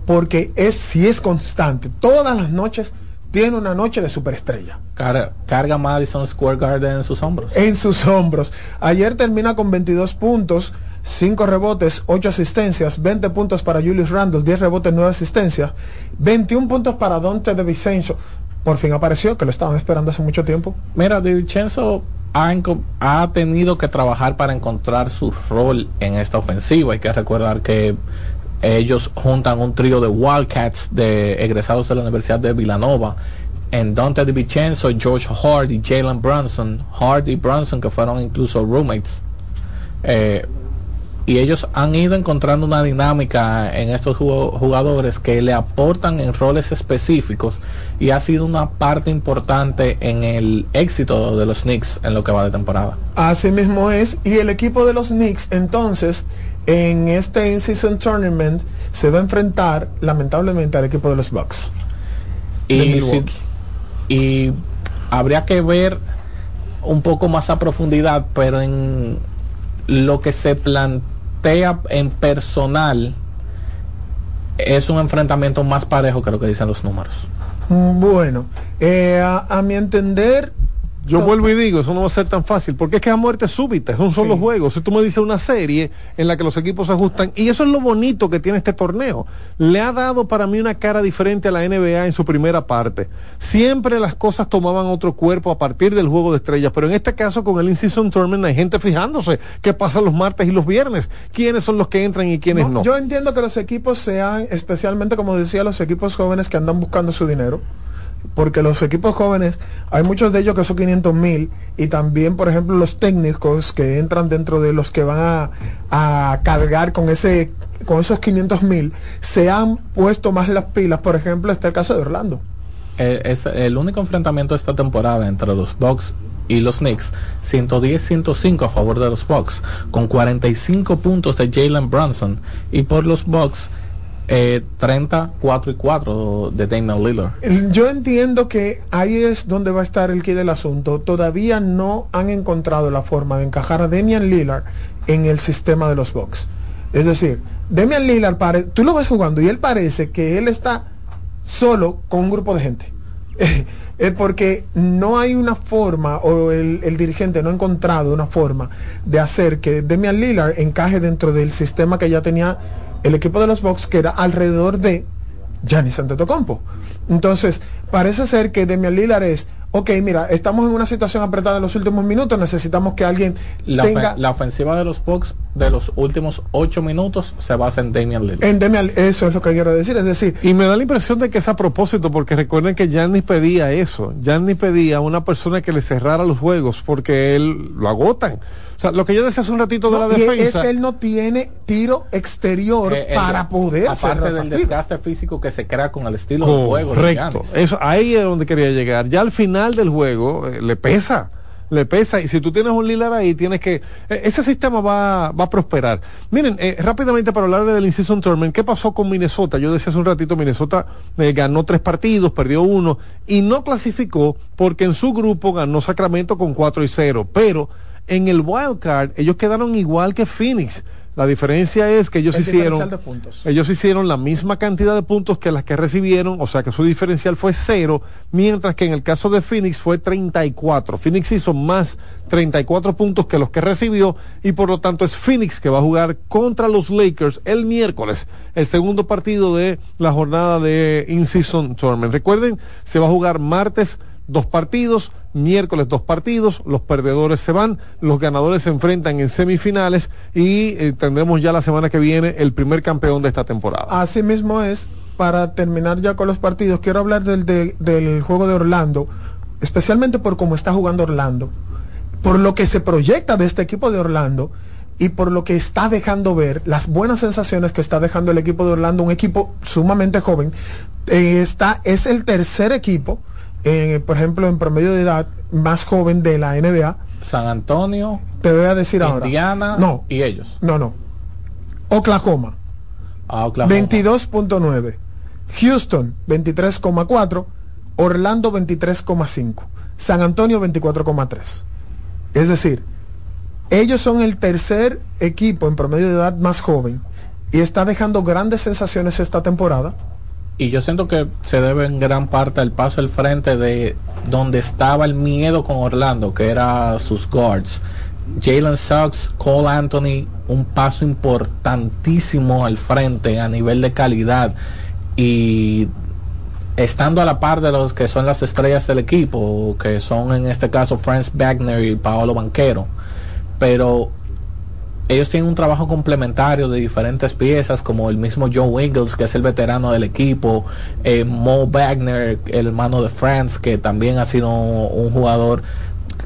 porque es si es constante. Todas las noches tiene una noche de superestrella car- carga Madison Square Garden en sus hombros. en sus hombros. Ayer termina con 22 puntos, 5 rebotes, 8 asistencias, 20 puntos para Julius Randle, 10 rebotes, 9 asistencias, 21 puntos para Dante de Vicencio. Por fin apareció, que lo estaban esperando hace mucho tiempo. Mira, Di Vincenzo ha, tenido que trabajar para encontrar su rol en esta ofensiva. Hay que recordar que ellos juntan un trío de Wildcats de egresados de la Universidad de Villanova. En Dante Di Vincenzo, George Hart y Jalen Brunson. Hart y Brunson que fueron incluso roommates. Eh, y ellos han ido encontrando una dinámica en estos jugadores que le aportan en roles específicos y ha sido una parte importante en el éxito de los Knicks en lo que va de temporada. Así mismo es. Y el equipo de los Knicks, entonces, en este In-Season Tournament, se va a enfrentar, lamentablemente, al equipo de los Bucks. Y, si- y habría que ver un poco más a profundidad, pero en lo que se plantea en personal es un enfrentamiento más parejo que lo que dicen los números. Mm, Bueno, eh, a, a mi entender, Yo vuelvo y digo, eso no va a ser tan fácil, porque es que es a muerte súbita, es un solo juego. Si tú me dices una serie en la que los equipos se ajustan, y eso es lo bonito que tiene este torneo, le ha dado para mí una cara diferente a la NBA en su primera parte. Siempre las cosas tomaban otro cuerpo a partir del juego de estrellas, pero en este caso con el In-Season Tournament hay gente fijándose qué pasa los martes y los viernes, quiénes son los que entran y quiénes no. yo entiendo que los equipos sean, especialmente como decía, los equipos jóvenes que andan buscando su dinero. Porque los equipos jóvenes, hay muchos de ellos que son 500 mil y también, por ejemplo, los técnicos que entran dentro de los que van a, a cargar con ese con esos 500 mil, se han puesto más las pilas. Por ejemplo, está el caso de Orlando. Eh, es el único enfrentamiento de esta temporada entre los Bucks y los Knicks 110-105 a favor de los Bucks con 45 puntos de Jalen Brunson y por los Bucks eh, 30 4 y 4 de Damian Lillard Yo entiendo que ahí es donde va a estar el key del asunto. Todavía no han encontrado la forma de encajar a Damian Lillard en el sistema de los Bucks. Es decir, Damian Lillard, pare- tú lo ves jugando y él parece que él está solo con un grupo de gente. <laughs> Es porque no hay una forma, o el, el dirigente no ha encontrado una forma de hacer que Damian Lillard encaje dentro del sistema que ya tenía el equipo de los Bucks, que era alrededor de Giannis Antetokounmpo. Entonces, parece ser que Damian Lillard es, ok, mira, estamos en una situación apretada en los últimos minutos, necesitamos que alguien la, tenga la ofensiva de los Bucks de los últimos 8 minutos se basa en Damian Lillard en Damian, eso es lo que quiero decir, es decir, Y me da la impresión de que es a propósito, porque recuerden que Giannis pedía eso. Giannis pedía una persona que le cerrara los juegos, porque él lo agotan. O sea, lo que yo decía hace un ratito de la no, y es que él no tiene tiro exterior Eh, el- para poder aparte cerrar del partido. desgaste físico que se crea con el estilo de juego Correcto. Eso, ahí es donde quería llegar. Ya al final del juego eh, le pesa. Le pesa. Y si tú tienes un Lillard ahí, tienes que. eh, ese sistema va, va a prosperar. Miren, eh, rápidamente para hablar del In-Season Tournament, ¿qué pasó con Minnesota? Yo decía hace un ratito, Minnesota eh, ganó tres partidos, perdió uno y no clasificó porque en su grupo ganó Sacramento con 4 y 0. Pero en el wild card, ellos quedaron igual que Phoenix. La diferencia es que ellos El hicieron diferencial de puntos. ellos hicieron la misma cantidad de puntos que las que recibieron, o sea que su diferencial fue cero, mientras que en el caso de Phoenix fue 34. Phoenix hizo más 34 puntos que los que recibió y por lo tanto es Phoenix que va a jugar contra los Lakers el miércoles, el segundo partido de la jornada de In-Season Tournament. Recuerden, se va a jugar martes dos partidos, miércoles dos partidos, los perdedores se van, los ganadores se enfrentan en semifinales y eh, tendremos ya la semana que viene el primer campeón de esta temporada. Así mismo es, para terminar ya con los partidos, quiero hablar del, de- del juego de Orlando, especialmente por cómo está jugando Orlando, por lo que se proyecta de este equipo de Orlando y por lo que está dejando ver, las buenas sensaciones que está dejando el equipo de Orlando, un equipo sumamente joven, eh, está, es el tercer equipo, por ejemplo, en promedio de edad más joven de la NBA. San Antonio, Te voy a decir ahora. Indiana No, y ellos. no, no. Oklahoma. Ah, Oklahoma. 22.9. Houston 23,4. Orlando 23,5. San Antonio 24,3. Es decir, ellos son el tercer equipo en promedio de edad más joven y está dejando grandes sensaciones esta temporada. Y yo siento que se debe en gran parte al paso al frente de donde estaba el miedo con Orlando, que era sus guards. Jalen Suggs, Cole Anthony, un paso importantísimo al frente a nivel de calidad y estando a la par de los que son las estrellas del equipo, que son en este caso Franz Wagner y Paolo Banquero. Pero ellos tienen un trabajo complementario de diferentes piezas, como el mismo Joe Wiggles, que es el veterano del equipo, eh, Mo Wagner, el hermano de Franz, que también ha sido un jugador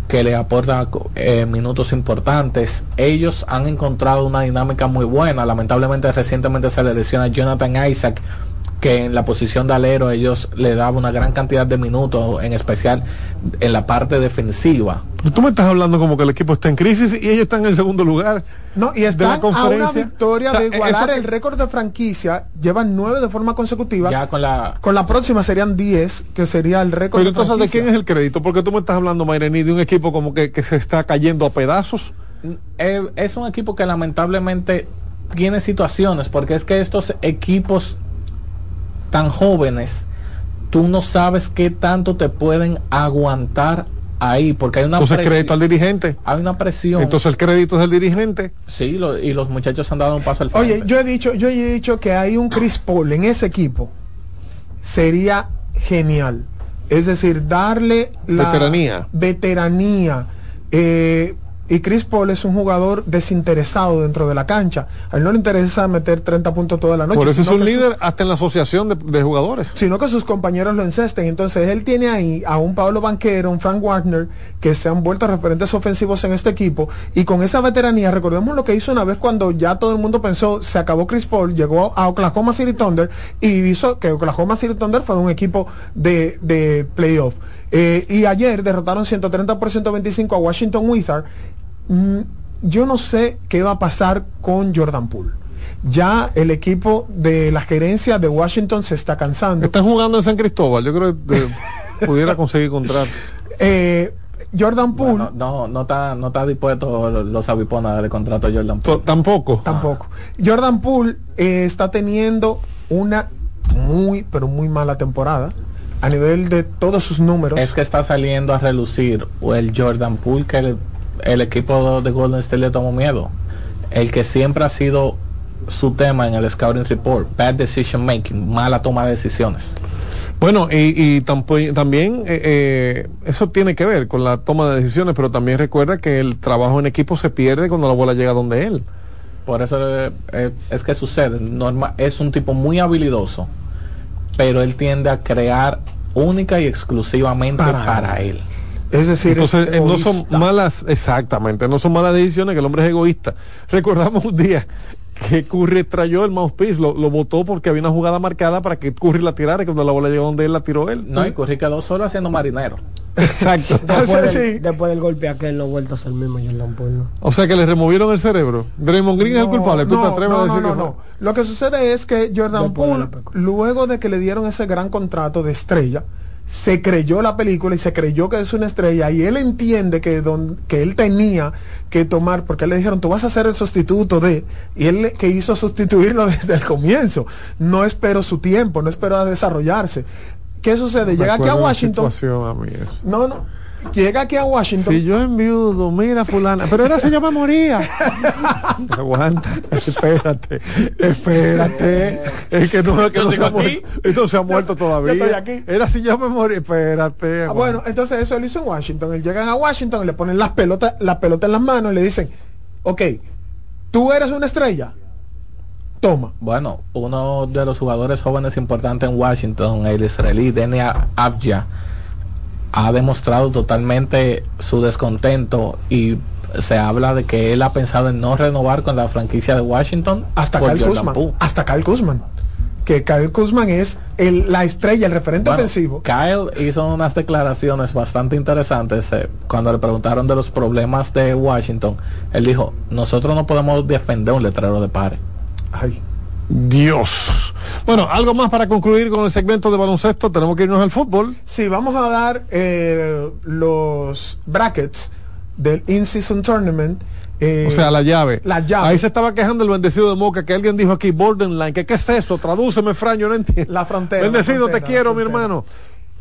que le aporta eh, minutos importantes. Ellos han encontrado una dinámica muy buena. Lamentablemente recientemente se le lesiona Jonathan Isaac, que en la posición de alero ellos le daban una gran cantidad de minutos, en especial en la parte defensiva. Pero Tú me estás hablando como que el equipo está en crisis y ellos están en el segundo lugar. No, y de están la a una conferencia. victoria O sea, de igualar eso- el récord de franquicia. Llevan nueve de forma consecutiva. Ya con la Con la próxima serían 10, que sería el récord Pero de entonces, ¿de franquicia. quién es el crédito? Porque tú me estás hablando, Mayrení, de un equipo como que, que se está cayendo a pedazos. Eh, es un equipo que lamentablemente tiene situaciones, porque es que estos equipos tan jóvenes, tú no sabes qué tanto te pueden aguantar ahí, porque hay una Entonces, presión- crédito al dirigente. hay una presión. Entonces, el crédito es del dirigente. sí, lo- y los muchachos han dado un paso al frente. Oye, yo he dicho, yo he dicho que hay un Chris Paul en ese equipo. Sería genial. Es decir, darle la Veteranía. veteranía. Eh, y Chris Paul es un jugador desinteresado dentro de la cancha. A él no le interesa meter 30 puntos toda la noche. Por eso es un sus- líder hasta en la asociación de, de jugadores. sino que sus compañeros lo encesten. Entonces él tiene ahí a un Pablo Banquero, un Frank Wagner, que se han vuelto referentes ofensivos en este equipo. Y con esa veteranía, recordemos lo que hizo una vez cuando ya todo el mundo pensó, se acabó Chris Paul, llegó a Oklahoma City Thunder y hizo que Oklahoma City Thunder fuera un equipo de, de playoff. Eh, y ayer derrotaron 130 por 125 a Washington Wizards. Mm, yo no sé qué va a pasar con Jordan Poole. Ya el equipo de la gerencia de Washington se está cansando. Están jugando en San Cristóbal. Yo creo que eh, <laughs> pudiera conseguir contrato. Eh, Jordan Poole Bueno, no, no está, no está dispuesto los aviponas a darle contrato a Jordan Poole. Tampoco. tampoco. Jordan Poole eh, está teniendo una muy, pero muy mala temporada a nivel de todos sus números. Es que está saliendo a relucir el Jordan Poole que el, equipo de Golden State le tomó miedo. El que siempre ha sido su tema en el Scouting Report, bad decision making, mala toma de decisiones. Bueno, y, también eh, eh, eso tiene que ver con la toma de decisiones, pero también recuerda que el trabajo en equipo se pierde cuando la bola llega donde él. Por eso eh, eh, es que sucede. Norma, es un tipo muy habilidoso, pero él tiende a crear única y exclusivamente Para para, él. Es decir, Entonces, es eh, no son malas, exactamente, no son malas decisiones, que el hombre es egoísta. Recordamos un día que Curry trayó el mouthpiece, lo, lo botó porque había una jugada marcada para que Curry la tirara y cuando la bola llegó donde él la tiró él. No, y Curry quedó solo haciendo marinero. Exacto. <laughs> Después, <laughs> del, sí. después del golpe aquel no ha vuelto a ser el mismo Jordan Poole. ¿no? O sea que le removieron el cerebro. Draymond Green es el culpable. ¿Tú no, te atreves no, a decir no, que no, fue? no. Lo que sucede es que Jordan Después de Poole, luego de que le dieron ese gran contrato de estrella, se creyó la película y se creyó que es una estrella y él entiende que, don, que él tenía que tomar, porque le dijeron, tú vas a ser el sustituto de, y él que hizo sustituirlo <laughs> desde el comienzo. No esperó su tiempo, no esperó a desarrollarse. ¿Qué sucede? Llega aquí a Washington. No, no. Llega aquí a Washington. Si yo enviudo, mira fulana, pero era si yo me moría. Aguanta, espérate, espérate. Es que no, es que no se ha muerto, no se ha muerto todavía. yo estoy aquí. Era si yo me moría, espérate. Ah, bueno, entonces eso él hizo en Washington. Él llegan a Washington, le ponen las pelotas, la pelota en las manos y le dicen, ok, tú eres una estrella. Toma. Bueno, uno de los jugadores jóvenes importantes en Washington, el israelí Deni Avdia, ha demostrado totalmente su descontento y se habla de que él ha pensado en no renovar con la franquicia de Washington Hasta Kyle Kuzman. Hasta Kyle Kuzman. Que Kyle Kuzman es el, la estrella, el referente Bueno, ofensivo. Kyle hizo unas declaraciones bastante interesantes eh, cuando le preguntaron de los problemas de Washington. Él dijo, nosotros no podemos defender un letrero de pare. Ay. Dios. Bueno, algo más para concluir con el segmento de baloncesto. Tenemos que irnos al fútbol. Sí, vamos a dar eh, los brackets del In-Season Tournament. eh, O sea, la llave. La llave. Ahí se estaba quejando el bendecido de Moca, que alguien dijo aquí, borderline, que qué es eso, tradúceme, Fran, yo no entiendo. La frontera. Bendecido, la te quiero, mi hermano.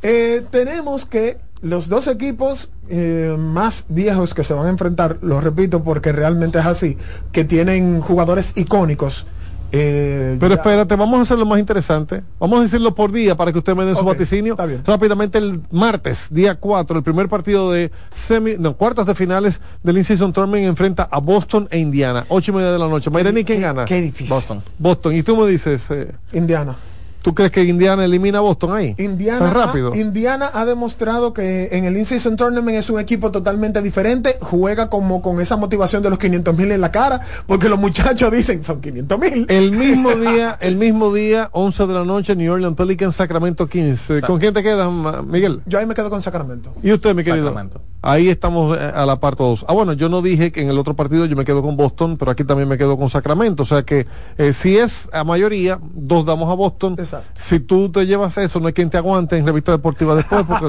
Eh, tenemos que los dos equipos eh, más viejos que se van a enfrentar, lo repito porque realmente es así, que tienen jugadores icónicos. Eh, Pero ya- espérate, vamos a hacerlo más interesante. Vamos a decirlo por día para que usted me den su Ok, vaticinio. está bien. Rápidamente el martes, día 4, el primer partido de semi, no, cuartos de finales del In-Season Tournament enfrenta a Boston e Indiana. Ocho y media de la noche. Mayreni, ¿quién gana? qué difícil. Boston. Boston. Y tú me dices, eh, Indiana. ¿Tú crees que Indiana elimina a Boston ahí? Indiana, rápido. ha, Indiana ha demostrado que en el In-Season Tournament es un equipo totalmente diferente, juega como con esa motivación de los 500 mil en la cara, porque los muchachos dicen son 500 mil. El mismo <laughs> día, el mismo día, 11 de la noche, New Orleans Pelicans, Sacramento 15. ¿Con quién te quedas, Miguel? Yo ahí me quedo con Sacramento. ¿Y usted, mi querido? Sacramento. Ahí estamos eh, a la par todos. Ah, bueno, yo no dije que en el otro partido yo me quedo con Boston, pero aquí también me quedo con Sacramento. O sea que eh, si es a mayoría, dos damos a Boston. Exacto. Si tú te llevas eso, no hay quien te aguante en revista deportiva después, porque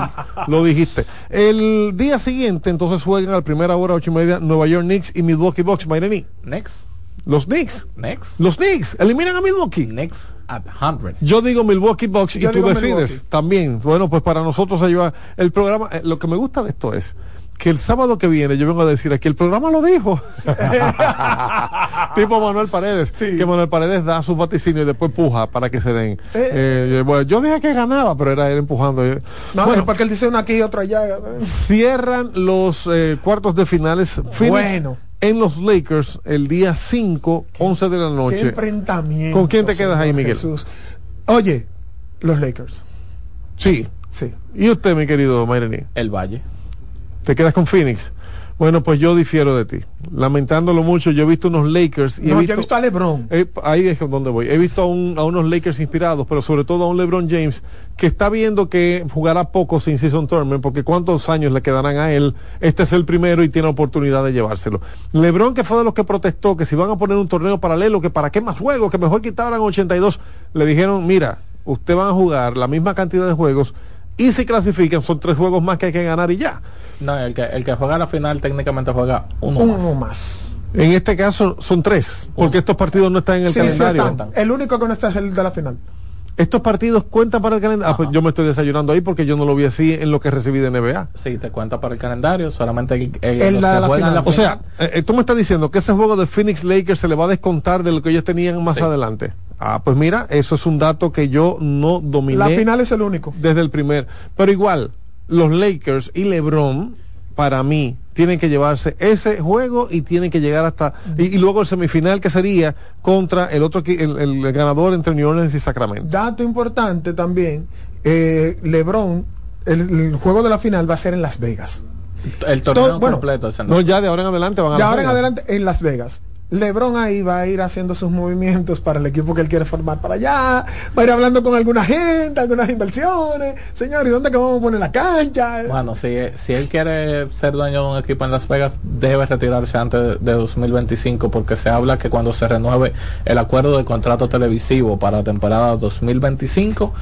lo dijiste. El día siguiente, entonces juegan a la primera hora, ocho y media, Nueva York Knicks y Milwaukee Bucks. Mayreni, Next, los Knicks. next, Los Knicks eliminan a Milwaukee. next at 100. Yo digo Milwaukee Bucks y tú decides Milwaukee. también. Bueno, pues para nosotros ayuda el programa. eh, lo que me gusta de esto es que el sábado que viene yo vengo a decir aquí, el programa lo dijo. <laughs> tipo Manuel Paredes, que Manuel Paredes da sus vaticinios y después puja para que se den. Eh, bueno, yo dije que ganaba, pero era él empujando. Eh, No, bueno, es porque él dice uno aquí y otro allá. cierran los eh, cuartos de finales. Phoenix Bueno. En los Lakers el día 5, 11 de la Qué noche. enfrentamiento. ¿Con quién te quedas ahí, Miguel? Jesús. Oye, los Lakers. Sí. Sí. ¿Y usted, mi querido Mayreni? El Valle. ¿Te quedas con Phoenix? Bueno, pues yo difiero de ti. Lamentándolo mucho, yo he visto unos Lakers y no, he yo he visto a LeBron. Eh, ahí es donde voy. He visto a, un- a unos Lakers inspirados, pero sobre todo a un LeBron James que está viendo que jugará poco sin Season Tournament, porque cuántos años le quedarán a él. Este es el primero y tiene oportunidad de llevárselo. LeBron, que fue de los que protestó que si van a poner un torneo paralelo, que para qué más juegos, que mejor quitaran 82, le dijeron, mira, usted van a jugar la misma cantidad de juegos y si clasifican son tres juegos más que hay que ganar y ya. No, el que, el que juega la final técnicamente juega uno, Uno más. más. En este caso son tres, porque estos partidos no están en el Sí, sí calendario. están. El único que no está es el de la final. Estos partidos cuentan para el calendario. Ah, pues yo me estoy desayunando ahí porque yo no lo vi así en lo que recibí de NBA. Sí, te cuenta para el calendario, solamente el, el- El los la- que la juegan final. la O sea, eh, eh, tú me estás diciendo que ese juego de Phoenix Lakers se le va a descontar de lo que ellos tenían más Sí. adelante. Ah, pues mira, eso es un dato que yo no dominé La final es el único. desde el primer. Pero igual, los Lakers y LeBron, para mí, tienen que llevarse ese juego y tienen que llegar hasta. Y, y luego el semifinal que sería contra el otro el, el ganador entre New Orleans y Sacramento. Dato importante también, eh, LeBron, el, el juego de la final va a ser en Las Vegas. el torneo todo- bueno, completo. ese No, ya de ahora en adelante van a De ahora en adelante en Las Vegas. LeBron ahí va a ir haciendo sus movimientos para el equipo que él quiere formar para allá, va a ir hablando con alguna gente, algunas inversiones. Señor, ¿y dónde que vamos a poner la cancha? Bueno, si, si él quiere ser dueño de un equipo en Las Vegas, debe retirarse antes de, de 2025 porque se habla que cuando se renueve el acuerdo de contrato televisivo para temporada 2025,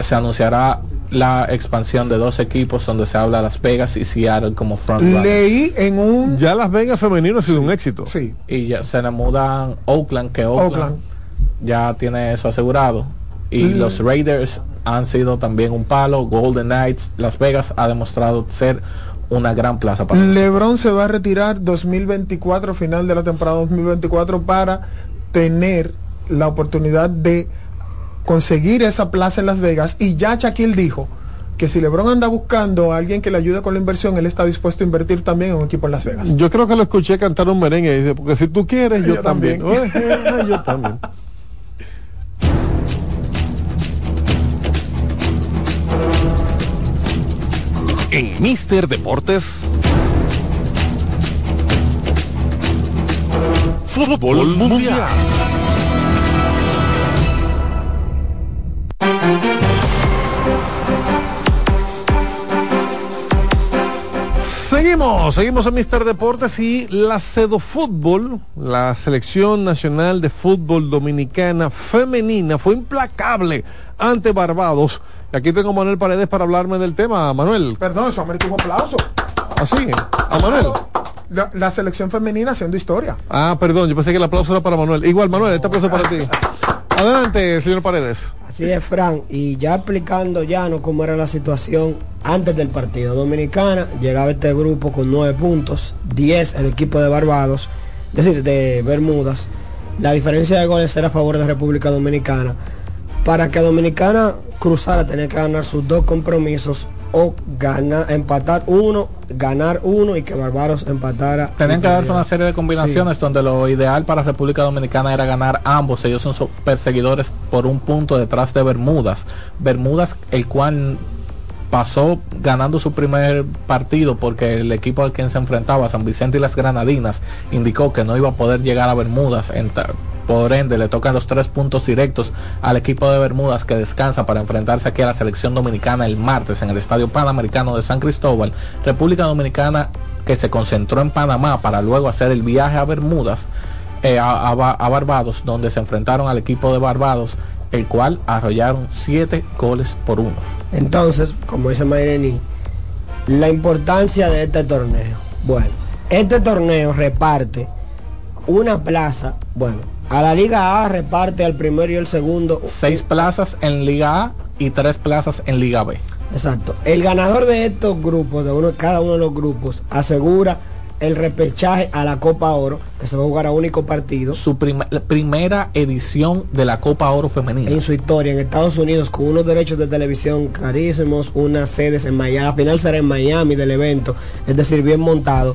se anunciará la expansión de dos equipos donde se habla Las Vegas y Seattle como front Leí en un... Ya Las Vegas femenino ha sido un éxito. Sí. Y ya se le mudan Oakland, que Oakland, Oakland. ya tiene eso asegurado. Y Mm. los Raiders han sido también un palo. Golden Knights, Las Vegas ha demostrado ser una gran plaza para LeBron se va a retirar 2024, final de la temporada 2024, para tener la oportunidad de conseguir esa plaza en Las Vegas. Y ya Shaquille dijo que si LeBron anda buscando a alguien que le ayude con la inversión, él está dispuesto a invertir también en un equipo en Las Vegas. Yo creo que lo escuché cantar un merengue y dice, porque si tú quieres, yo, Yo también. también. <laughs> Yo también. En Mister Deportes. Fútbol Mundial. Seguimos, seguimos en Mister Deportes y la Cedo Fútbol, la selección nacional de fútbol dominicana femenina, fue implacable ante Barbados. Y aquí tengo a Manuel Paredes para hablarme del tema. Manuel. Perdón, eso amerita un aplauso. Así, a Manuel. La, la selección femenina haciendo historia. Ah, perdón, yo pensé que el aplauso era para Manuel. Igual, Manuel, este aplauso para ti. <laughs> Adelante, señor Paredes. Así es, Fran. Y ya explicando ya no cómo era la situación antes del partido. Dominicana llegaba este grupo con nueve puntos, 10 el equipo de Barbados, es decir, de Bermudas. La diferencia de goles era a favor de República Dominicana. Para que Dominicana cruzara tenía que ganar sus dos compromisos o ganar, empatar uno, ganar uno y que Barbados empatara. Tenían que darse una serie de combinaciones donde lo ideal para República Dominicana era ganar ambos. Ellos son so- perseguidores por un punto detrás de Bermudas. Bermudas, el cual pasó ganando su primer partido porque el equipo al quien se enfrentaba, San Vicente y las Granadinas, indicó que no iba a poder llegar a Bermudas. En por ende, le tocan los tres puntos directos al equipo de Bermudas que descansa para enfrentarse aquí a la selección dominicana el martes en el Estadio Panamericano de San Cristóbal. República Dominicana que se concentró en Panamá para luego hacer el viaje a Bermudas, eh, a, a Ba- a Barbados, donde se enfrentaron al equipo de Barbados, el cual arrollaron siete goles por uno. Entonces, como dice Mayreni, la importancia de este torneo. Bueno, este torneo reparte una plaza, bueno, a la Liga A reparte al primero y el segundo. Seis plazas en Liga A y tres plazas en Liga B. Exacto. El ganador de estos grupos, de uno, cada uno de los grupos, asegura el repechaje a la Copa Oro, que se va a jugar a único partido. Su prim- primera edición de la Copa Oro Femenina. en su historia en Estados Unidos con unos derechos de televisión carísimos, unas sedes en Miami, al final será en Miami del evento, es decir, bien montado.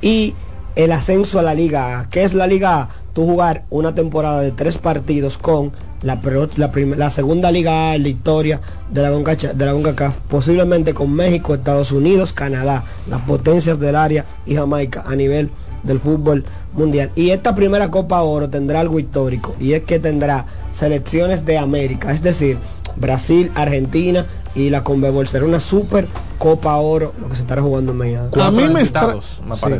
Y el ascenso a la Liga A. ¿Qué es la Liga A? Tú jugar una temporada de tres partidos con la, la, la segunda Liga A en la historia de la, CONCACHA- de la CONCACAF, posiblemente con México, Estados Unidos, Canadá, las potencias del área y Jamaica a nivel del fútbol mundial. Y esta primera Copa Oro tendrá algo histórico y es que tendrá selecciones de América, es decir, Brasil, Argentina y la Conmebol. Será una super Copa Oro lo que se estará jugando en Miami. A mí, me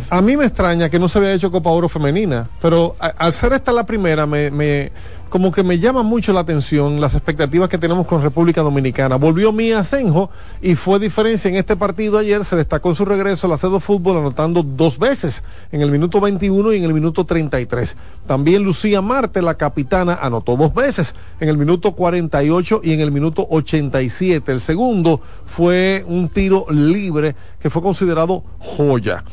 Sí. a mí me extraña que no se había hecho Copa Oro femenina, pero a- al ser esta la primera, me, me- como que me llama mucho la atención las expectativas que tenemos con República Dominicana. Volvió Mía Senjo y fue diferencia en este partido ayer, se destacó en su regreso a la Cedo Fútbol anotando dos veces, en el minuto 21 y en el minuto 33. También Lucía Marte, la capitana, anotó dos veces, en el minuto 48 y en el minuto 87. El segundo fue un tiro libre que fue considerado joya.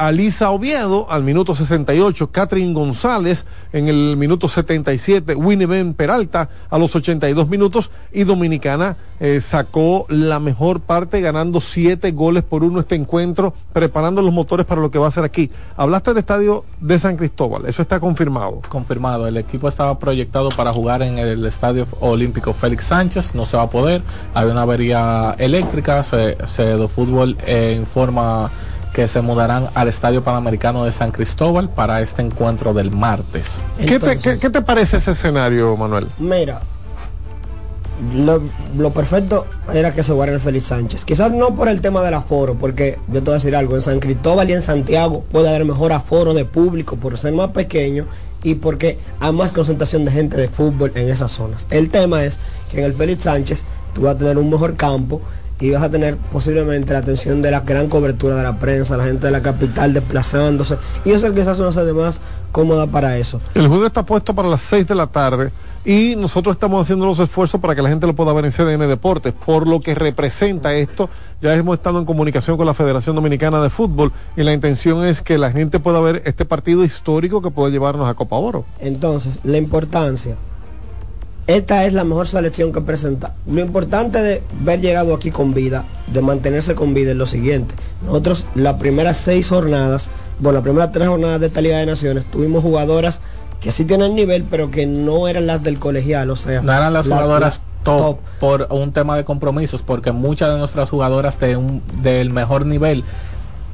Alisa Oviedo al minuto 68, Catherine González en el minuto 77, Winnie Ben Peralta a los 82 minutos y Dominicana eh, sacó la mejor parte ganando siete goles por uno este encuentro, preparando los motores para lo que va a ser aquí. Hablaste del estadio de San Cristóbal, eso está confirmado. confirmado. El equipo estaba proyectado para jugar en el Estadio Olímpico Félix Sánchez, no se va a poder. Hay una avería eléctrica, se, Cedo Fútbol eh, informa que se mudarán al Estadio Panamericano de San Cristóbal para este encuentro del martes. ¿Qué te, qué- qué te parece ese escenario, Manuel? Mira, lo, lo perfecto era que se jugara en el Félix Sánchez. Quizás no por el tema del aforo, porque yo te voy a decir algo, en San Cristóbal y en Santiago puede haber mejor aforo de público por ser más pequeño y porque hay más concentración de gente de fútbol en esas zonas. El tema es que en el Félix Sánchez tú vas a tener un mejor campo y vas a tener posiblemente la atención de la gran cobertura de la prensa, la gente de la capital desplazándose. Y eso quizás una sede más cómoda para eso. El juego está puesto para las 6 de la tarde y nosotros estamos haciendo los esfuerzos para que la gente lo pueda ver en CDN Deportes, por lo que representa esto. Ya hemos estado en comunicación con la Federación Dominicana de Fútbol y la intención es que la gente pueda ver este partido histórico que puede llevarnos a Copa Oro. Entonces, la importancia. Esta es la mejor selección que presenta. Lo importante de haber llegado aquí con vida, de mantenerse con vida, es lo siguiente. Nosotros las primeras seis jornadas, bueno, las primeras tres jornadas de esta Liga de Naciones, tuvimos jugadoras que sí tienen nivel, pero que no eran las del colegial, o sea. No eran las la- jugadoras la- top, por un tema de compromisos, porque muchas de nuestras jugadoras de un, del mejor nivel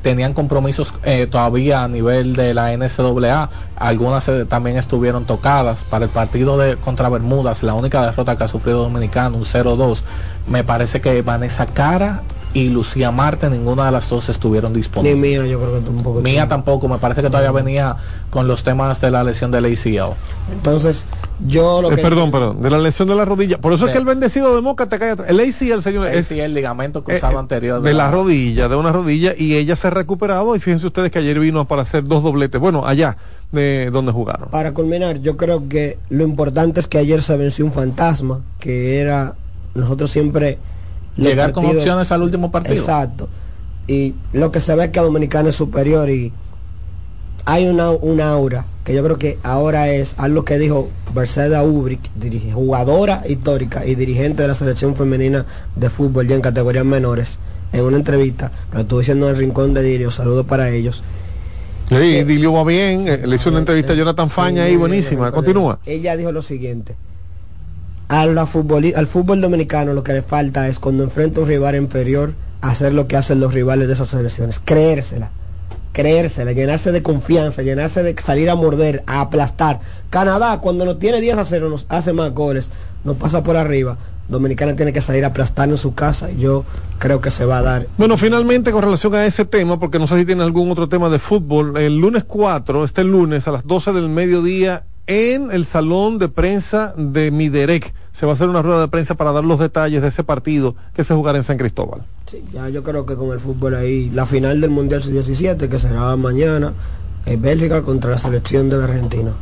tenían compromisos eh, todavía a nivel de la NCAA. Algunas eh, también estuvieron tocadas para el partido de contra Bermudas, la única derrota que ha sufrido Dominicano, un 0-2. Me parece que Vanessa Cara y Lucía Marte, ninguna de las dos estuvieron Ni disponibles. mía, yo creo que tampoco. Mía tampoco, me parece que todavía venía con los temas de la lesión del ACL. Entonces, yo lo Eh, que. perdón, perdón, de la lesión de la rodilla. Por eso es que el bendecido de Moca te cae atrás. El ACL, señor, es ACL, ligamento cruzado eh, anterior de la rodilla, de una rodilla, y ella se ha recuperado. Y fíjense ustedes que ayer vino para hacer dos dobletes. Bueno, allá, de donde jugaron. Para culminar, yo creo que lo importante es que ayer se venció un fantasma, que era nosotros siempre... Llegar con partidos- opciones al último partido. Exacto. Y lo que se ve es que Dominicana es superior y hay una, una aura que yo creo que ahora es algo que dijo Mercedes Ubrick, jugadora histórica y dirigente de la selección femenina de fútbol ya en categorías menores, en una entrevista que lo estuve diciendo en el Rincón de Dirio, saludos para ellos. Sí, Dilio va bien. eh, le hizo una entrevista a Jonathan Faña ahí, buenísima. Continúa. Ella dijo lo siguiente. A la al fútbol dominicano lo que le falta es cuando enfrenta a un rival inferior hacer lo que hacen los rivales de esas selecciones, creérsela, creérsela, llenarse de confianza, llenarse de salir a morder, a aplastar. Canadá cuando nos tiene 10 a 0 nos hace más goles, nos pasa por arriba. Dominicana tiene que salir a aplastar en su casa y yo creo que se va a dar. Bueno, finalmente con relación a ese tema, porque no sé si tiene algún otro tema de fútbol, el lunes 4, este lunes a las 12 del mediodía, en el salón de prensa de Miderec, se va a hacer una rueda de prensa para dar los detalles de ese partido que se jugará en San Cristóbal. Sí, ya yo creo que con el fútbol ahí, la final del Mundial Sub-17, que será mañana, en Bélgica contra la selección de Argentina.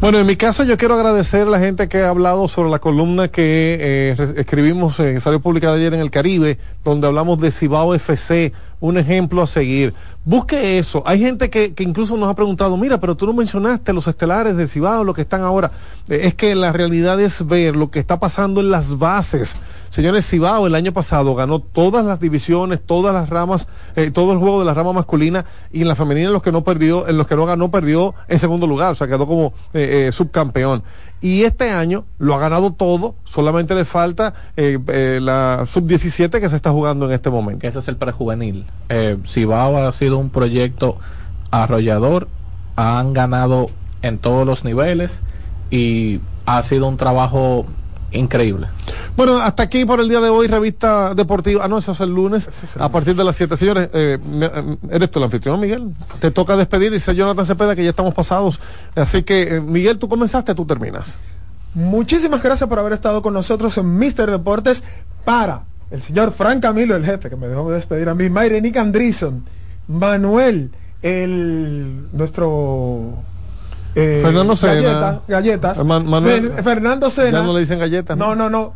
Bueno, en mi caso yo quiero agradecer a la gente que ha hablado sobre la columna que eh, escribimos, eh, salió publicada ayer en el Caribe, donde hablamos de Cibao FC, un ejemplo a seguir. Busque eso. Hay gente que, que incluso nos ha preguntado, mira, pero tú no mencionaste los estelares de Cibao, lo que están ahora. Eh, es que la realidad es ver lo que está pasando en las bases. Señores, Cibao el año pasado ganó todas las divisiones, todas las ramas, eh, todo el juego de la rama masculina y en la femenina en los que no perdió, en los que no ganó, perdió en segundo lugar, o sea, quedó como eh, eh, subcampeón. Y este año lo ha ganado todo, solamente le falta eh, eh, la sub-17 que se está jugando en este momento. ese es el prejuvenil. Eh, Cibao ha sido un proyecto arrollador, han ganado en todos los niveles y ha sido un trabajo increíble. Bueno, hasta aquí por el día de hoy, revista deportiva. Ah, no, eso es el lunes, a partir de las 7. Señores, eh, eh, eres tú el anfitrión, Miguel. Te toca despedir, dice Jonathan Cepeda, que ya estamos pasados. Así que, eh, Miguel, tú comenzaste, tú terminas. Muchísimas gracias por haber estado con nosotros en Mister Deportes para el señor Frank Camilo, el jefe, que me dejó despedir a mí, Mayre Nick Andrison, Manuel, el nuestro eh, Fernando Sena. Galleta- galletas, Man- Manuel- Fer- Fernando Sena, Ya no le dicen galletas. no, no, no,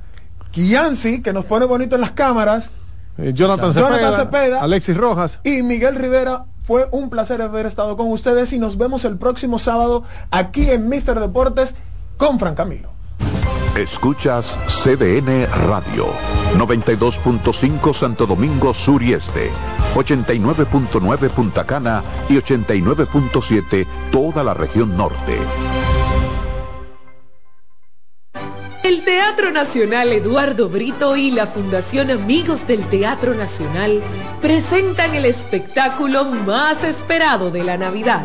Kianci, que nos pone bonito en las cámaras, Eh, Jonathan, Jonathan Cepeda, Cepeda. Alexis Rojas. y Miguel Rivera. Fue un placer haber estado con ustedes y nos vemos el próximo sábado aquí en Mister Deportes con Frank Camilo. Escuchas CDN Radio, 92.5 Santo Domingo Sur y Este, 89.9 Punta Cana y 89.7 toda la región norte. El Teatro Nacional Eduardo Brito y la Fundación Amigos del Teatro Nacional presentan el espectáculo más esperado de la Navidad.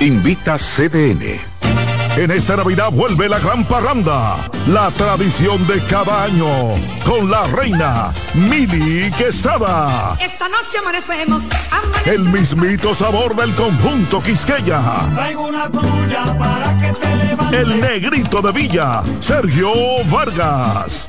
Invita CDN. En esta Navidad vuelve la gran parranda, la tradición de cada año, con la reina Mili Quesada. Esta noche amanecemos. El mismito sabor del conjunto Quisqueya. Traigo una tuya para que te levantes. El negrito de Villa, Sergio Vargas.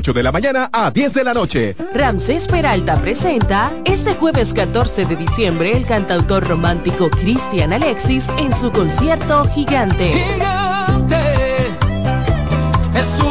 de la mañana a 10 de la noche. Ramsés Peralta presenta este jueves 14 de diciembre el cantautor romántico Cristian Alexis en su concierto Gigante. Es un gigante.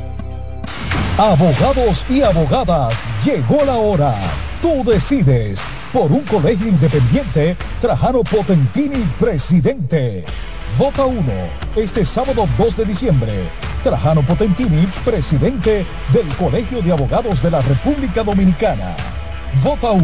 Abogados y abogadas, llegó la hora. Tú decides por un colegio independiente, Trajano Potentini, presidente. Vota 1 este sábado 2 de diciembre. Trajano Potentini, presidente del Colegio de Abogados de la República Dominicana. Vota 1.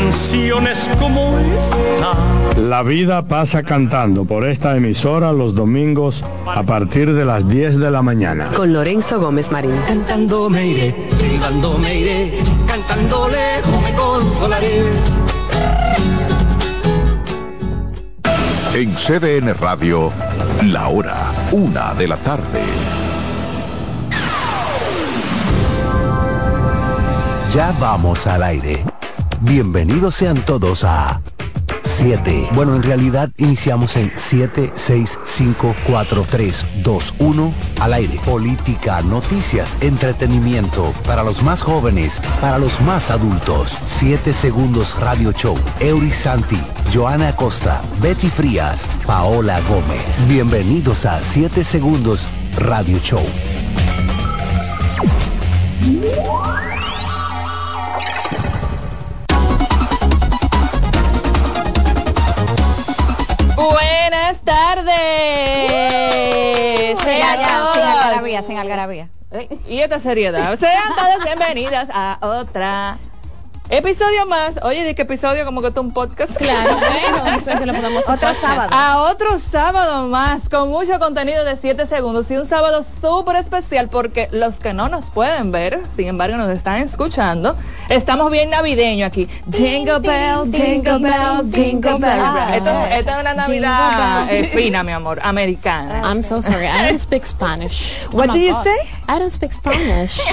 canciones como esta. La vida pasa cantando por esta emisora los domingos a partir de las 10 de la mañana. Con Lorenzo Gómez Marín. Cantando me iré, silbando me iré, cantando lejos me consolaré. En CDN Radio, la hora, una de la tarde. Ya vamos al aire. Bienvenidos sean todos a 7. Bueno, en realidad iniciamos en 7, 6, 5, 4, 3, 2, 1 al aire. Política, noticias, entretenimiento para los más jóvenes, para los más adultos. 7 segundos Radio Show. Eury Santi, Joana Acosta, Betty Frías, Paola Gómez. Bienvenidos a 7 segundos Radio Show. Sin algarabía. Ey, Y esta seriedad. Sean todas bienvenidas a otra episodio más. Oye, ¿de qué episodio? Como que esto es un podcast. Claro, <laughs> bueno, eso es que lo podemos hacer Otro podcast. sábado. A otro sábado más, con mucho contenido de 7 segundos y un sábado súper especial porque los que no nos pueden ver, sin embargo nos están escuchando, Estamos bien navideños aquí. Jingle bells, jingle bells, jingle bells. Esto, esta es una Navidad eh, fina, mi amor, americana. I'm so sorry. I don't speak Spanish. What Oh do you God. say? I don't speak Spanish. <laughs>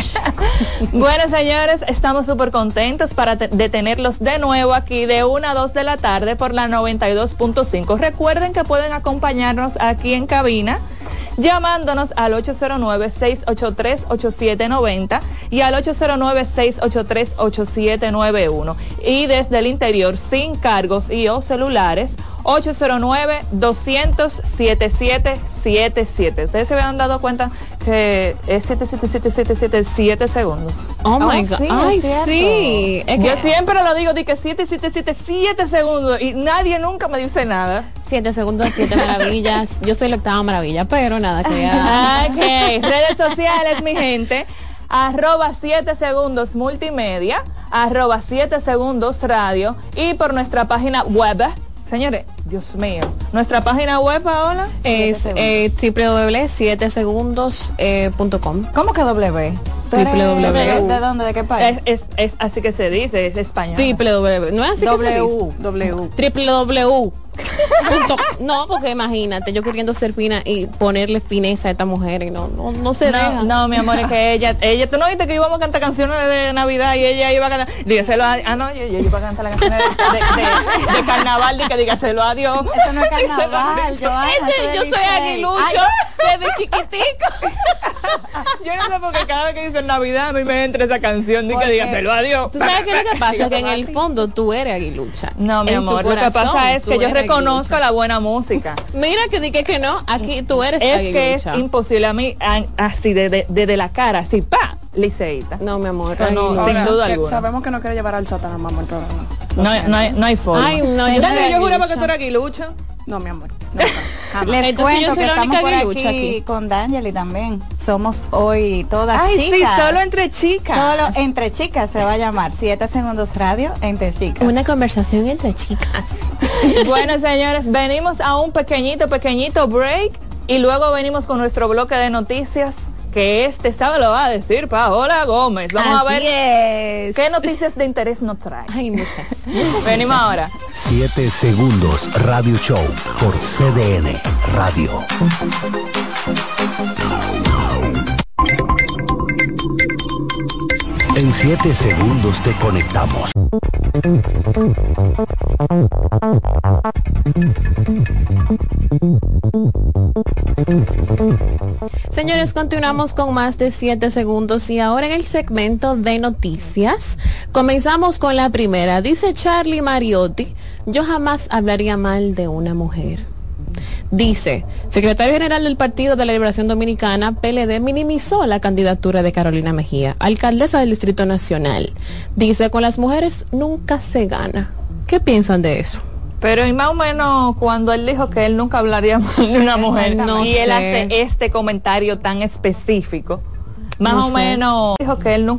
Bueno, señores, estamos súper contentos para te- de tenerlos de nuevo aquí de 1 a 2 de la tarde por la 92.5. Recuerden que pueden acompañarnos aquí en cabina llamándonos al 809-683-8790 y al 809-683-8791. Y desde el interior, sin cargos y o celulares, 809-200-7777. Ustedes se habían dado cuenta que es 77777 segundos. Oh, my Oh, God. sí, Ay, es sí. Es Yo siempre lo digo, di que 7777 segundos y nadie nunca me dice nada. Siete segundos, siete maravillas. Yo soy la octava maravilla, pero nada, quería... Ok, redes sociales, mi gente. Arroba 7 segundos multimedia, arroba 7 segundos radio y por nuestra página web. Señores, Dios mío, nuestra página web, Paola. Es eh, www.7segundos.com. ¿Cómo que W? www. ¿De dónde? ¿De qué país? Es, es, es así que se dice, es español. www. No es así que se dice. W. www. No, porque imagínate, yo queriendo ser fina y ponerle fineza a esta mujer y no, no, no se deja. No, no, mi amor, es que <laughs> ella, ella, tú no viste que íbamos a cantar canciones de Navidad y ella iba a cantar, dígaselo a, ah no, yo, yo iba a cantar la canción de, de, de- de carnaval y que dígaselo a <laughs> Eso no es carnaval, Joana, Ese, es yo soy aguilucho Ay. desde chiquitico. <laughs> Yo no sé por qué cada vez que dicen Navidad a mí me entra esa canción y que dígaselo a Dios. ¿Tú sabes qué es lo que pasa? Que en el fondo tú eres aguilucha. No, mi En amor, lo que pasa es que yo reconozco aguilucha. la buena música. Mira que dije que no, aquí tú eres Es que es imposible a mí, así, desde de, de la cara, así, pa, liceíta. No, mi amor, no, sin duda alguna. Sabemos que no quiere llevar al sátano mamá el programa. No, hay- no, hay, no hay forma. Ay, no, yo yo juraba que tú eras aguilucha. No, mi amor. <laughs> Les cuento que estamos por aquí, aquí. con Danieli también. Somos hoy todas Ay, sí, chicas. solo entre chicas. Solo entre chicas se va a llamar 7 segundos radio entre chicas. Una conversación entre chicas. <laughs> Bueno, señores, venimos a un pequeñito, pequeñito break y luego venimos con nuestro bloque de noticias que este sábado lo va a decir Paola Gómez. Vamos a ver qué noticias de interés nos trae. Hay muchas. <laughs> Venimos ahora. 7 segundos Radio Show por CDN Radio. En 7 segundos te conectamos. Señores, continuamos con más de 7 segundos y ahora en el segmento de noticias comenzamos con la primera. Dice Charlie Mariotti, yo jamás hablaría mal de una mujer. Dice, secretario general del Partido de la Liberación Dominicana, PLD, minimizó la candidatura de Carolina Mejía, alcaldesa del Distrito Nacional. Dice, con las mujeres nunca se gana. ¿Qué piensan de eso? Pero y más o menos cuando él dijo que él nunca hablaría <laughs> mal de una mujer No y él hace este comentario tan específico, más No o sé. menos dijo que él nunca